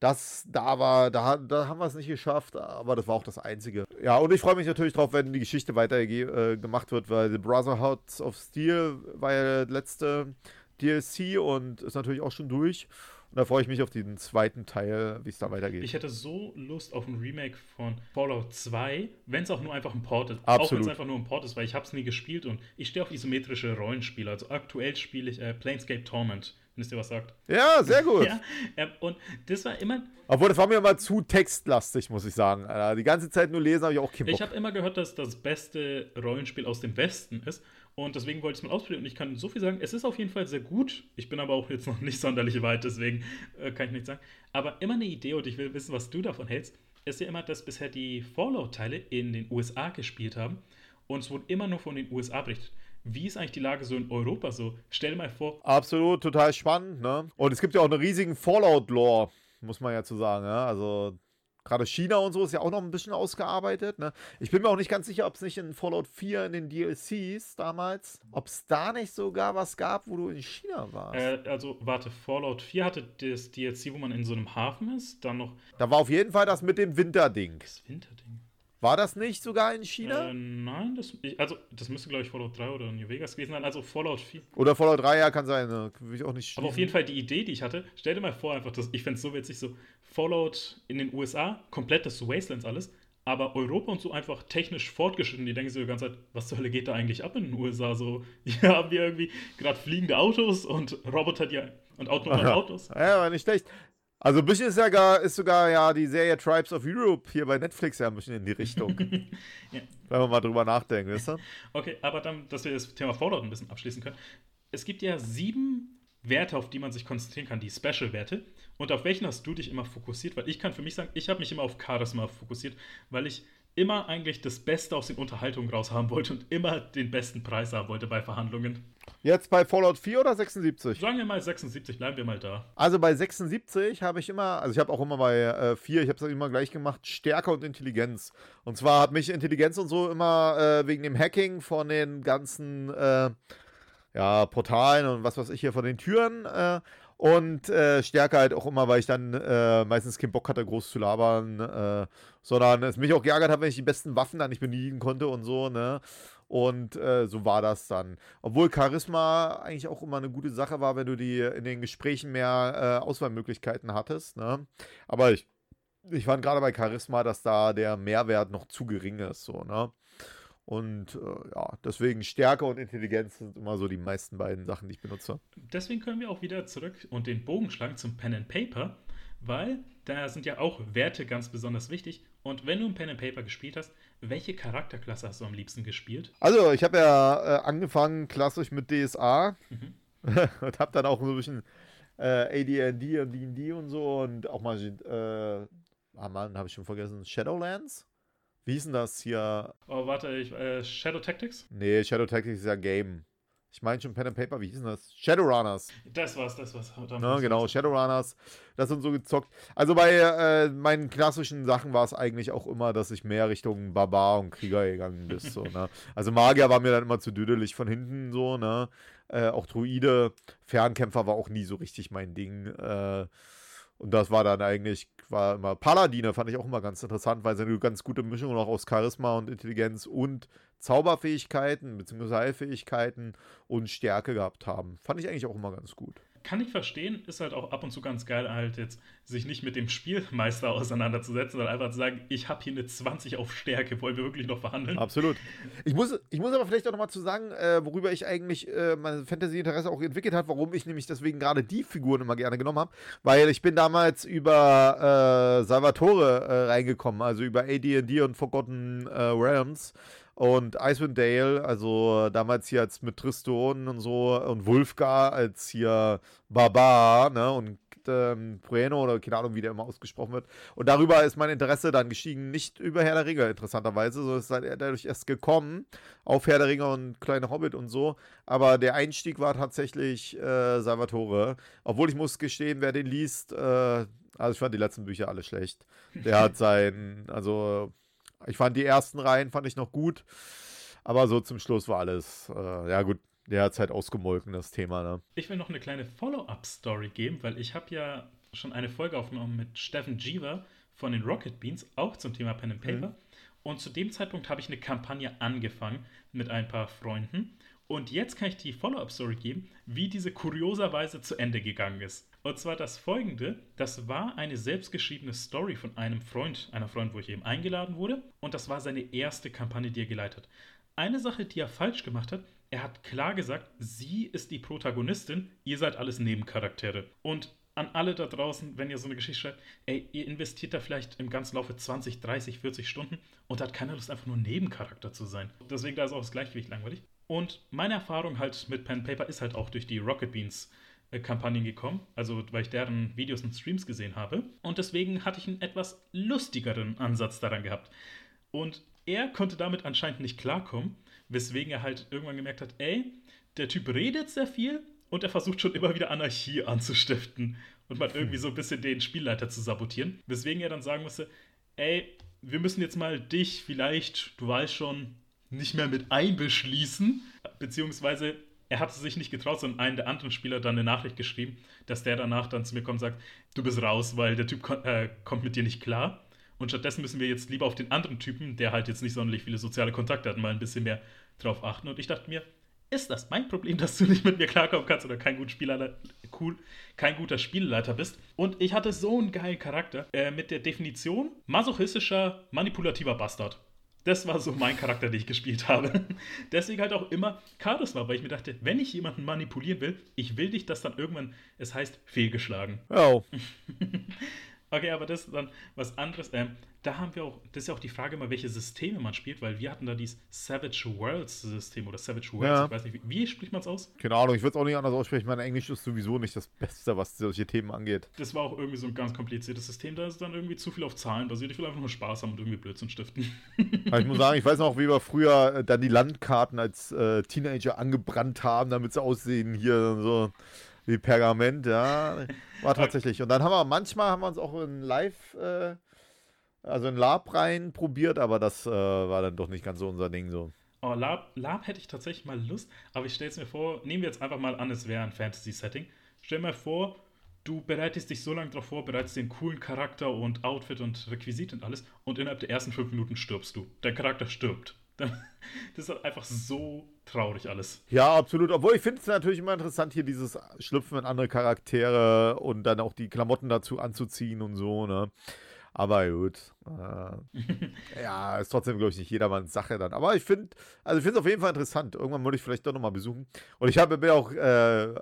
Das, da war, da, da haben wir es nicht geschafft, aber das war auch das Einzige. Ja, und ich freue mich natürlich drauf, wenn die Geschichte weiter äh, gemacht wird, weil The Brotherhood of Steel war ja der letzte DLC und ist natürlich auch schon durch. Und da freue ich mich auf den zweiten Teil, wie es da weitergeht. Ich hätte so Lust auf ein Remake von Fallout 2, wenn es auch nur einfach ein Port ist. Absolut. Auch wenn es einfach nur ein Port ist, weil ich habe es nie gespielt und ich stehe auf isometrische Rollenspiele. Also aktuell spiele ich äh, Planescape Torment, wenn es dir was sagt. Ja, sehr gut. ja, äh, und das war immer. Obwohl, das war mir immer zu textlastig, muss ich sagen. Die ganze Zeit nur lesen habe ich auch keinen Bock. Ich habe immer gehört, dass das beste Rollenspiel aus dem Westen ist. Und deswegen wollte ich es mal ausprobieren. Und ich kann so viel sagen, es ist auf jeden Fall sehr gut. Ich bin aber auch jetzt noch nicht sonderlich weit, deswegen äh, kann ich nichts sagen. Aber immer eine Idee, und ich will wissen, was du davon hältst, ist ja immer, dass bisher die Fallout-Teile in den USA gespielt haben. Und es wurde immer nur von den USA berichtet. Wie ist eigentlich die Lage so in Europa so? Stell dir mal vor. Absolut, total spannend, ne? Und es gibt ja auch einen riesigen Fallout-Lore, muss man ja zu sagen, ja? Also Gerade China und so ist ja auch noch ein bisschen ausgearbeitet. Ne? Ich bin mir auch nicht ganz sicher, ob es nicht in Fallout 4 in den DLCs damals, ob es da nicht sogar was gab, wo du in China warst. Äh, also, warte, Fallout 4 hatte das DLC, wo man in so einem Hafen ist, dann noch. Da war auf jeden Fall das mit dem Winterding. Das Winterding. War das nicht sogar in China? Äh, nein, das, also das müsste, glaube ich, Fallout 3 oder New Vegas gewesen sein. Also Fallout 4. Oder Fallout 3, ja, kann sein. Ne? Will ich auch nicht Aber auf jeden Fall die Idee, die ich hatte, stell dir mal vor, einfach, das, ich fände es so witzig, so Fallout in den USA, komplett das Wastelands alles, aber Europa und so einfach technisch fortgeschritten. Die denken sich die ganze Zeit, was zur Hölle geht da eigentlich ab in den USA? So, hier haben wir irgendwie gerade fliegende Autos und Roboter, die und autonome Autos. Ja, war nicht schlecht. Also ein bisschen ist, ja gar, ist sogar ja die Serie Tribes of Europe hier bei Netflix ja ein bisschen in die Richtung. ja. Wenn man mal drüber nachdenkt, weißt du? Okay, aber dann, dass wir das Thema Fallout ein bisschen abschließen können. Es gibt ja sieben Werte, auf die man sich konzentrieren kann, die Special-Werte. Und auf welchen hast du dich immer fokussiert? Weil ich kann für mich sagen, ich habe mich immer auf Charisma fokussiert, weil ich immer eigentlich das Beste aus den Unterhaltungen raushaben wollte und immer den besten Preis haben wollte bei Verhandlungen. Jetzt bei Fallout 4 oder 76? Sagen wir mal 76, bleiben wir mal da. Also bei 76 habe ich immer, also ich habe auch immer bei äh, 4, ich habe es immer gleich gemacht, Stärke und Intelligenz. Und zwar hat mich Intelligenz und so immer äh, wegen dem Hacking von den ganzen äh, ja, Portalen und was weiß ich hier von den Türen äh, und äh, Stärke halt auch immer, weil ich dann äh, meistens keinen Bock hatte, groß zu labern, äh, sondern es mich auch geärgert hat, wenn ich die besten Waffen dann nicht bedienen konnte und so, ne? Und äh, so war das dann. Obwohl Charisma eigentlich auch immer eine gute Sache war, wenn du die in den Gesprächen mehr äh, Auswahlmöglichkeiten hattest, ne? Aber ich, ich fand gerade bei Charisma, dass da der Mehrwert noch zu gering ist, so, ne? Und äh, ja, deswegen Stärke und Intelligenz sind immer so die meisten beiden Sachen, die ich benutze. Deswegen können wir auch wieder zurück und den Bogen schlagen zum Pen and Paper, weil da sind ja auch Werte ganz besonders wichtig. Und wenn du ein Pen and Paper gespielt hast, welche Charakterklasse hast du am liebsten gespielt? Also, ich habe ja äh, angefangen klassisch mit DSA mhm. und habe dann auch so ein bisschen äh, AD&D und D&D und so und auch mal, äh, ah Mann, habe ich schon vergessen, Shadowlands? Wie hieß denn das hier? Oh, warte, ich, äh, Shadow Tactics? Nee, Shadow Tactics ist ja Game. Ich meine schon Pen and Paper, wie hieß denn das? Shadowrunners. Das war's, das war's. Ja, genau, Shadowrunners. Das sind so gezockt. Also bei äh, meinen klassischen Sachen war es eigentlich auch immer, dass ich mehr Richtung Barbar und Krieger gegangen bin. so, ne? Also Magier war mir dann immer zu düdelig von hinten so, ne? Äh, auch Druide, Fernkämpfer war auch nie so richtig mein Ding. Äh, und das war dann eigentlich, war immer Paladine, fand ich auch immer ganz interessant, weil sie eine ganz gute Mischung noch aus Charisma und Intelligenz und Zauberfähigkeiten bzw. Heilfähigkeiten und Stärke gehabt haben. Fand ich eigentlich auch immer ganz gut kann ich verstehen, ist halt auch ab und zu ganz geil, halt jetzt sich nicht mit dem Spielmeister auseinanderzusetzen, sondern einfach zu sagen, ich habe hier eine 20 auf Stärke, wollen wir wirklich noch verhandeln? Absolut. Ich muss, ich muss aber vielleicht auch nochmal zu sagen, äh, worüber ich eigentlich äh, mein Fantasy-Interesse auch entwickelt habe, warum ich nämlich deswegen gerade die Figuren immer gerne genommen habe, weil ich bin damals über äh, Salvatore äh, reingekommen, also über AD&D und Forgotten äh, Realms und Icewind Dale, also damals hier als mit Triston und so und Wulfgar als hier Barbar, ne? Und ähm, Bueno oder keine Ahnung, wie der immer ausgesprochen wird. Und darüber ist mein Interesse dann gestiegen, nicht über Herr der Ringe, interessanterweise. So ist halt dadurch erst gekommen auf Herr der Ringe und Kleine Hobbit und so. Aber der Einstieg war tatsächlich äh, Salvatore. Obwohl ich muss gestehen, wer den liest, äh, also ich fand die letzten Bücher alle schlecht. Der hat sein, also ich fand die ersten Reihen fand ich noch gut, aber so zum Schluss war alles, äh, ja gut, der hat es halt ausgemolken, das Thema. Ne? Ich will noch eine kleine Follow-up-Story geben, weil ich habe ja schon eine Folge aufgenommen mit Steffen Jeever von den Rocket Beans, auch zum Thema Pen and Paper. Mhm. Und zu dem Zeitpunkt habe ich eine Kampagne angefangen mit ein paar Freunden. Und jetzt kann ich die Follow-up-Story geben, wie diese kurioserweise zu Ende gegangen ist. Und zwar das folgende: Das war eine selbstgeschriebene Story von einem Freund, einer Freund, wo ich eben eingeladen wurde. Und das war seine erste Kampagne, die er geleitet hat. Eine Sache, die er falsch gemacht hat, er hat klar gesagt, sie ist die Protagonistin, ihr seid alles Nebencharaktere. Und an alle da draußen, wenn ihr so eine Geschichte schreibt, ey, ihr investiert da vielleicht im ganzen Laufe 20, 30, 40 Stunden und hat keine Lust, einfach nur Nebencharakter zu sein. Deswegen da ist auch das Gleichgewicht langweilig. Und meine Erfahrung halt mit Pen Paper ist halt auch durch die Rocket Beans Kampagnen gekommen, also weil ich deren Videos und Streams gesehen habe. Und deswegen hatte ich einen etwas lustigeren Ansatz daran gehabt. Und er konnte damit anscheinend nicht klarkommen, weswegen er halt irgendwann gemerkt hat, ey, der Typ redet sehr viel und er versucht schon immer wieder Anarchie anzustiften und mal irgendwie so ein bisschen den Spielleiter zu sabotieren. Weswegen er dann sagen musste, ey, wir müssen jetzt mal dich vielleicht, du weißt schon, nicht mehr mit einbeschließen, beziehungsweise er hatte sich nicht getraut, sondern einen der anderen Spieler dann eine Nachricht geschrieben, dass der danach dann zu mir kommt und sagt, du bist raus, weil der Typ äh, kommt mit dir nicht klar. Und stattdessen müssen wir jetzt lieber auf den anderen Typen, der halt jetzt nicht sonderlich viele soziale Kontakte hat, mal ein bisschen mehr drauf achten. Und ich dachte mir, ist das mein Problem, dass du nicht mit mir klarkommen kannst oder kein, gut Spieler, cool, kein guter Spielleiter bist? Und ich hatte so einen geilen Charakter äh, mit der Definition masochistischer, manipulativer Bastard. Das war so mein Charakter, den ich gespielt habe. Deswegen halt auch immer Charisma, weil ich mir dachte, wenn ich jemanden manipulieren will, ich will dich, dass dann irgendwann, es heißt, fehlgeschlagen. Oh. okay, aber das ist dann was anderes. Ähm, da haben wir auch, das ist ja auch die Frage immer, welche Systeme man spielt, weil wir hatten da dieses Savage Worlds System oder Savage Worlds, ja. ich weiß nicht, wie, wie spricht man es aus? Keine Ahnung, ich würde es auch nicht anders aussprechen, mein Englisch ist sowieso nicht das Beste, was solche Themen angeht. Das war auch irgendwie so ein ganz kompliziertes System, da ist dann irgendwie zu viel auf Zahlen basiert, ich will einfach nur Spaß haben und irgendwie Blödsinn stiften. ich muss sagen, ich weiß noch, wie wir früher äh, dann die Landkarten als äh, Teenager angebrannt haben, damit sie aussehen hier so wie Pergament, ja, war tatsächlich. Und dann haben wir, manchmal haben wir uns auch in Live- äh, also in Lab rein probiert, aber das äh, war dann doch nicht ganz so unser Ding so. Oh, Lab, Lab hätte ich tatsächlich mal Lust, aber ich stelle es mir vor, nehmen wir jetzt einfach mal an, es wäre ein Fantasy-Setting. Stell mir vor, du bereitest dich so lange darauf vor, bereitest den coolen Charakter und Outfit und Requisit und alles und innerhalb der ersten fünf Minuten stirbst du. Dein Charakter stirbt. Das ist einfach so traurig alles. Ja, absolut. Obwohl ich finde es natürlich immer interessant, hier dieses Schlüpfen in andere Charaktere und dann auch die Klamotten dazu anzuziehen und so, ne? Aber gut. Äh, ja, ist trotzdem, glaube ich, nicht jedermanns Sache dann. Aber ich finde, also ich finde es auf jeden Fall interessant. Irgendwann würde ich vielleicht doch nochmal besuchen. Und ich habe mir auch äh,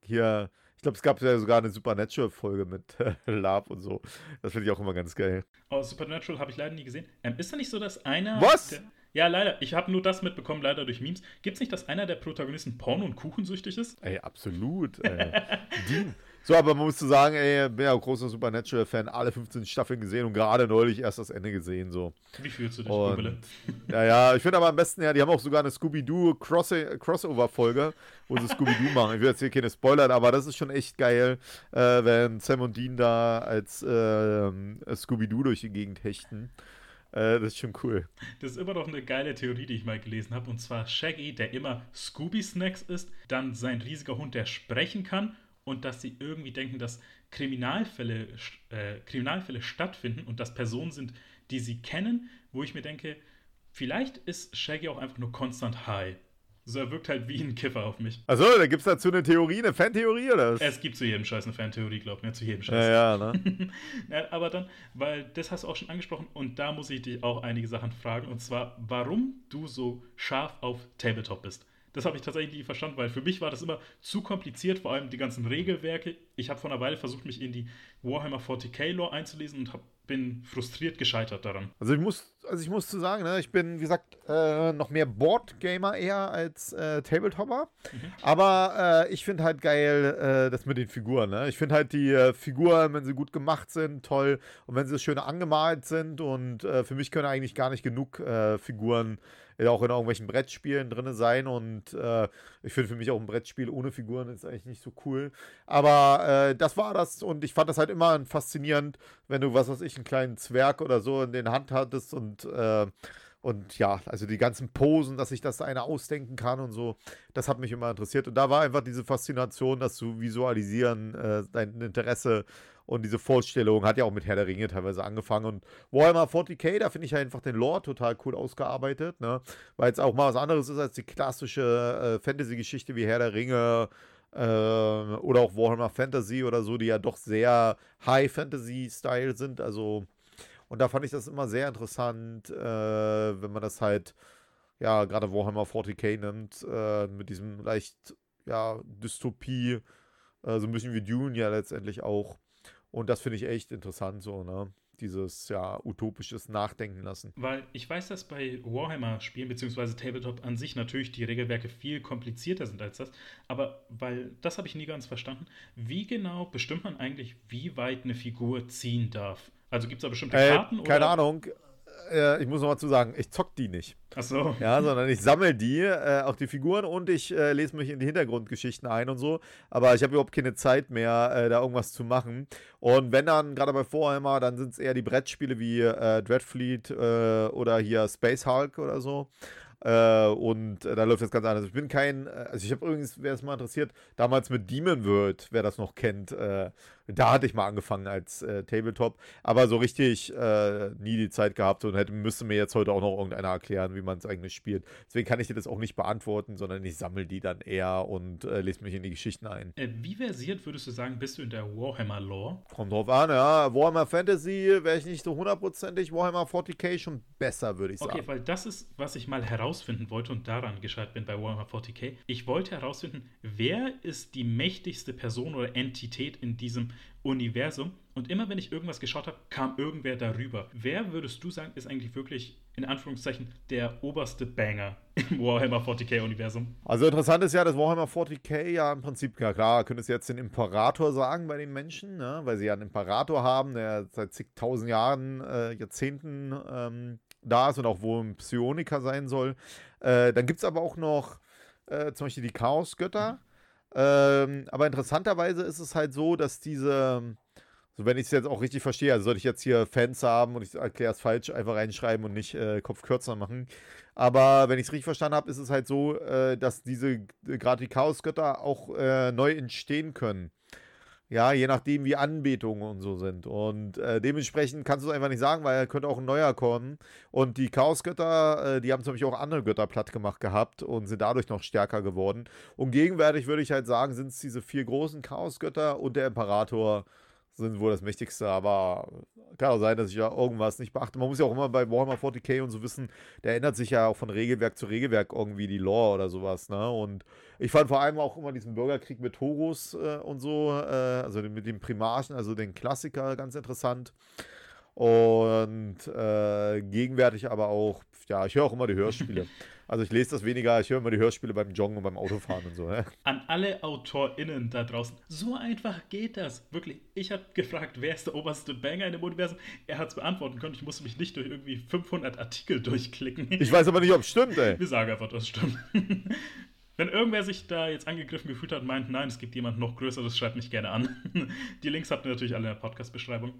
hier, ich glaube, es gab ja sogar eine Supernatural-Folge mit äh, Lab und so. Das finde ich auch immer ganz geil. Oh, Supernatural habe ich leider nie gesehen. Ähm, ist da nicht so, dass einer. Was? Der, ja, leider. Ich habe nur das mitbekommen, leider durch Memes. Gibt es nicht, dass einer der Protagonisten Porno und Kuchensüchtig ist? Ey, absolut. Ey. So, aber man muss zu sagen, ey, bin ja auch großer Supernatural-Fan, alle 15 Staffeln gesehen und gerade neulich erst das Ende gesehen. So. Wie fühlst du dich, und, Ja, ja, ich finde aber am besten, ja, die haben auch sogar eine Scooby-Doo Crossover-Folge, wo sie Scooby-Doo machen. Ich will jetzt hier keine Spoiler, aber das ist schon echt geil, äh, wenn Sam und Dean da als äh, Scooby-Doo durch die Gegend hechten. Äh, das ist schon cool. Das ist immer noch eine geile Theorie, die ich mal gelesen habe. Und zwar Shaggy, der immer Scooby-Snacks isst, dann sein riesiger Hund, der sprechen kann und dass sie irgendwie denken, dass Kriminalfälle, äh, Kriminalfälle stattfinden und dass Personen sind, die sie kennen, wo ich mir denke, Vielleicht ist Shaggy auch einfach nur konstant high. So, er wirkt halt wie ein Kiffer auf mich. Achso, da gibt es dazu eine Theorie, eine Fantheorie oder was? Es gibt zu jedem Scheiß eine Fantheorie, glaub mir, zu jedem Scheiß. Ja, ja, ne? ja, aber dann, weil das hast du auch schon angesprochen und da muss ich dich auch einige Sachen fragen und zwar, warum du so scharf auf Tabletop bist. Das habe ich tatsächlich nie verstanden, weil für mich war das immer zu kompliziert, vor allem die ganzen Regelwerke. Ich habe vor einer Weile versucht, mich in die Warhammer 40k Lore einzulesen und habe bin frustriert gescheitert daran. Also ich muss, also ich muss zu sagen, ne, ich bin, wie gesagt, äh, noch mehr Board-Gamer eher als äh, Tabletopper. Mhm. Aber äh, ich finde halt geil, äh, das mit den Figuren. Ne? Ich finde halt die äh, Figuren, wenn sie gut gemacht sind, toll. Und wenn sie schön angemalt sind. Und äh, für mich können eigentlich gar nicht genug Figuren auch in irgendwelchen Brettspielen drin sein. Und äh, ich finde für mich auch ein Brettspiel ohne Figuren ist eigentlich nicht so cool. Aber äh, das war das und ich fand das halt immer faszinierend, wenn du, was weiß ich, einen kleinen Zwerg oder so in den Hand hattest und äh, und ja, also die ganzen Posen, dass sich das einer ausdenken kann und so, das hat mich immer interessiert. Und da war einfach diese Faszination, das zu visualisieren, äh, dein Interesse und diese Vorstellung hat ja auch mit Herr der Ringe teilweise angefangen. Und Warhammer 40k, da finde ich einfach den Lore total cool ausgearbeitet, ne? Weil es auch mal was anderes ist als die klassische äh, Fantasy-Geschichte wie Herr der Ringe äh, oder auch Warhammer Fantasy oder so, die ja doch sehr High Fantasy-Style sind. Also, und da fand ich das immer sehr interessant, äh, wenn man das halt, ja, gerade Warhammer 40k nimmt, äh, mit diesem leicht, ja, Dystopie, äh, so ein bisschen wie Dune ja letztendlich auch. Und das finde ich echt interessant, so, ne? Dieses ja utopisches Nachdenken lassen. Weil ich weiß, dass bei Warhammer-Spielen beziehungsweise Tabletop an sich natürlich die Regelwerke viel komplizierter sind als das. Aber weil das habe ich nie ganz verstanden. Wie genau bestimmt man eigentlich, wie weit eine Figur ziehen darf? Also gibt es da bestimmte äh, Karten? Keine oder? Ahnung äh, ich muss noch mal zu sagen, ich zock die nicht. Ach so. Ja, sondern ich sammle die, äh, auch die Figuren und ich äh, lese mich in die Hintergrundgeschichten ein und so. Aber ich habe überhaupt keine Zeit mehr, äh, da irgendwas zu machen. Und wenn dann, gerade bei Vorheimer, dann sind es eher die Brettspiele wie äh, Dreadfleet äh, oder hier Space Hulk oder so. Äh, und äh, da läuft das ganz anders. Ich bin kein, also ich habe übrigens, wer es mal interessiert, damals mit Demon World, wer das noch kennt, äh, da hatte ich mal angefangen als äh, Tabletop, aber so richtig äh, nie die Zeit gehabt und hätte, müsste mir jetzt heute auch noch irgendeiner erklären, wie man es eigentlich spielt. Deswegen kann ich dir das auch nicht beantworten, sondern ich sammle die dann eher und äh, lese mich in die Geschichten ein. Äh, wie versiert würdest du sagen, bist du in der Warhammer-Lore? Kommt drauf an, ja. Warhammer Fantasy wäre ich nicht so hundertprozentig. Warhammer 40k schon besser, würde ich sagen. Okay, weil das ist, was ich mal herausfinden wollte und daran gescheitert bin bei Warhammer 40k. Ich wollte herausfinden, wer ist die mächtigste Person oder Entität in diesem Universum. Und immer wenn ich irgendwas geschaut habe, kam irgendwer darüber. Wer würdest du sagen, ist eigentlich wirklich in Anführungszeichen der oberste Banger im Warhammer 40k-Universum? Also interessant ist ja, dass Warhammer 40k ja im Prinzip, ja klar, könntest jetzt den Imperator sagen bei den Menschen, ne? weil sie ja einen Imperator haben, der seit zigtausend Jahren, äh, Jahrzehnten ähm, da ist und auch wohl ein Psioniker sein soll. Äh, dann gibt es aber auch noch äh, zum Beispiel die Chaosgötter. Mhm ähm, aber interessanterweise ist es halt so, dass diese, so wenn ich es jetzt auch richtig verstehe, also sollte ich jetzt hier Fans haben und ich erkläre es falsch, einfach reinschreiben und nicht äh, Kopf kürzer machen. Aber wenn ich es richtig verstanden habe, ist es halt so, äh, dass diese, gerade die Chaosgötter auch äh, neu entstehen können. Ja, je nachdem, wie Anbetungen und so sind. Und äh, dementsprechend kannst du es einfach nicht sagen, weil könnte auch ein neuer kommen. Und die Chaosgötter, äh, die haben zum Beispiel auch andere Götter platt gemacht gehabt und sind dadurch noch stärker geworden. Und gegenwärtig würde ich halt sagen, sind es diese vier großen Chaosgötter und der Imperator sind wohl das Mächtigste, aber kann auch sein, dass ich ja irgendwas nicht beachte. Man muss ja auch immer bei Warhammer 40k und so wissen, der ändert sich ja auch von Regelwerk zu Regelwerk irgendwie die Lore oder sowas, ne? Und ich fand vor allem auch immer diesen Bürgerkrieg mit Horus äh, und so, äh, also mit dem Primarchen, also den Klassiker, ganz interessant. Und äh, gegenwärtig aber auch, ja, ich höre auch immer die Hörspiele. Also ich lese das weniger, ich höre immer die Hörspiele beim Joggen und beim Autofahren und so. Ja. An alle AutorInnen da draußen, so einfach geht das. Wirklich, ich habe gefragt, wer ist der oberste Banger in dem Universum? Er hat es beantworten können. Ich musste mich nicht durch irgendwie 500 Artikel durchklicken. Ich weiß aber nicht, ob es stimmt, ey. Wir sagen einfach, das stimmt. Wenn irgendwer sich da jetzt angegriffen gefühlt hat und meint, nein, es gibt jemand noch Größeres, schreibt mich gerne an. Die Links habt ihr natürlich alle in der Podcast-Beschreibung.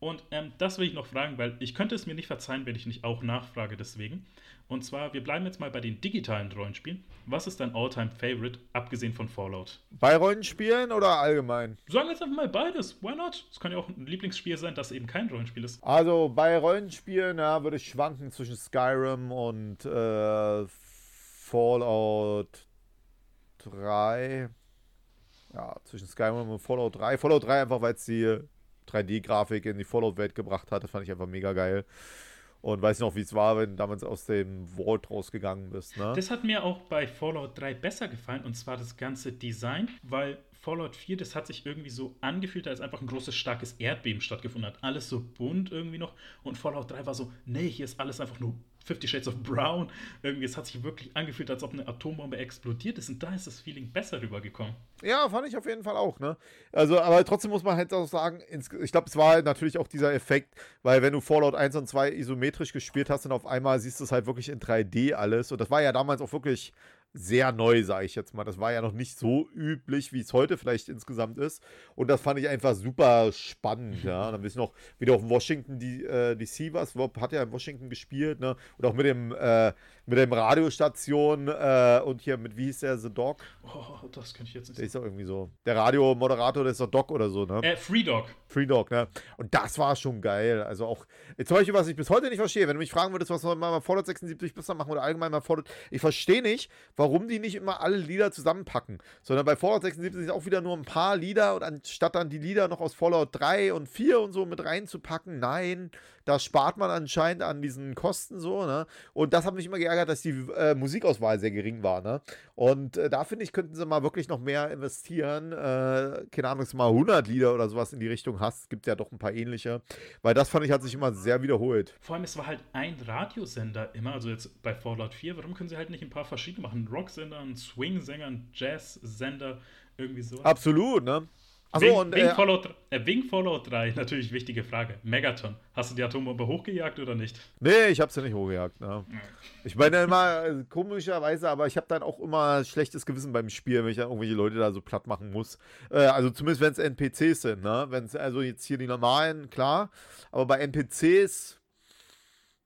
Und ähm, das will ich noch fragen, weil ich könnte es mir nicht verzeihen, wenn ich nicht auch nachfrage deswegen. Und zwar, wir bleiben jetzt mal bei den digitalen Rollenspielen. Was ist dein Alltime favorite abgesehen von Fallout? Bei Rollenspielen oder allgemein? Sagen wir jetzt einfach mal beides. Why not? Es kann ja auch ein Lieblingsspiel sein, das eben kein Rollenspiel ist. Also bei Rollenspielen ja, würde ich schwanken zwischen Skyrim und äh, Fallout 3. Ja, zwischen Skyrim und Fallout 3. Fallout 3 einfach, weil es die 3D-Grafik in die Fallout-Welt gebracht hat. Das fand ich einfach mega geil. Und weiß noch, wie es war, wenn du damals aus dem Vault rausgegangen bist. Ne? Das hat mir auch bei Fallout 3 besser gefallen, und zwar das ganze Design, weil Fallout 4, das hat sich irgendwie so angefühlt, als einfach ein großes, starkes Erdbeben stattgefunden hat. Alles so bunt irgendwie noch. Und Fallout 3 war so, nee, hier ist alles einfach nur Fifty Shades of Brown. Irgendwie, es hat sich wirklich angefühlt, als ob eine Atombombe explodiert ist. Und da ist das Feeling besser rübergekommen. Ja, fand ich auf jeden Fall auch, ne? Also, aber trotzdem muss man halt auch sagen, ich glaube, es war natürlich auch dieser Effekt, weil wenn du Fallout 1 und 2 isometrisch gespielt hast und auf einmal siehst du es halt wirklich in 3D alles. Und das war ja damals auch wirklich sehr neu, sage ich jetzt mal. Das war ja noch nicht so üblich, wie es heute vielleicht insgesamt ist. Und das fand ich einfach super spannend. Ja. Dann wissen noch, wie du auf Washington die, äh, warst. Rob hat ja in Washington gespielt. Ne? Und auch mit dem, äh, mit dem Radiostation äh, und hier mit, wie hieß der, The Dog? Oh, das kann ich jetzt nicht Der ist doch irgendwie so. Der Radiomoderator, der ist doch Dog oder so, ne? Äh, Free Dog. Free Dog, ne? Und das war schon geil. Also auch, zum Beispiel, was ich bis heute nicht verstehe, wenn du mich fragen würdest, was soll man mal Fallout 76 besser machen oder allgemein mal Fallout, ich verstehe nicht, warum die nicht immer alle Lieder zusammenpacken, sondern bei Fallout 76 sind auch wieder nur ein paar Lieder und anstatt dann die Lieder noch aus Fallout 3 und 4 und so mit reinzupacken, nein, da spart man anscheinend an diesen Kosten so, ne? Und das hat mich immer geärgert, dass die äh, Musikauswahl sehr gering war, ne? Und äh, da finde ich, könnten sie mal wirklich noch mehr investieren. Äh, keine Ahnung, mal 100 Lieder oder sowas in die Richtung hast. Gibt ja doch ein paar ähnliche. Weil das fand ich, hat sich immer sehr wiederholt. Vor allem, es war halt ein Radiosender immer, also jetzt bei Fallout 4. Warum können sie halt nicht ein paar verschiedene machen? Ein Rocksender, Swing-Sänger, Jazz-Sender, irgendwie so. Absolut, ne? Achso, Wing, und. Wing, äh, Fallout, äh, Wing Fallout 3, natürlich wichtige Frage. Megaton. Hast du die Atombombe hochgejagt oder nicht? Nee, ich hab sie nicht hochgejagt. Ne? Ich meine immer, äh, komischerweise, aber ich habe dann auch immer schlechtes Gewissen beim Spiel, wenn ich dann irgendwelche Leute da so platt machen muss. Äh, also zumindest, wenn es NPCs sind, ne? Wenn es also jetzt hier die normalen, klar. Aber bei NPCs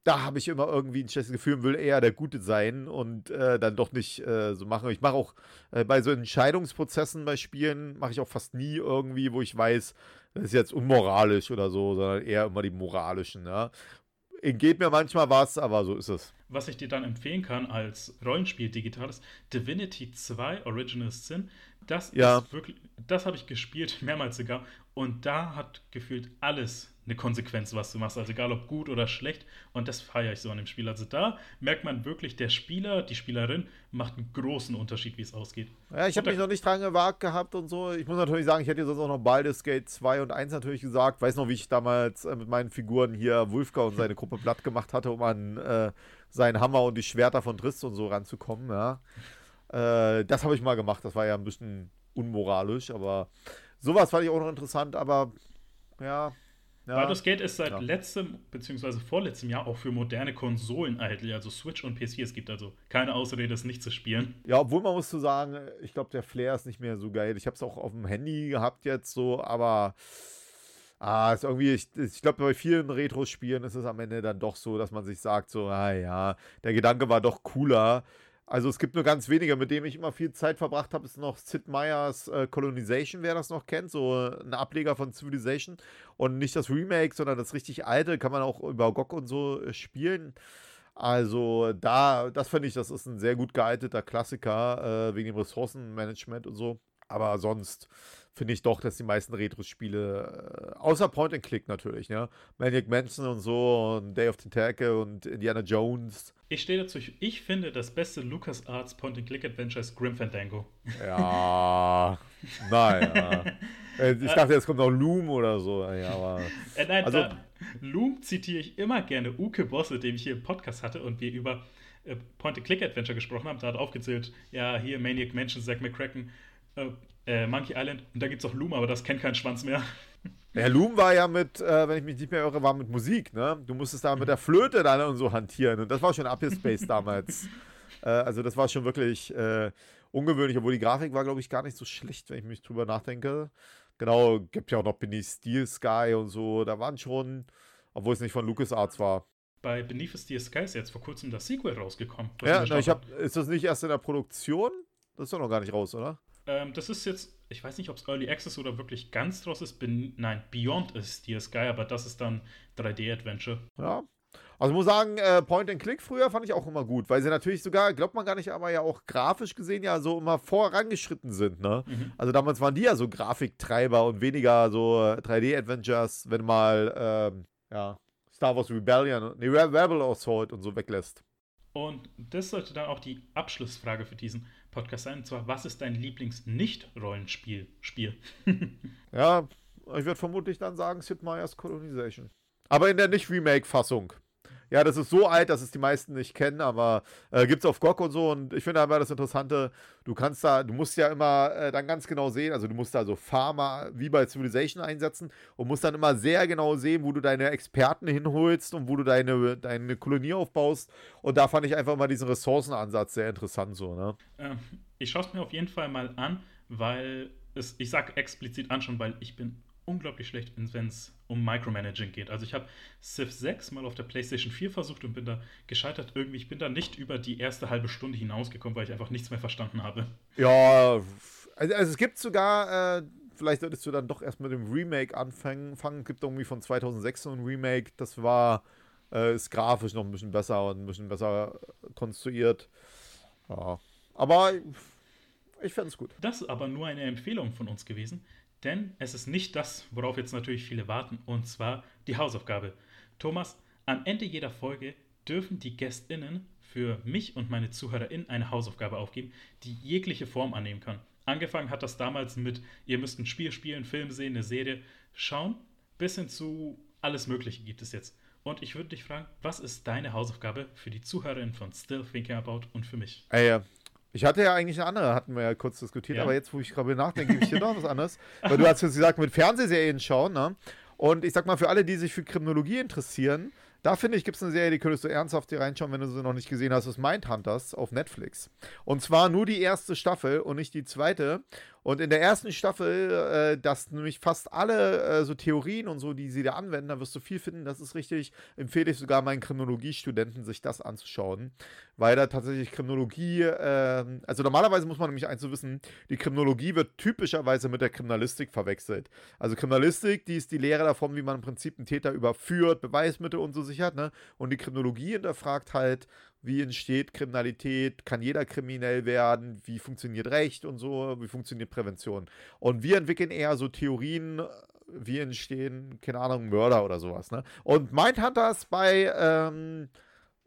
da habe ich immer irgendwie ein schlechtes Gefühl will eher der Gute sein und äh, dann doch nicht äh, so machen. Ich mache auch äh, bei so Entscheidungsprozessen bei Spielen, mache ich auch fast nie irgendwie, wo ich weiß, das ist jetzt unmoralisch oder so, sondern eher immer die moralischen. Ja. Geht mir manchmal was, aber so ist es. Was ich dir dann empfehlen kann als Rollenspiel digitales, Divinity 2 Original Sin, das ja. ist wirklich, das habe ich gespielt, mehrmals sogar, und da hat gefühlt alles eine Konsequenz, was du machst. Also egal ob gut oder schlecht. Und das feiere ich so an dem Spiel. Also da merkt man wirklich, der Spieler, die Spielerin macht einen großen Unterschied, wie es ausgeht. Ja, ich habe mich noch nicht dran gewagt gehabt und so. Ich muss natürlich sagen, ich hätte sonst auch noch Baldur's Gate 2 und 1 natürlich gesagt. Weiß noch, wie ich damals äh, mit meinen Figuren hier Wolfgang und seine Gruppe platt gemacht hatte, um an äh, seinen Hammer und die Schwerter von Driss und so ranzukommen. Ja. Äh, das habe ich mal gemacht. Das war ja ein bisschen unmoralisch, aber sowas fand ich auch noch interessant. Aber ja, ja, Baldur's Gate ist seit ja. letztem bzw. vorletztem Jahr auch für moderne Konsolen erhältlich, also Switch und PC. Es gibt also keine Ausrede, es nicht zu spielen. Ja, obwohl man muss zu sagen, ich glaube, der Flair ist nicht mehr so geil. Ich habe es auch auf dem Handy gehabt jetzt so, aber ah, ist irgendwie, ich, ich glaube, bei vielen Retro-Spielen ist es am Ende dann doch so, dass man sich sagt, so, ah ja, der Gedanke war doch cooler. Also es gibt nur ganz wenige, mit denen ich immer viel Zeit verbracht habe, ist noch Sid Meier's äh, Colonization, wer das noch kennt, so ein Ableger von Civilization und nicht das Remake, sondern das richtig alte, kann man auch über GOG und so äh, spielen. Also da, das finde ich, das ist ein sehr gut geeigneter Klassiker äh, wegen dem Ressourcenmanagement und so. Aber sonst finde ich doch, dass die meisten Retro-Spiele, äh, außer Point and Click natürlich, ne? Maniac Mansion und so und Day of the Tentacle und Indiana Jones. Ich stehe dazu, ich finde, das beste LucasArts Point and Click Adventure ist Grim Fandango. Ja, naja. Äh, ich dachte, jetzt kommt noch Loom oder so. Ja, aber, äh, nein, also, da, Loom zitiere ich immer gerne. Uke Bosse, den ich hier im Podcast hatte und wir über äh, Point-and-Click-Adventure gesprochen haben. Da hat aufgezählt, ja, hier Maniac Mansion, Zack McCracken, äh, äh, Monkey Island und da gibt es auch Loom, aber das kennt keinen Schwanz mehr. Ja, Loom war ja mit, äh, wenn ich mich nicht mehr irre, war mit Musik, ne? Du musstest da mit der Flöte dann und so hantieren und das war schon Space damals. Äh, also das war schon wirklich äh, ungewöhnlich, obwohl die Grafik war, glaube ich, gar nicht so schlecht, wenn ich mich drüber nachdenke. Genau, gibt ja auch noch Beneath Steel Sky und so. Da waren schon, obwohl es nicht von LucasArts war. Bei Beneath Steel Sky ist jetzt vor kurzem das Sequel rausgekommen. Ja, na, ich hab, ist das nicht erst in der Produktion? Das ist doch noch gar nicht raus, oder? Ähm, das ist jetzt, ich weiß nicht, ob es Early Access oder wirklich ganz draus ist. Bin, nein, Beyond ist Steel Sky, aber das ist dann 3D-Adventure. Ja, also ich muss sagen, äh, Point and Click früher fand ich auch immer gut, weil sie natürlich sogar, glaubt man gar nicht, aber ja auch grafisch gesehen ja so immer vorangeschritten sind, ne? Mhm. Also damals waren die ja so Grafiktreiber und weniger so 3D-Adventures, wenn mal, ähm, ja, Star Wars Rebellion, nee, Rebel Assault und so weglässt. Und das sollte dann auch die Abschlussfrage für diesen Podcast sein, und zwar, was ist dein Lieblings-Nicht-Rollenspiel? Spiel? ja, ich würde vermutlich dann sagen Sid Meier's Colonization. Aber in der Nicht-Remake-Fassung. Ja, das ist so alt, dass es die meisten nicht kennen, aber äh, gibt es auf GOG und so. Und ich finde aber das Interessante, du kannst da, du musst ja immer äh, dann ganz genau sehen, also du musst da so Pharma wie bei Civilization einsetzen und musst dann immer sehr genau sehen, wo du deine Experten hinholst und wo du deine, deine Kolonie aufbaust. Und da fand ich einfach mal diesen Ressourcenansatz sehr interessant so, ne? Ähm, ich schaue es mir auf jeden Fall mal an, weil es, ich sage explizit an schon, weil ich bin unglaublich schlecht, wenn es um Micromanaging geht. Also ich habe Civ 6 mal auf der PlayStation 4 versucht und bin da gescheitert irgendwie. Ich bin da nicht über die erste halbe Stunde hinausgekommen, weil ich einfach nichts mehr verstanden habe. Ja, also, also es gibt sogar, äh, vielleicht solltest du dann doch erst mit dem Remake anfangen. Es gibt irgendwie von 2006 so ein Remake, das war, äh, ist grafisch noch ein bisschen besser und ein bisschen besser konstruiert. Ja. Aber ich fände es gut. Das ist aber nur eine Empfehlung von uns gewesen. Denn es ist nicht das, worauf jetzt natürlich viele warten, und zwar die Hausaufgabe. Thomas, am Ende jeder Folge dürfen die GästInnen für mich und meine ZuhörerInnen eine Hausaufgabe aufgeben, die jegliche Form annehmen kann. Angefangen hat das damals mit, ihr müsst ein Spiel spielen, Film sehen, eine Serie schauen, bis hin zu alles Mögliche gibt es jetzt. Und ich würde dich fragen, was ist deine Hausaufgabe für die ZuhörerInnen von Still Thinking About und für mich? Ey, ich hatte ja eigentlich eine andere, hatten wir ja kurz diskutiert, ja. aber jetzt, wo ich gerade nachdenke, gebe ich dir noch was anderes. Weil du hast jetzt gesagt, mit Fernsehserien schauen, ne? Und ich sag mal, für alle, die sich für Kriminologie interessieren, da finde ich, gibt es eine Serie, die könntest du ernsthaft hier reinschauen, wenn du sie noch nicht gesehen hast. Ist Mindhunters auf Netflix. Und zwar nur die erste Staffel und nicht die zweite. Und in der ersten Staffel, äh, dass nämlich fast alle äh, so Theorien und so, die sie da anwenden, da wirst du viel finden. Das ist richtig. Empfehle ich sogar meinen Kriminologiestudenten, sich das anzuschauen. Weil da tatsächlich Kriminologie, äh, also normalerweise muss man nämlich eins wissen, die Kriminologie wird typischerweise mit der Kriminalistik verwechselt. Also Kriminalistik, die ist die Lehre davon, wie man im Prinzip einen Täter überführt, Beweismittel und so sichert, ne? Und die Kriminologie hinterfragt halt, wie entsteht Kriminalität, kann jeder kriminell werden, wie funktioniert Recht und so, wie funktioniert Prävention. Und wir entwickeln eher so Theorien, wie entstehen, keine Ahnung, Mörder oder sowas. Ne? Und Mindhunters bei, ähm,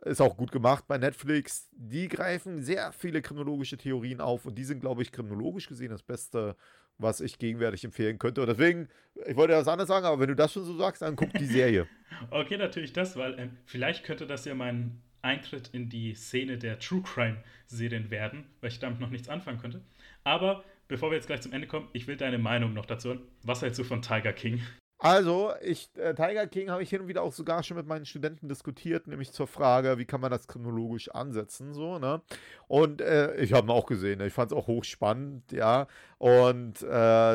ist auch gut gemacht bei Netflix, die greifen sehr viele kriminologische Theorien auf und die sind, glaube ich, kriminologisch gesehen das Beste, was ich gegenwärtig empfehlen könnte. Und deswegen, ich wollte ja was anderes sagen, aber wenn du das schon so sagst, dann guck die Serie. okay, natürlich das, weil äh, vielleicht könnte das ja mein Eintritt in die Szene der True Crime Serien werden, weil ich damit noch nichts anfangen könnte. Aber bevor wir jetzt gleich zum Ende kommen, ich will deine Meinung noch dazu hören. Was hältst du von Tiger King? Also, ich, äh, Tiger King habe ich hin und wieder auch sogar schon mit meinen Studenten diskutiert, nämlich zur Frage, wie kann man das chronologisch ansetzen, so, ne? Und äh, ich habe ihn auch gesehen, ne? ich fand es auch hochspannend, ja. Und äh,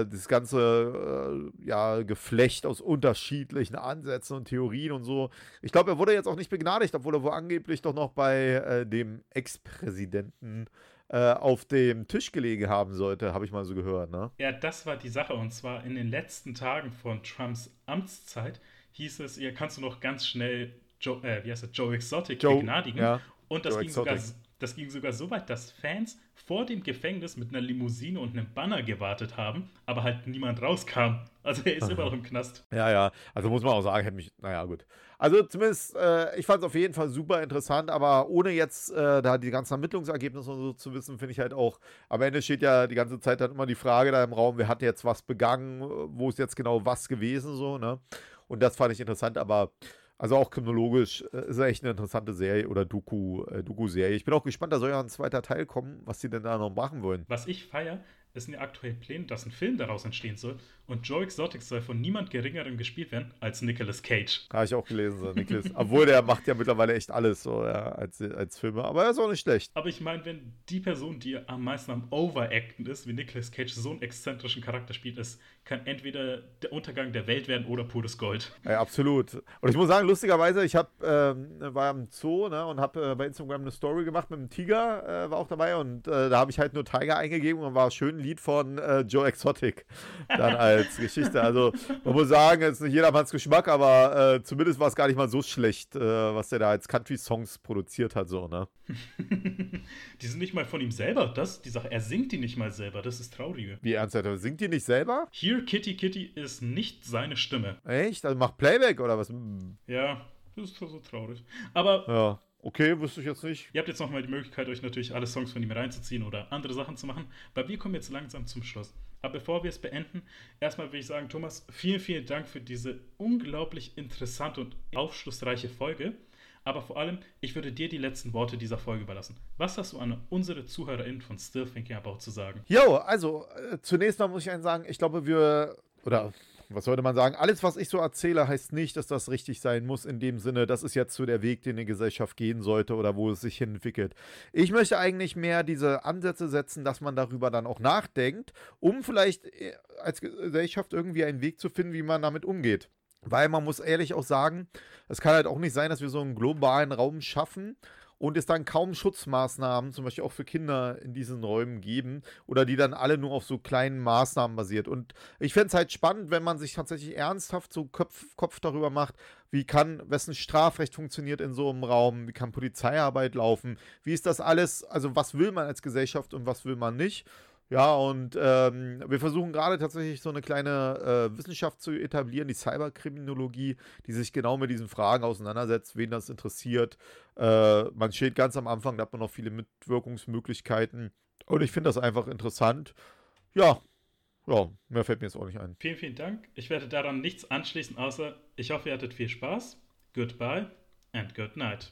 das ganze, äh, ja, Geflecht aus unterschiedlichen Ansätzen und Theorien und so. Ich glaube, er wurde jetzt auch nicht begnadigt, obwohl er wohl angeblich doch noch bei äh, dem Ex-Präsidenten äh, auf dem Tisch gelegen haben sollte, habe ich mal so gehört, ne? Ja, das war die Sache. Und zwar in den letzten Tagen von Trumps Amtszeit hieß es, ihr kannst du noch ganz schnell Joe, äh, wie heißt Joe Exotic Joe, begnadigen. Ja, und das ging, sogar, das ging sogar so weit, dass Fans vor dem Gefängnis mit einer Limousine und einem Banner gewartet haben, aber halt niemand rauskam. Also er ist Aha. immer noch im Knast. Ja, ja. Also muss man auch sagen, hätte mich, naja, gut. Also zumindest, äh, ich fand es auf jeden Fall super interessant, aber ohne jetzt äh, da die ganzen Ermittlungsergebnisse und so zu wissen, finde ich halt auch, am Ende steht ja die ganze Zeit dann immer die Frage da im Raum, wer hat jetzt was begangen, wo ist jetzt genau was gewesen, so, ne? Und das fand ich interessant, aber also auch kriminologisch äh, ist echt eine interessante Serie oder Doku, äh, Doku-Serie. Ich bin auch gespannt, da soll ja ein zweiter Teil kommen, was sie denn da noch machen wollen. Was ich feiere, es sind ja aktuell Pläne, dass ein Film daraus entstehen soll. Und Joe Exotic soll von niemand Geringerem gespielt werden als Nicolas Cage. Habe ich auch gelesen, so Nicolas. Obwohl der macht ja mittlerweile echt alles so ja, als, als Filme. Aber er ist auch nicht schlecht. Aber ich meine, wenn die Person, die am meisten am Overacten ist, wie Nicolas Cage so einen exzentrischen Charakter spielt, ist, kann entweder der Untergang der Welt werden oder pures Gold. Ja, absolut. Und ich muss sagen, lustigerweise, ich hab, ähm, war im Zoo ne, und habe äh, bei Instagram eine Story gemacht mit einem Tiger, äh, war auch dabei. Und äh, da habe ich halt nur Tiger eingegeben und war schön Lied von äh, Joe Exotic dann als Geschichte. Also man muss sagen, es ist nicht jedermanns Geschmack, aber äh, zumindest war es gar nicht mal so schlecht, äh, was der da als Country-Songs produziert hat. So, ne? die sind nicht mal von ihm selber. Das, die Sache, er singt die nicht mal selber. Das ist traurige. Wie ernst? Singt die nicht selber? Here Kitty Kitty ist nicht seine Stimme. Echt? Also macht Playback oder was? Ja, das ist so traurig. Aber. Ja. Okay, wüsste ich jetzt nicht. Ihr habt jetzt nochmal die Möglichkeit, euch natürlich alle Songs von ihm reinzuziehen oder andere Sachen zu machen. Aber wir kommen jetzt langsam zum Schluss. Aber bevor wir es beenden, erstmal will ich sagen, Thomas, vielen, vielen Dank für diese unglaublich interessante und aufschlussreiche Folge. Aber vor allem, ich würde dir die letzten Worte dieser Folge überlassen. Was hast du an unsere ZuhörerInnen von Still Thinking About zu sagen? Jo, also äh, zunächst mal muss ich einen sagen, ich glaube, wir, oder was sollte man sagen? Alles, was ich so erzähle, heißt nicht, dass das richtig sein muss, in dem Sinne, das ist jetzt so der Weg, den die Gesellschaft gehen sollte oder wo es sich entwickelt. Ich möchte eigentlich mehr diese Ansätze setzen, dass man darüber dann auch nachdenkt, um vielleicht äh, als Gesellschaft irgendwie einen Weg zu finden, wie man damit umgeht. Weil man muss ehrlich auch sagen, es kann halt auch nicht sein, dass wir so einen globalen Raum schaffen und es dann kaum Schutzmaßnahmen, zum Beispiel auch für Kinder in diesen Räumen geben oder die dann alle nur auf so kleinen Maßnahmen basiert. Und ich fände es halt spannend, wenn man sich tatsächlich ernsthaft so Kopf, Kopf darüber macht, wie kann, wessen Strafrecht funktioniert in so einem Raum, wie kann Polizeiarbeit laufen, wie ist das alles, also was will man als Gesellschaft und was will man nicht. Ja, und ähm, wir versuchen gerade tatsächlich so eine kleine äh, Wissenschaft zu etablieren, die Cyberkriminologie, die sich genau mit diesen Fragen auseinandersetzt, wen das interessiert. Äh, man steht ganz am Anfang, da hat man noch viele Mitwirkungsmöglichkeiten. Und ich finde das einfach interessant. Ja, ja, mehr fällt mir jetzt auch nicht ein. Vielen, vielen Dank. Ich werde daran nichts anschließen, außer ich hoffe, ihr hattet viel Spaß. Goodbye and good night.